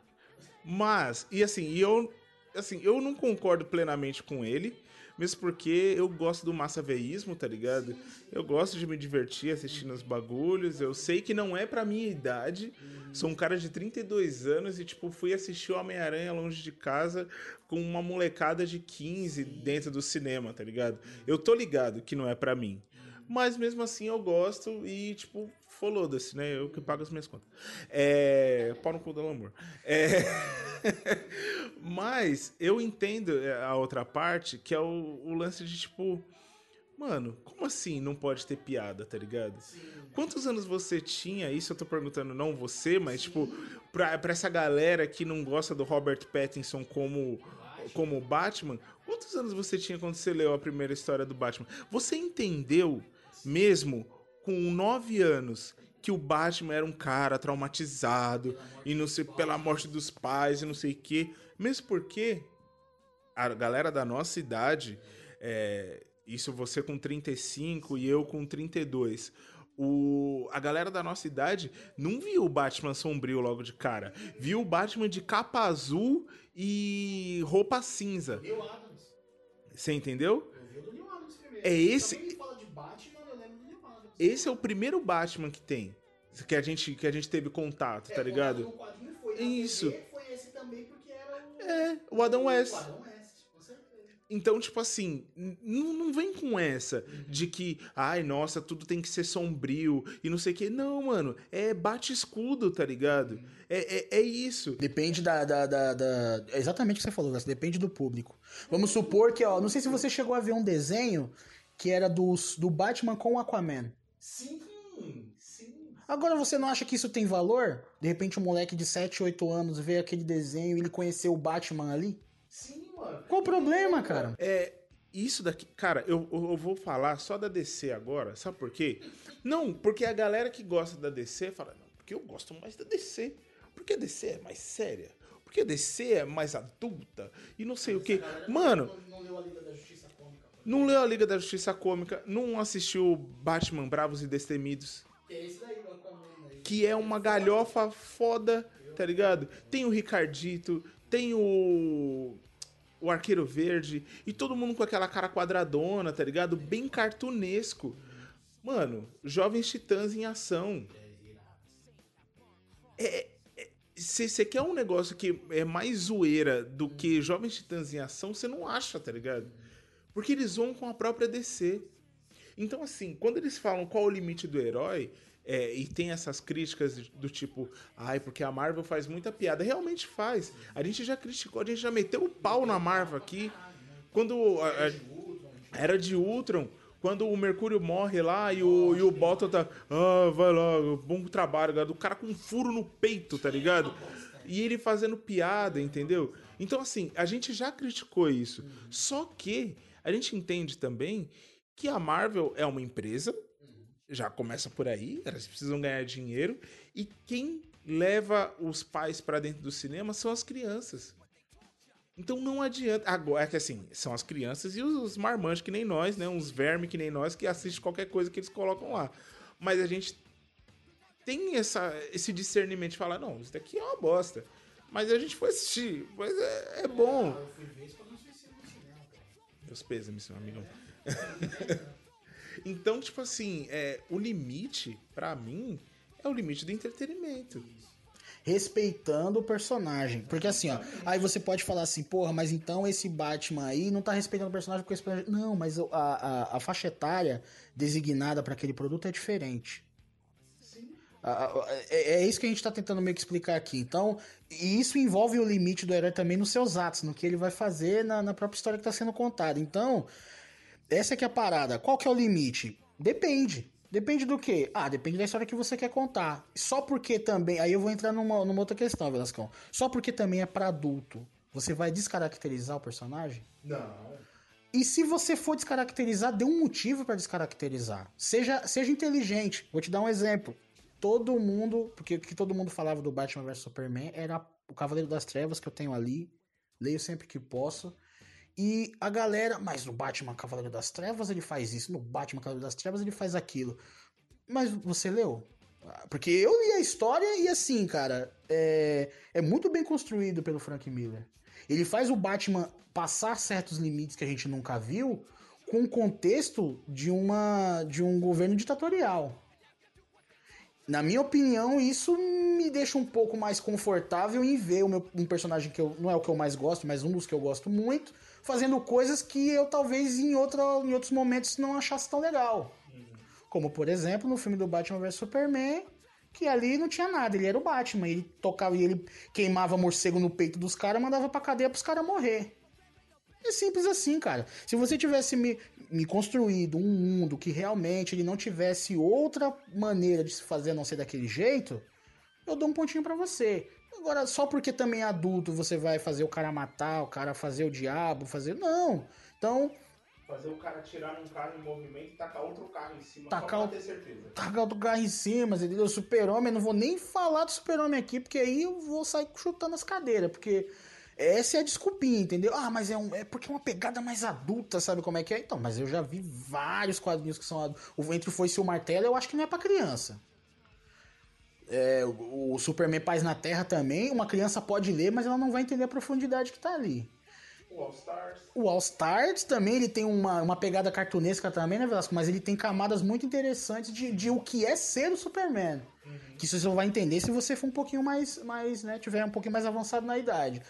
Mas, e assim, e eu. Assim, eu não concordo plenamente com ele. Mesmo porque eu gosto do massaveísmo, tá ligado? Eu gosto de me divertir assistindo os bagulhos. Eu sei que não é pra minha idade. Sou um cara de 32 anos e, tipo, fui assistir o Homem-Aranha longe de casa com uma molecada de 15 dentro do cinema, tá ligado? Eu tô ligado que não é pra mim. Mas mesmo assim eu gosto e, tipo, foda-se, né? Eu que pago as minhas contas. É. Pau no cu do amor. É. Mas eu entendo a outra parte, que é o, o lance de, tipo. Mano, como assim não pode ter piada, tá ligado? Quantos anos você tinha? Isso eu tô perguntando, não você, mas, tipo, pra, pra essa galera que não gosta do Robert Pattinson como, como Batman, quantos anos você tinha quando você leu a primeira história do Batman? Você entendeu, mesmo com nove anos, que o Batman era um cara traumatizado e não sei, pela morte dos pais e não sei o quê? Mesmo porque a galera da nossa idade, é, isso você com 35 e eu com 32. O, a galera da nossa idade não viu o Batman sombrio logo de cara. Viu o Batman de capa azul e roupa cinza. Você entendeu? Eu vi o do Neil Adams primeiro. É esse- Também fala de Batman, eu lembro do Neil Adams. Esse é o primeiro Batman que tem. Que a gente, que a gente teve contato, tá ligado? O quadrinho foi. Isso. Foi esse também porque era o. É, o Adam West. O Adam West, com certeza. Então, tipo assim, não, não vem com essa de que, ai, nossa, tudo tem que ser sombrio e não sei o que. Não, mano, é bate-escudo, tá ligado? É, é, é isso. Depende da, da, da, da- é Exatamente o que você falou, Gus, depende do público. Vamos supor que, ó, não sei se você chegou a ver um desenho que era do, do Batman com o Aquaman. Sim, sim. Agora você não acha que isso tem valor? De repente um moleque de 7, 8 anos vê aquele desenho e ele conheceu o Batman ali? Sim, mano. Qual o problema, cara? É, isso daqui, cara, eu, eu vou falar só da DC agora, sabe por quê? Não, porque a galera que gosta da DC fala, não, porque eu gosto mais da DC. Porque a DC é mais séria. Porque a DC é mais adulta e não sei o quê. Mano, Não leu a Liga da Justiça. Não leu a Liga da Justiça Cômica, não assistiu Batman Bravos e Destemidos, É aí. que é uma galhofa foda, tá ligado? Tem o Ricardito, tem o o Arqueiro Verde e todo mundo com aquela cara quadradona, tá ligado? Bem cartunesco. Mano, Jovens Titãs em ação. É, se você quer um negócio que é mais zoeira do que Jovens Titãs em ação, você não acha, tá ligado? Porque eles vão com a própria DC. Então, assim, quando eles falam qual o limite do herói, é, e tem essas críticas do tipo, ai, porque a Marvel faz muita piada. Realmente faz. A gente já criticou, a gente já meteu o pau na Marvel aqui. Quando a- a- era de Ultron, quando o Mercúrio morre lá e o, e o Bottom tá, ah, vai lá, bom trabalho, cara. O cara com um furo no peito, tá ligado? E ele fazendo piada, entendeu? Então, assim, a gente já criticou isso. Só que a gente entende também que a Marvel é uma empresa, já começa por aí, elas precisam ganhar dinheiro, e quem leva os pais pra dentro do cinema são as crianças. Então não adianta. Agora é que assim, são as crianças e os marmanjos que nem nós, né? Uns vermes que nem nós que assistem qualquer coisa que eles colocam lá. Mas a gente tem essa, esse discernimento de falar, não, isso daqui é uma bosta. Mas a gente foi assistir, mas é, é bom. Eu fui ver isso. Meus pêsames, meu amigão. então, tipo assim, é, o limite, pra mim, é o limite do entretenimento. Respeitando o personagem. Porque assim, ó. Aí você pode falar assim, porra, mas então esse Batman aí não tá respeitando o personagem porque esse personagem. Não, mas a, a, a faixa etária designada pra aquele produto é diferente. É, é isso que a gente tá tentando meio que explicar aqui. Então, e isso envolve o limite do herói também nos seus atos, no que ele vai fazer na, na própria história que tá sendo contada. Então, essa que é a parada. Qual que é o limite? Depende. Depende do quê? Ah, depende da história que você quer contar. Só porque também. Aí eu vou entrar numa, numa outra questão, Velascão. Só porque também é pra adulto. Você vai descaracterizar o personagem? Não. E se você for descaracterizar, dê um motivo pra descaracterizar. Seja, seja inteligente. Vou te dar um exemplo. Todo mundo. Porque o que todo mundo falava do Batman vs Superman era o Cavaleiro das Trevas que eu tenho ali. Leio sempre que posso. E a galera. Mas no Batman Cavaleiro das Trevas ele faz isso. No Batman Cavaleiro das Trevas ele faz aquilo. Mas você leu? Porque eu li a história e assim, cara, é, é muito bem construído pelo Frank Miller. Ele faz o Batman passar certos limites que a gente nunca viu com o contexto de uma de um governo ditatorial. Na minha opinião, isso me deixa um pouco mais confortável em ver o meu, um personagem que eu, não é o que eu mais gosto, mas um dos que eu gosto muito, fazendo coisas que eu talvez em, outra, em outros momentos não achasse tão legal. Como, por exemplo, no filme do Batman vs Superman, que ali não tinha nada, ele era o Batman, ele tocava e ele queimava morcego no peito dos caras, mandava pra cadeia pros caras morrer. É simples assim, cara. Se você tivesse me, me construído um mundo que realmente ele não tivesse outra maneira de se fazer a não ser daquele jeito, eu dou um pontinho pra você. Agora, só porque também é adulto você vai fazer o cara matar, o cara fazer o diabo, fazer. Não. Então, Fazer o cara tirar num carro em movimento e tacar outro carro em cima, Tacar só o- pra ter certeza. tacar do carro em cima, entendeu? Super-Homem, não vou nem falar do Super-Homem aqui, porque aí eu vou sair chutando as cadeiras, porque essa é a desculpinha, entendeu? Ah, mas é, um, é porque é uma pegada mais adulta, sabe como é que é? Então, mas eu já vi vários quadrinhos que são adultos. O Ventre Foi Se o Martelo, eu acho que não é pra criança. É, o, o Superman Paz na Terra também, uma criança pode ler, mas ela não vai entender a profundidade que tá ali. O All Stars. O All Stars também, ele tem uma, uma pegada cartunesca também, né, Velasco? Mas ele tem camadas muito interessantes de, de o que é ser o Superman. Que isso você vai entender se você for um pouquinho mais, mais né, tiver um pouquinho mais avançado na idade.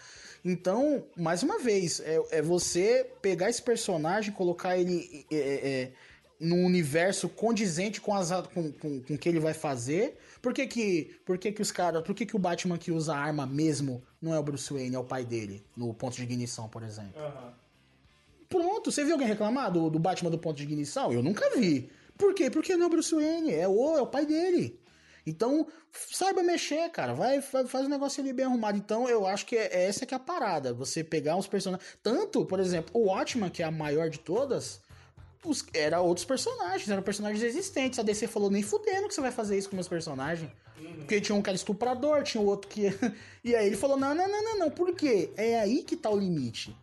Então, mais uma vez, é, é você pegar esse personagem, colocar ele é, é, é, num universo condizente com, as, com, com, com o que ele vai fazer. Por que que, por que, que os caras. Por que, que o Batman que usa arma mesmo não é o Bruce Wayne, é o pai dele? No ponto de ignição, por exemplo. Aham. Pronto, você viu alguém reclamar do, do Batman do ponto de ignição? Eu nunca vi. Por quê? Porque não é o Bruce Wayne, é o, é o pai dele. Então, saiba mexer, cara. Vai, fa- faz o negócio ali bem arrumado. Então, eu acho que é, é essa que é a parada. Você pegar uns personagens. Tanto, por exemplo, o Watchman, que é a maior de todas, os, era outros personagens, eram personagens existentes. A DC falou, nem fudendo que você vai fazer isso com meus personagens. Porque tinha um cara estuprador, tinha o outro que. e aí ele falou: não, não, não, não, não. Por quê? É aí que tá o limite.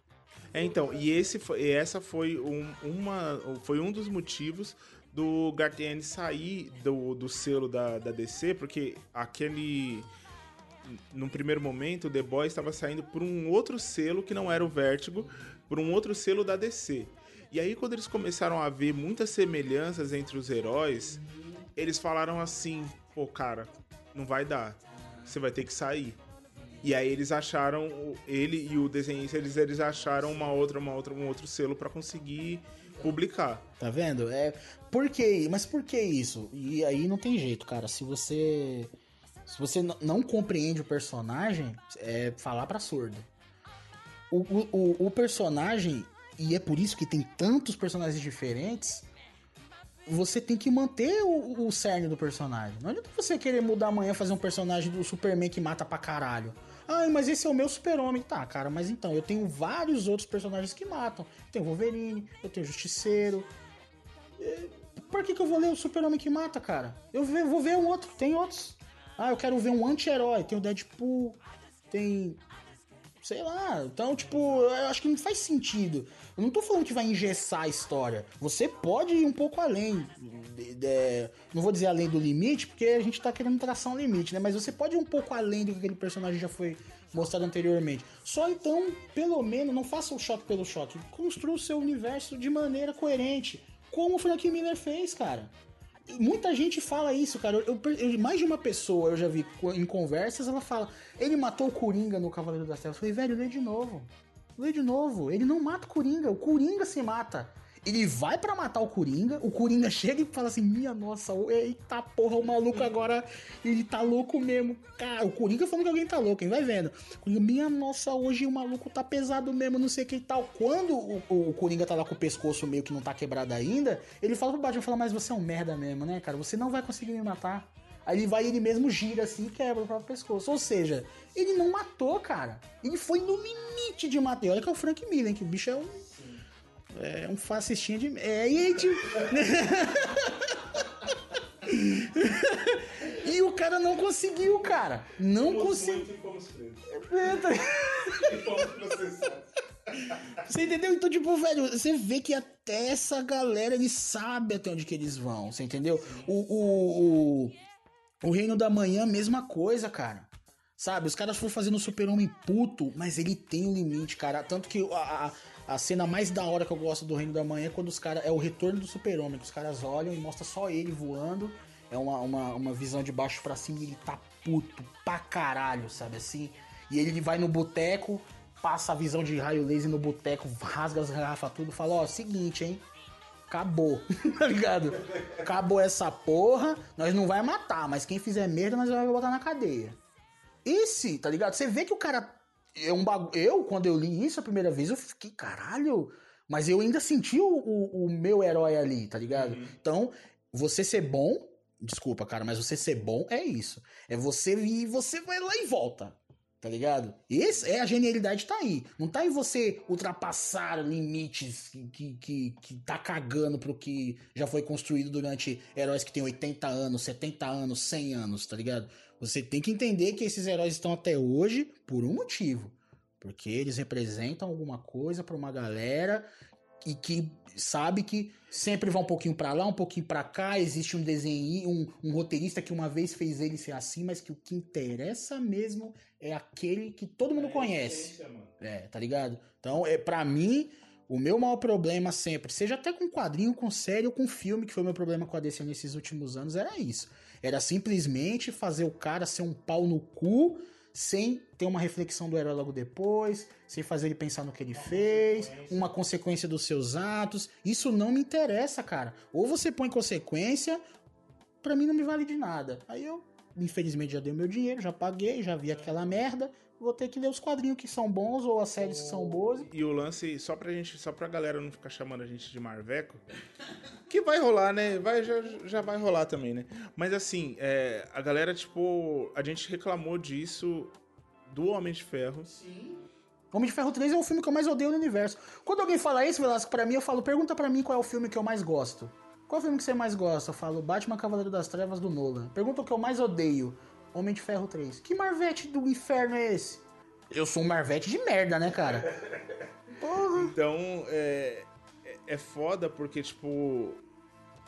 É, então, e esse foi, e essa foi um, uma, foi um dos motivos do Gartienne sair do, do selo da, da DC, porque aquele. Num primeiro momento, o The Boys estava saindo por um outro selo que não era o Vertigo, por um outro selo da DC. E aí, quando eles começaram a ver muitas semelhanças entre os heróis, eles falaram assim: pô, cara, não vai dar. Você vai ter que sair. E aí eles acharam, ele e o desenhista, eles, eles acharam uma outra, uma outra, um outro selo pra conseguir publicar. Tá vendo? É. Por que? Mas por que isso? E aí não tem jeito, cara. Se você. Se você não compreende o personagem, é falar pra surdo. O, o, o- o personagem, e é por isso que tem tantos personagens diferentes, você tem que manter o, o cerne do personagem. Não adianta você querer mudar amanhã fazer um personagem do Superman que mata pra caralho. Ai, mas esse é o meu super-homem. Tá, cara, mas então, eu tenho vários outros personagens que matam. Eu tenho Wolverine, eu tenho Justiceiro. É, Por que, que eu vou ler o super-homem que mata, cara? Eu vou ver um outro, tem outros. Ah, eu quero ver um anti-herói. Tem o Deadpool, tem Sei lá, então, tipo, eu acho que não faz sentido. Eu não tô falando que vai engessar a história. Você pode ir um pouco além. de- de- não vou dizer além do limite, porque a gente tá querendo traçar um limite, né? Mas você pode ir um pouco além do que aquele personagem já foi mostrado anteriormente. Só então, pelo menos, não faça o choque pelo choque. Construa o seu universo de maneira coerente. Como o Frank Miller fez, cara. Muita gente fala isso, cara. Eu, eu- mais de uma pessoa eu já vi em conversas, ela fala: ele matou o Coringa no Cavaleiro das Trevas. Eu falei, velho, lê de novo. Lê de novo. Ele não mata o Coringa, o Coringa se mata. Ele vai pra matar o Coringa, o Coringa chega e fala assim: Minha nossa, eita porra, o maluco agora, ele tá louco mesmo. Cara, o Coringa falando que alguém tá louco, hein? Vai vendo. Coringa, minha nossa, hoje o maluco tá pesado mesmo, não sei o que e tal. Quando o, o Coringa tá lá com o pescoço meio que não tá quebrado ainda, ele fala pro Batman: fala, Mas você é um merda mesmo, né, cara? Você não vai conseguir me matar. Aí ele vai e ele mesmo gira assim e quebra o próprio pescoço. Ou seja, ele não matou, cara. Ele foi no limite de matar. E olha que é o Frank Miller, hein, que o bicho é um. É um fascistinha de. É, e aí, tipo... E o cara não conseguiu, cara. Não conseguiu. Você entendeu? Então, tipo, velho, você vê que até essa galera, eles sabem até onde que eles vão, você entendeu? O, o, o, o Reino da Manhã, mesma coisa, cara. Sabe, os caras foram fazendo o super-homem puto, mas ele tem um limite, cara. Tanto que a, a, a cena mais da hora que eu gosto do Reino da Manhã é quando os caras. É o retorno do super-homem, que os caras olham e mostra só ele voando. É uma, uma, uma visão de baixo pra cima e ele tá puto pra caralho, sabe assim? E ele vai no boteco, passa a visão de raio laser no boteco, rasga as garrafas tudo, fala, ó, seguinte, hein? Acabou, tá ligado? Acabou essa porra, nós não vai matar, mas quem fizer merda nós vai botar na cadeia. Esse, tá ligado? Você vê que o cara é um bagulho. Eu, quando eu li isso a primeira vez, eu fiquei, caralho. Mas eu ainda senti o, o, o meu herói ali, tá ligado? Então, você ser bom, desculpa, cara, mas você ser bom é isso. É você ir, você vai lá e volta. Tá ligado? Esse é a genialidade tá aí. Não tá em você ultrapassar limites que, que, que, que tá cagando pro que já foi construído durante heróis que tem 80 anos, 70 anos, 100 anos, tá ligado? Você tem que entender que esses heróis estão até hoje por um motivo. Porque eles representam alguma coisa pra uma galera e que sabe que sempre vai um pouquinho pra lá, um pouquinho pra cá. Existe um desenho, um, um roteirista que uma vez fez ele ser assim, mas que o que interessa mesmo é aquele que todo mundo conhece. É, tá ligado? Então, é para mim, o meu maior problema sempre, seja até com quadrinho, com série ou com filme, que foi o meu problema com a DC nesses últimos anos, era isso. Era simplesmente fazer o cara ser um pau no cu sem ter uma reflexão do herói logo depois, sem fazer ele pensar no que ele fez, uma consequência dos seus atos. Isso não me interessa, cara. Ou você põe consequência, pra mim não me vale de nada. Aí eu, infelizmente, já dei o meu dinheiro, já paguei, já vi aquela merda. Vou ter que ler os quadrinhos que são bons ou as séries que são boas. E o lance, só pra gente, só pra galera não ficar chamando a gente de Marveco, que vai rolar, né? Vai, já, já vai rolar também, né? Mas assim, é, a galera, tipo, a gente reclamou disso do Homem de Ferro. Homem de Ferro 3 é o filme que eu mais odeio no universo. Quando alguém fala isso, Velasco, pra mim, eu falo, pergunta pra mim qual é o filme que eu mais gosto. Qual é o filme que você mais gosta? Eu falo, Batman Cavaleiro das Trevas do Nolan. Pergunta o que eu mais odeio. Homem de Ferro 3. Que Marvete do inferno é esse? Eu sou um Marvete de merda, né, cara? Porra. Então, é, é- é foda porque, tipo.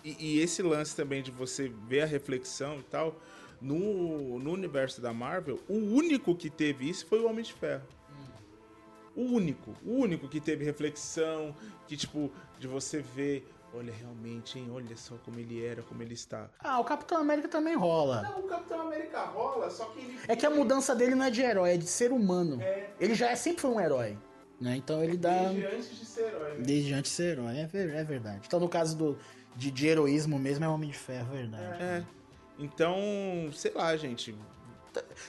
E, e esse lance também de você ver a reflexão e tal. No, no universo da Marvel, o único que teve isso foi o Homem de Ferro. O único. O único que teve reflexão, que, tipo, de você ver. Olha, realmente, hein? Olha só como ele era, como ele está. Ah, o Capitão América também rola. Não, o Capitão América rola, só que ele. É que a mudança dele não é de herói, é de ser humano. Ele já é sempre foi um herói. Né? Então ele dá. Desde antes de ser herói, né? Desde antes de ser herói, é, ver- é verdade. Então no caso do, de, de heroísmo mesmo é Homem de Ferro, é verdade. É. Então, sei lá, gente.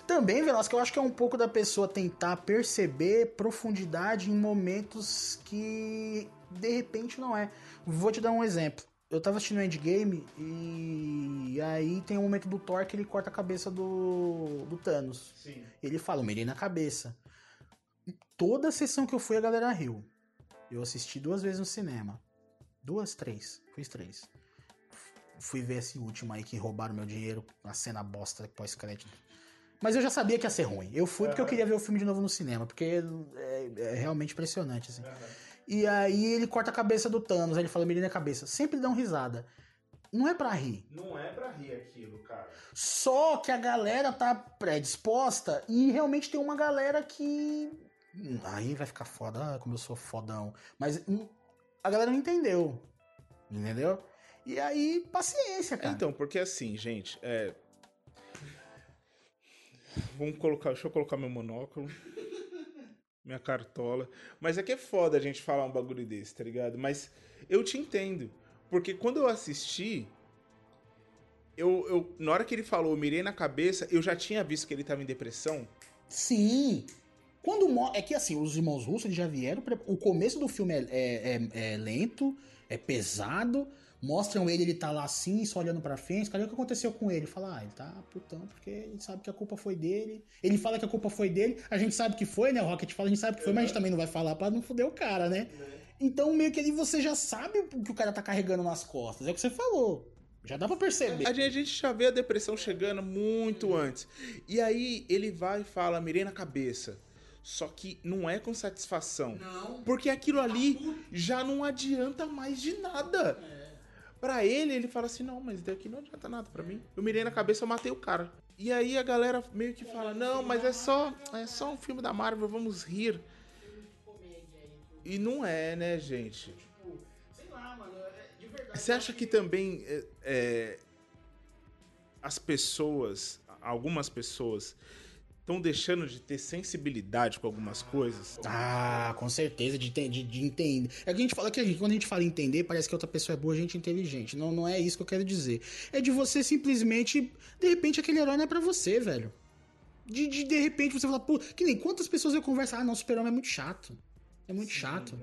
Também, Velasco, eu acho que é um pouco da pessoa tentar perceber profundidade em momentos que de repente não é. Vou te dar um exemplo. Eu tava assistindo Endgame e aí tem um momento do Thor que ele corta a cabeça do, do Thanos. Sim. Ele fala, eu mirei na cabeça. Toda a sessão que eu fui, a galera riu. Eu assisti duas vezes no cinema. Duas, três. Fiz três. Fui ver esse último aí que roubaram meu dinheiro, a cena bosta pós-crédito. Mas eu já sabia que ia ser ruim. Eu fui porque eu queria ver o filme de novo no cinema, porque é, é realmente impressionante, assim. E aí ele corta a cabeça do Thanos, aí ele fala, mirei na cabeça. Sempre dão risada. Não é pra rir. Não é pra rir aquilo, cara. Só que a galera tá predisposta e realmente tem uma galera que. Hum, Aí vai ficar foda, ah, como eu sou fodão. Mas hum, a galera não entendeu. Entendeu? E aí, paciência, cara. Então, porque assim, gente, é. Vamos colocar. Deixa eu colocar meu monóculo. Minha cartola. Mas é que é foda a gente falar um bagulho desse, tá ligado? Mas eu te entendo. Porque quando eu assisti, eu, eu, na hora que ele falou, eu mirei na cabeça, eu já tinha visto que ele tava em depressão. Sim. Quando é que assim, os irmãos russos já vieram. pre- O começo do filme é, é- é- é lento, é pesado. Mostram ele, ele tá lá assim, só olhando pra frente. Cadê o que aconteceu com ele? Fala, ah, ele tá putão, porque ele sabe que a culpa foi dele. Ele fala que a culpa foi dele, a gente sabe que foi, né? O Rocket fala, a gente sabe que foi, mas a gente também não vai falar pra não foder o cara, né? Então, meio que ali você já sabe o que o cara tá carregando nas costas. É o que você falou. Já dá pra perceber. A gente, a gente já vê a depressão chegando muito antes. E aí ele vai e fala, mirei na cabeça. Só que não é com satisfação. Não. Porque aquilo ali já não adianta mais de nada. Pra ele, ele fala assim: não, mas daqui não adianta nada pra mim. Eu mirei na cabeça, eu matei o cara. E aí a galera meio que fala: não, mas é só, é só um filme da Marvel, vamos rir. E não é, né, gente? Você acha que também é, é, as pessoas, algumas pessoas, estão deixando de ter sensibilidade com algumas coisas? Ah, com certeza, de, de, de entender. É que a gente fala que a gente, quando a gente fala entender, parece que a outra pessoa é boa, a gente é inteligente. Não, não é isso que eu quero dizer. É de você simplesmente, de repente, aquele herói não é pra você, velho. De, de, de repente você fala, pô, que nem quantas pessoas eu converso, ah, não, o super-homem é muito chato. É muito chato.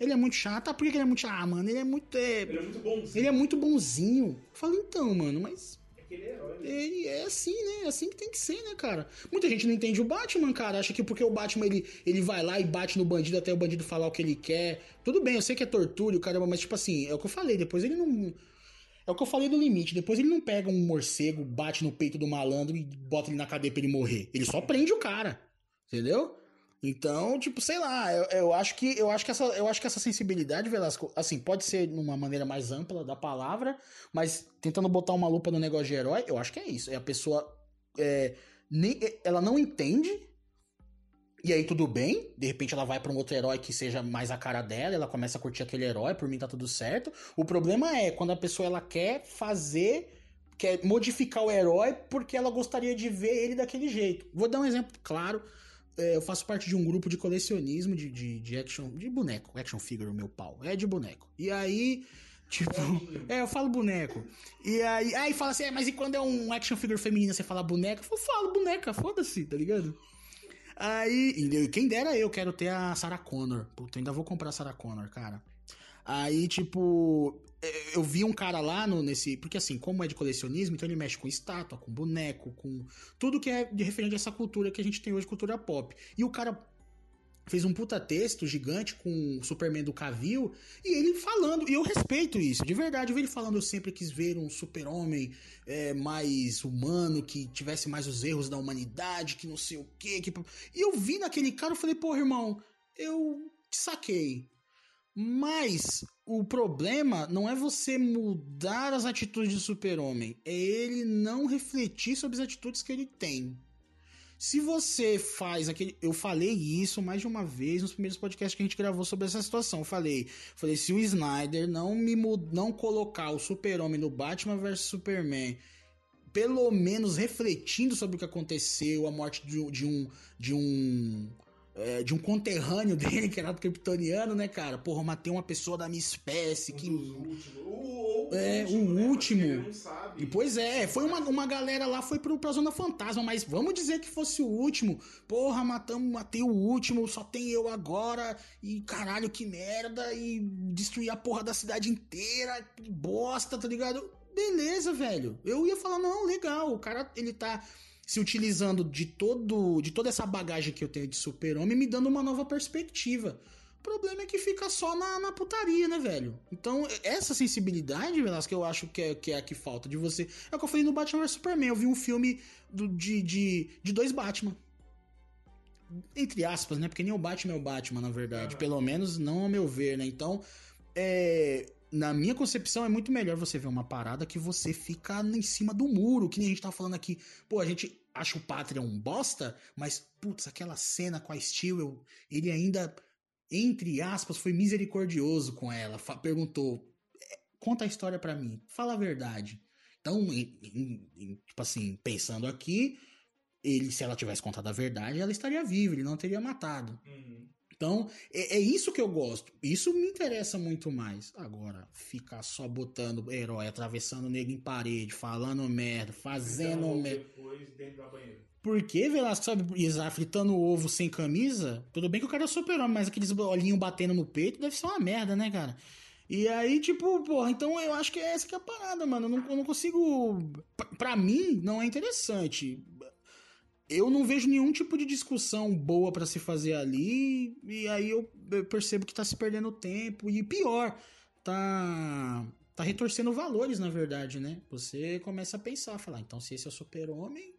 Ele é muito chato. Ah, por que que ele é muito chato? Ah, mano, ele é muito. é, Ele é muito bonzinho. Ele é muito bonzinho. Eu falo, então, mano, mas. Aquele herói. Ele é assim, né? É assim que tem que ser, né, cara? Muita gente não entende o Batman, cara. Acha que porque o Batman ele, ele vai lá e bate no bandido até o bandido falar o que ele quer. Tudo bem, eu sei que é tortura, e o caramba, mas tipo assim, é o que eu falei. Depois ele não. É o que eu falei do limite. Depois ele não pega um morcego, bate no peito do malandro e bota ele na cadeia pra ele morrer. Ele só prende o cara. Entendeu? Então, tipo, sei lá, eu, eu acho que eu acho que essa eu acho que essa sensibilidade, Velasco, assim, pode ser numa maneira mais ampla da palavra, mas tentando botar uma lupa no negócio de herói, eu acho que é isso. É a pessoa é, nem, ela não entende e aí tudo bem, de repente ela vai pra um outro herói que seja mais a cara dela, ela começa a curtir aquele herói, por mim tá tudo certo. O problema é quando a pessoa ela quer fazer quer modificar o herói porque ela gostaria de ver ele daquele jeito. Vou dar um exemplo claro. É, eu faço parte de um grupo de colecionismo de, de, de action, de boneco, action figure, o meu pau. É de boneco. E aí, tipo, é, eu falo boneco. E aí, aí fala assim, é, mas e quando é um action figure feminina, você fala boneca? Eu falo boneca, foda-se, tá ligado? Aí, e quem dera eu quero ter a Sarah Connor. Puta, ainda vou comprar a Sarah Connor, cara. Aí, tipo, eh, eu vi um cara lá no, nesse. Porque assim, como é de colecionismo, então ele mexe com estátua, com boneco, com tudo que é de referente a essa cultura que a gente tem hoje, cultura pop. E o cara fez um puta texto gigante com o Superman do Cavill e ele falando, e eu respeito isso, de verdade, eu vi ele falando, eu sempre quis ver um super-homem é, mais humano, que tivesse mais os erros da humanidade, que não sei o quê, que... E eu vi naquele cara, eu falei, porra, irmão, eu te saquei. Mas o problema não é você mudar as atitudes do super-homem, é ele não refletir sobre as atitudes que ele tem. Se você faz aquele. Eu falei isso mais de uma vez nos primeiros podcasts que a gente gravou sobre essa situação. Eu falei, falei, se o Snyder não me mud... não colocar o Super-Homem no Batman vs Superman, pelo menos refletindo sobre o que aconteceu, a morte de, de um. de um. É, de um conterrâneo dele, que era kryptoniano, né, cara? Porra, matei uma pessoa da minha espécie, que. É, o último. E pois é, foi uma, uma galera lá, foi pro, pra Zona Fantasma, mas vamos dizer que fosse o último. Porra, matamos, matei o último, só tem eu agora, e caralho, que merda, e destruir a porra da cidade inteira, que bosta, tá ligado? Beleza, velho. Eu ia falar, não, legal, o cara, ele tá se utilizando de todo de toda essa bagagem que eu tenho de super-homem, me dando uma nova perspectiva. O problema é que fica só na, na putaria, né, velho? Então, essa sensibilidade, Velasco, que eu acho que é, que é a que falta de você. É o que eu falei no Batman vs Superman. Eu vi um filme do- de, de, de dois Batman. Entre aspas, né? Porque nem o Batman é o Batman, na verdade. Pelo menos não ao meu ver, né? Então, é, na minha concepção, é muito melhor você ver uma parada que você fica em cima do muro, que nem a gente tá falando aqui. Pô, a gente acha o Pátria um bosta, mas, putz, aquela cena com a Steel, ele ainda, entre aspas, foi misericordioso com ela. Perguntou, "É, conta a história pra mim, fala a verdade. Então, em- em- tipo assim, pensando aqui, ele, se ela tivesse contado a verdade, ela estaria viva, ele não teria matado. Uhum. Então, é, é isso que eu gosto. Isso me interessa muito mais. Agora, ficar só botando herói, atravessando o nego em parede, falando merda, fazendo Então, merda. depois dentro da banheira. Por que, Velasco, sabe, Isa, fritando ovo sem camisa? Tudo bem que o cara é super-homem, mas aqueles olhinhos batendo no peito deve ser uma merda, né, cara? E aí, tipo, porra, então eu acho que é essa que é a parada, mano. Eu não, eu não consigo. Pra mim, não é interessante. Eu não vejo nenhum tipo de discussão boa pra se fazer ali. E aí eu, percebo que tá se perdendo tempo. E pior, tá. Tá retorcendo valores, na verdade, né? Você começa a pensar, falar, então se esse é o super-homem,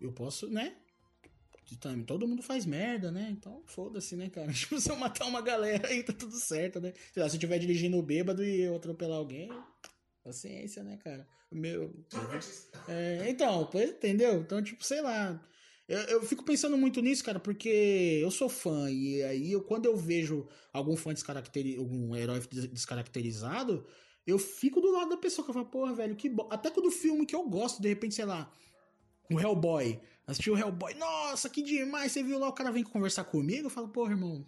eu posso, né? Todo mundo faz merda, né? Então, foda-se, né, cara? Tipo, se eu matar uma galera aí, tá tudo certo, né? Sei lá, se eu estiver dirigindo bêbado e eu atropelar alguém, paciência, né, cara? Meu. É, então, entendeu? Então, tipo, sei lá. Eu, eu fico pensando muito nisso, cara, porque eu sou fã, e aí eu, quando eu vejo algum fã descaracterizado, algum herói des- descaracterizado, eu fico do lado da pessoa que eu falo, porra, velho, que bom. Até quando o filme que eu gosto, de repente, sei lá, o Hellboy. Assistiu o Hellboy, nossa, que demais, você viu lá, o cara vem conversar comigo, eu falo, porra, irmão,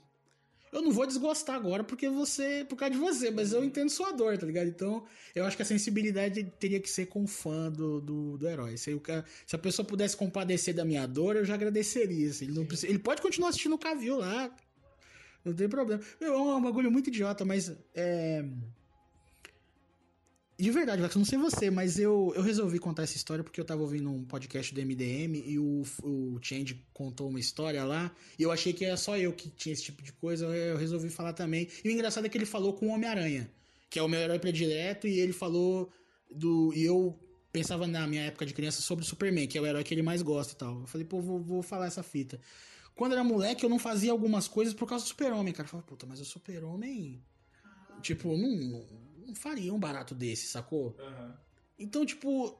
eu não vou desgostar agora porque você, por causa de você, mas eu entendo sua dor, tá ligado? Então, eu acho que a sensibilidade teria que ser com o fã do, do, do herói. Se, cara- se a pessoa pudesse compadecer da minha dor, eu já agradeceria. assim. Ele, precisa- ele pode continuar assistindo o Cavil lá, não tem problema. Meu, é um bagulho muito idiota, mas é. De verdade, Vax, não sei você, mas eu, eu resolvi contar essa história porque eu tava ouvindo um podcast do MDM e o, o Change contou uma história lá e eu achei que era só eu que tinha esse tipo de coisa, eu resolvi falar também. E o engraçado é que ele falou com o Homem-Aranha, que é o meu herói predileto, e ele falou do. E eu pensava na minha época de criança sobre o Superman, que é o herói que ele mais gosta e tal. Eu falei, pô, vou, vou falar essa fita. Quando era moleque, eu não fazia algumas coisas por causa do Super-Homem, cara. Eu falava, puta, mas o Super-Homem. Tipo, não, não, faria um barato desse, sacou? Então, tipo,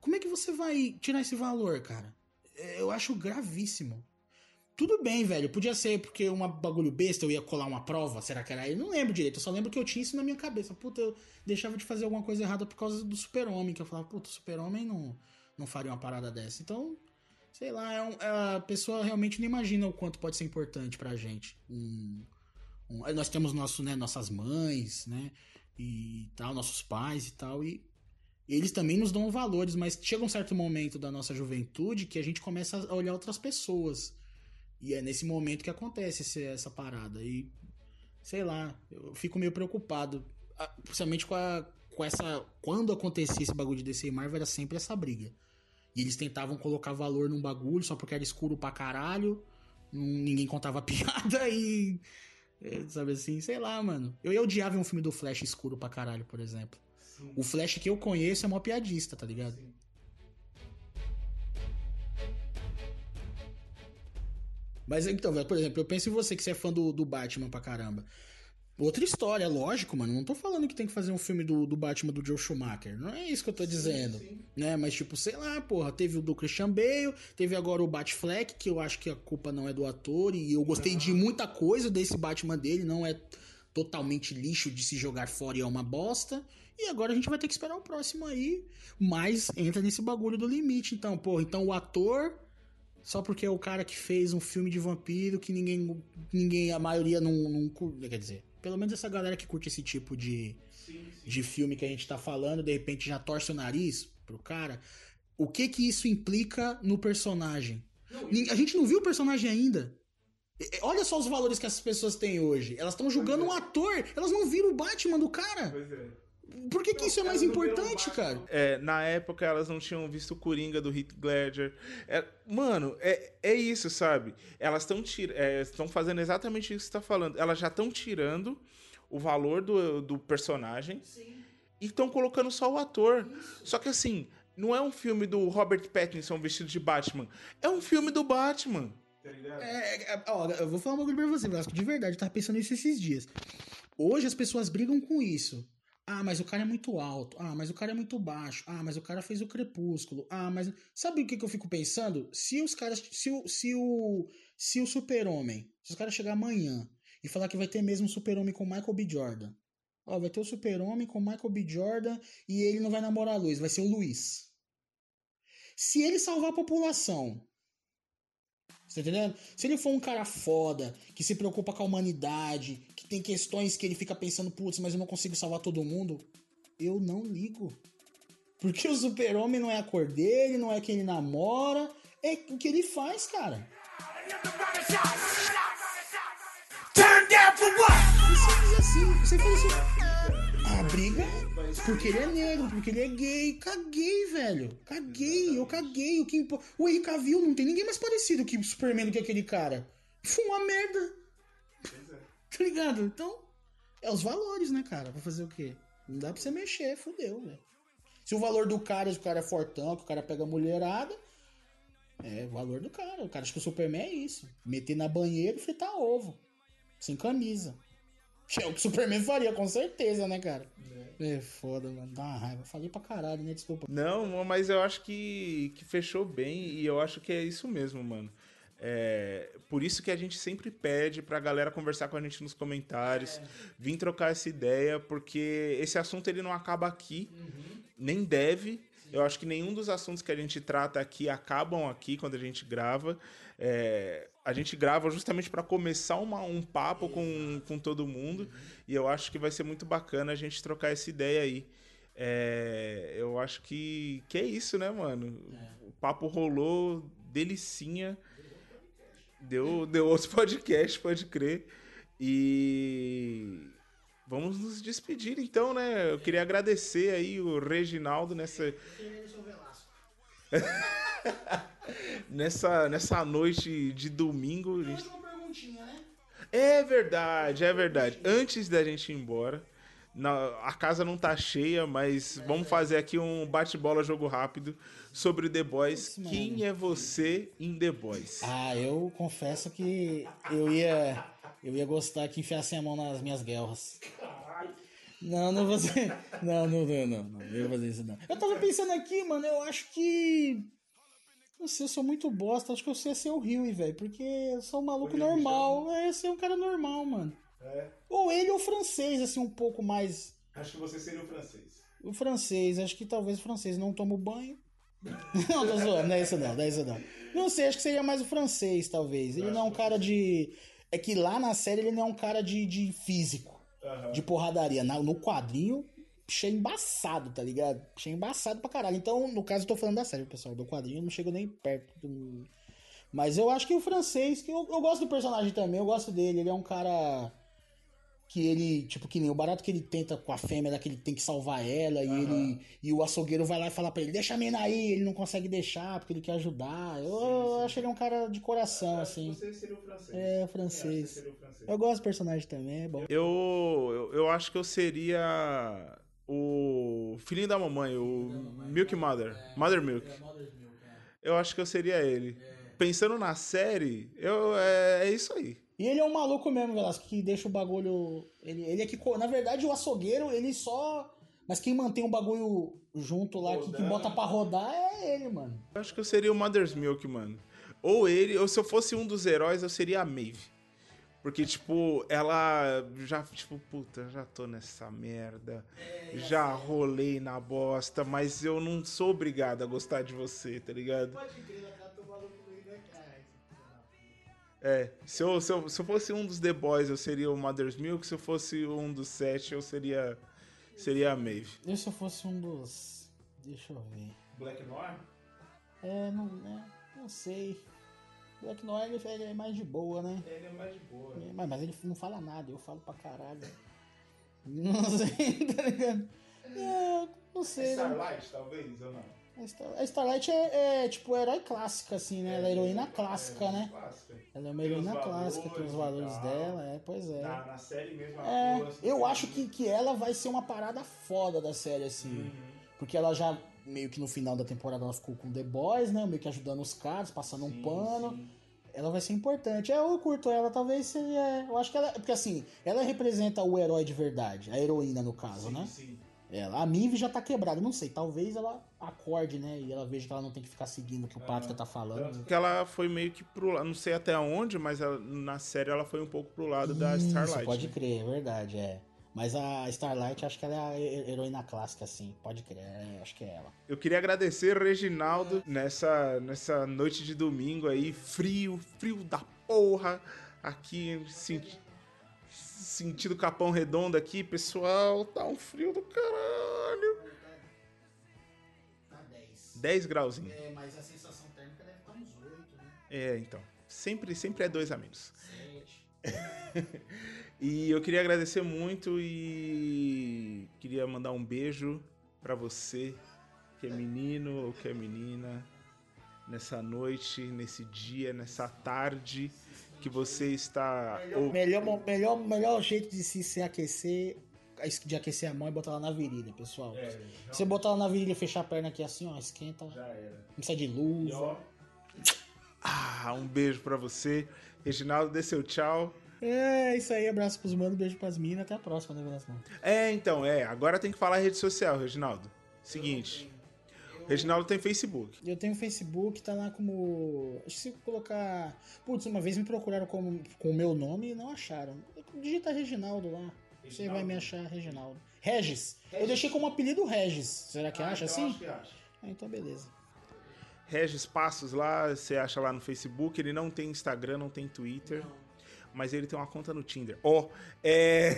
como é que você vai tirar esse valor, cara? É, Eu acho gravíssimo. Tudo bem, velho. Podia ser porque uma bagulho besta eu ia colar uma prova. Será que era aí? Não lembro direito. Eu só lembro que eu tinha isso na minha cabeça. Puta, eu deixava de fazer alguma coisa errada por causa do super-homem. Que eu falava, puta, o super-homem não, não faria uma parada dessa. Então, sei lá, é um- é- a pessoa realmente não imagina o quanto pode ser importante pra gente. Um- um- nós temos nosso, né, nossas mães, né? E tal, nossos pais e tal. E eles também nos dão valores, mas chega um certo momento da nossa juventude que a gente começa a olhar outras pessoas. E é nesse momento que acontece esse- essa parada. E sei lá, eu fico meio preocupado. Principalmente com, a, com essa. Quando acontecia esse bagulho de DC e Marvel, era sempre essa briga. E eles tentavam colocar valor num bagulho só porque era escuro pra caralho. Ninguém contava piada e. é, Sabe assim, sei lá, mano. Eu ia odiar ver um filme do Flash escuro pra caralho, por exemplo. O Flash que eu conheço é mó piadista, tá ligado? Mas então, velho, por exemplo, eu penso em você que você é fã do, do Batman pra caramba. Outra história, lógico, mano. Não tô falando que tem que fazer um filme do, do Batman do Joe Schumacher. Não é isso que eu tô dizendo. Né? Mas, tipo, sei lá, porra. Teve o do Christian Bale, teve agora o Batfleck, que eu acho que a culpa não é do ator. E eu gostei de muita coisa desse Batman dele. Não é totalmente lixo de se jogar fora e é uma bosta. E agora a gente vai ter que esperar o próximo aí. Mas entra nesse bagulho do limite. Então, porra, então o ator só porque é o cara que fez um filme de vampiro que ninguém, ninguém a maioria não, não. Quer dizer, pelo menos essa galera que curte esse tipo de, de filme que a gente tá falando, de repente já torce o nariz pro cara. O que que isso implica no personagem? Nin- A gente não viu o personagem ainda. Olha só os valores que essas pessoas têm hoje. Elas estão julgando um ator, elas não viram o Batman do cara. Pois é. Por que, que isso é mais importante, cara? É, na época elas não tinham visto o Coringa do Heath Ledger. É, mano, é, é isso, sabe? Elas estão estão fazendo exatamente isso que você tá falando. Elas já estão tirando o valor do, do personagem e estão colocando só o ator. Só que assim, não é um filme do Robert Pattinson vestido de Batman. É um filme do Batman. É, é, ó, eu vou falar um bagulho pra você, Vasco. De verdade, eu tava pensando nisso esses dias. Hoje as pessoas brigam com isso. Ah, mas o cara é muito alto. Ah, mas o cara é muito baixo. Ah, mas o cara fez o crepúsculo. Ah, mas. Sabe o que, que eu fico pensando? Se os caras. Se o. Se o, se o super-homem. Se os caras chegar amanhã e falar que vai ter mesmo um super-homem com Michael B. Jordan. Ó, vai ter o super-homem com Michael B. Jordan e ele não vai namorar a Luiz, vai ser o Luiz. Se ele salvar a população, você tá entendendo? Se ele for um cara foda, que se preocupa com a humanidade, tem questões que ele fica pensando, putz, mas eu não consigo salvar todo mundo, eu não ligo. Porque o super-homem não é a cor dele, não é quem ele namora, é o que ele faz, cara. Você diz assim, você fala assim, a briga é porque ele é negro, porque ele é gay. Caguei, velho. Caguei, eu caguei. O que impo... O Henry Cavill não tem ninguém mais parecido que o Superman do que aquele cara. Foi uma merda. Tá ligado? Então, é os valores, né, cara? Pra fazer o quê? Não dá pra você mexer, fudeu, velho. Se o valor do cara, se o cara é fortão, que o cara pega a mulherada, é o valor do cara. O cara acha que o Superman é isso. Meter na banheira e fritar ovo. Sem camisa. É o que o Superman faria, com certeza, né, cara? É, foda, mano. Dá uma raiva. Falei pra caralho, né? Desculpa. Não, mas eu acho que, que fechou bem e eu acho que é isso mesmo, mano. É, por isso que a gente sempre pede pra galera conversar com a gente nos comentários, vir trocar essa ideia, porque esse assunto ele não acaba aqui, nem deve. Eu acho que nenhum dos assuntos que a gente trata aqui acabam aqui quando a gente grava. É, a gente grava justamente para começar uma- um papo com, com todo mundo e eu acho que vai ser muito bacana a gente trocar essa ideia aí. É, eu acho que, que é isso, né, mano? O papo rolou delicinha. Deu, deu outro podcast, pode crer. E vamos nos despedir então, né? Eu queria agradecer aí o Reginaldo nessa nessa nessa noite de domingo. Gente- né? É verdade, é verdade. Antes da gente ir embora, na- a casa não tá cheia, mas vamos fazer aqui um bate-bola jogo rápido sobre The Boys. Isso, Quem é você em The Boys? Ah, eu confesso que eu ia. Eu ia gostar que enfiassem a mão nas minhas guerras. Não, não vou fazer. Não, não, não, não, não. Eu ia fazer isso, não. Eu tava pensando aqui, mano, eu acho que. Não sei, eu sou muito bosta. Acho que eu sei ser o Rio, velho. Porque eu sou um maluco normal. É, eu ser um cara normal, mano. Ou ele ou o francês, assim, um pouco mais. Acho que você seria o francês. O francês, acho que talvez o francês não toma banho. Não, tô zoando, não é isso não, não é isso não. Não sei, acho que seria mais o francês, talvez. Ele não é um cara de. É que lá na série ele não é um cara de, de físico, de porradaria. Na- no quadrinho, cheio embaçado, tá ligado? Cheio embaçado pra caralho. Então, no caso, eu tô falando da série, pessoal. Do quadrinho eu não chego nem perto. do- Mas eu acho que o francês, que eu, eu gosto do personagem também, eu gosto dele. Ele é um cara que ele, tipo, que nem o barato que ele tenta com a fêmea, lá, que ele tem que salvar ela, e ele e o açougueiro vai lá e fala pra ele, deixa a mina aí, ele não consegue deixar, porque ele quer ajudar. Eu, eu acho ele um cara de coração, assim. Você seria o francês. É, o francês. Eu gosto do personagem também, é bom. Eu, eu, eu acho que eu seria o filhinho da mamãe, o Milk Mother. Mother Milk. Eu acho que eu seria ele. Pensando na série, eu, é, é isso aí. E ele é um maluco mesmo, Velasco, que deixa o bagulho. Ele, ele é que. Na verdade, o açougueiro, ele só. Mas quem mantém o bagulho junto lá, que, que bota pra rodar, é ele, mano. Eu acho que eu seria o Mother's Milk, mano. Ou ele, ou se eu fosse um dos heróis, eu seria a Maeve. Porque, tipo, ela já, tipo, puta, já tô nessa merda. já rolei na bosta, mas eu não sou obrigado a gostar de você, tá ligado? É, se eu, se, eu, se eu fosse um dos The Boys, eu seria o Mother's Milk. Se eu fosse um dos sete, eu seria, seria a Maeve. E se eu fosse um dos. Deixa eu ver. Black Noir? É, não, né? Não sei. Black Noir ele, ele é mais de boa, né? Ele é mais de boa. É, mas, mas ele não fala nada, eu falo pra caralho. Não sei, tá ligado? É, não sei. né? Starlight, talvez, ou não? A Star- a Starlight é, é, tipo herói clássica, assim, né? Ela é heroína clássica, né? Clássica. Ela é uma heroína clássica, tem os valores tal. dela, é, pois é. Na, na série mesmo, É, criou essa eu acho que, que ela vai ser uma parada foda da série, assim. Uhum. Porque ela já, meio que no final da temporada, ela ficou com The Boys, né? Meio que ajudando os caras, passando um pano. Ela vai ser importante. É, eu curto ela, talvez seria. Eu acho que ela. Porque assim, ela representa o herói de verdade, a heroína no caso, né? Sim. Ela, a Mive já tá quebrada, não sei, talvez ela acorde, né? E ela veja que ela não tem que ficar seguindo o que o Patrick tá falando. Que ela foi meio que pro lado, não sei até onde, mas ela- na série ela foi um pouco pro lado da Isso, Starlight. pode né? crer, é verdade, é. Mas a Starlight, acho que ela é a he- heroína clássica, assim. Pode crer, é, acho que é ela. Eu queria agradecer o Reginaldo nessa, nessa noite de domingo aí, frio, frio da porra, aqui, senti, sentido Capão Redondo aqui, pessoal, tá um frio do caralho. Tá 10. 10 grauzinhos. É, mas a sensação térmica deve estar uns 8, né? É, então, sempre, sempre é dois a menos. 7. E eu queria agradecer muito e queria mandar um beijo pra você, que é menino ou que é menina, nessa noite, nesse dia, nessa tarde que você está. Melhor, melhor, melhor jeito de se, se aquecer, de aquecer a mão é botar ela na virilha, pessoal. Se você botar ela na virilha e fechar a perna aqui assim, ó, esquenta. Não precisa de luva. Ah, um beijo pra você. Reginaldo, dê seu tchau. É, isso aí. Abraço pros manos, beijo pras minas. Até a próxima, né, Velasco? É, então, é. Agora tem que falar rede social, Reginaldo. Seguinte. O Reginaldo tem Facebook. Eu tenho Facebook, tá lá como. Acho que se eu colocar. Putz, uma vez me procuraram com, com o meu nome e não acharam. Digita Reginaldo lá. Você vai me achar Reginaldo. Regis. Eu deixei como apelido Regis. Será que acha assim? Ah, então beleza. Regis Passos lá, você acha lá no Facebook. Ele não tem Instagram, não tem Twitter. Mas ele tem uma conta no Tinder. Ó, é.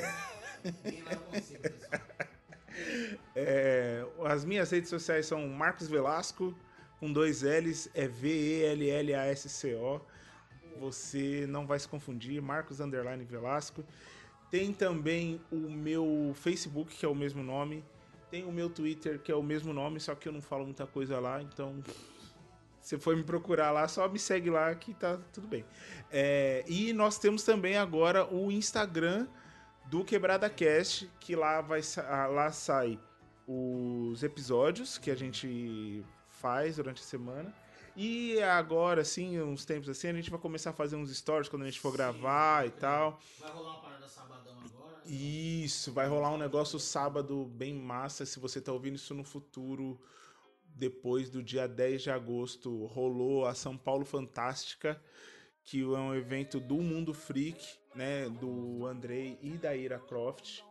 É, as minhas redes sociais são Marcos Velasco, com dois L's, é V-E-L-L-A-S-C-O. Você não vai se confundir, Marcos Underline Velasco. Tem também o meu Facebook, que é o mesmo nome. Tem o meu Twitter, que é o mesmo nome, só que eu não falo muita coisa lá, então. Se for me procurar lá, só me segue lá que tá tudo bem. É, e nós temos também agora o Instagram do Quebrada Cast, que lá vai ah, lá sai os episódios que a gente faz durante a semana. E agora, assim, uns tempos assim, a gente vai começar a fazer uns stories quando a gente for gravar e tal. Vai rolar uma parada sabadão agora? Isso, vai rolar um negócio sábado bem massa. Se você tá ouvindo isso no futuro, depois do dia 10 de agosto, rolou a São Paulo Fantástica, que é um evento do Mundo Freak, né? Do Andrei e da Ira Croft.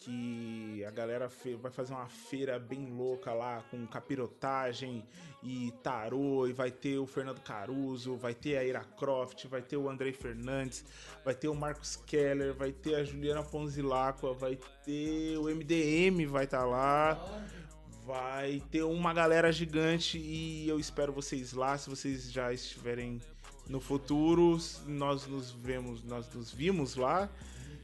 Que a galera vai fazer uma feira bem louca lá, com capirotagem e tarô, e vai ter o Fernando Caruso, vai ter a Ira Croft, vai ter o Andrei Fernandes, vai ter o Marcos Keller, vai ter a Juliana Ponzilacqua, vai ter o MDM vai estar lá, vai ter uma galera gigante e eu espero vocês lá, se vocês já estiverem no futuro, nós nos vemos, nós nos vimos lá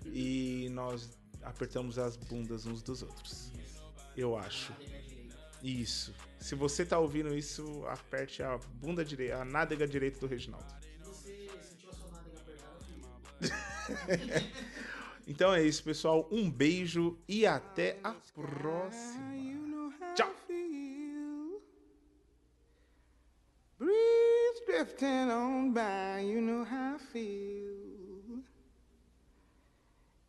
e nós apertamos as bundas uns dos outros. Eu acho. Isso. Se você tá ouvindo isso, aperte a bunda direita, a nádega direita do Reginaldo. Então é isso, pessoal. Um beijo e até a próxima. Tchau. Drifting on by, you know how I feel.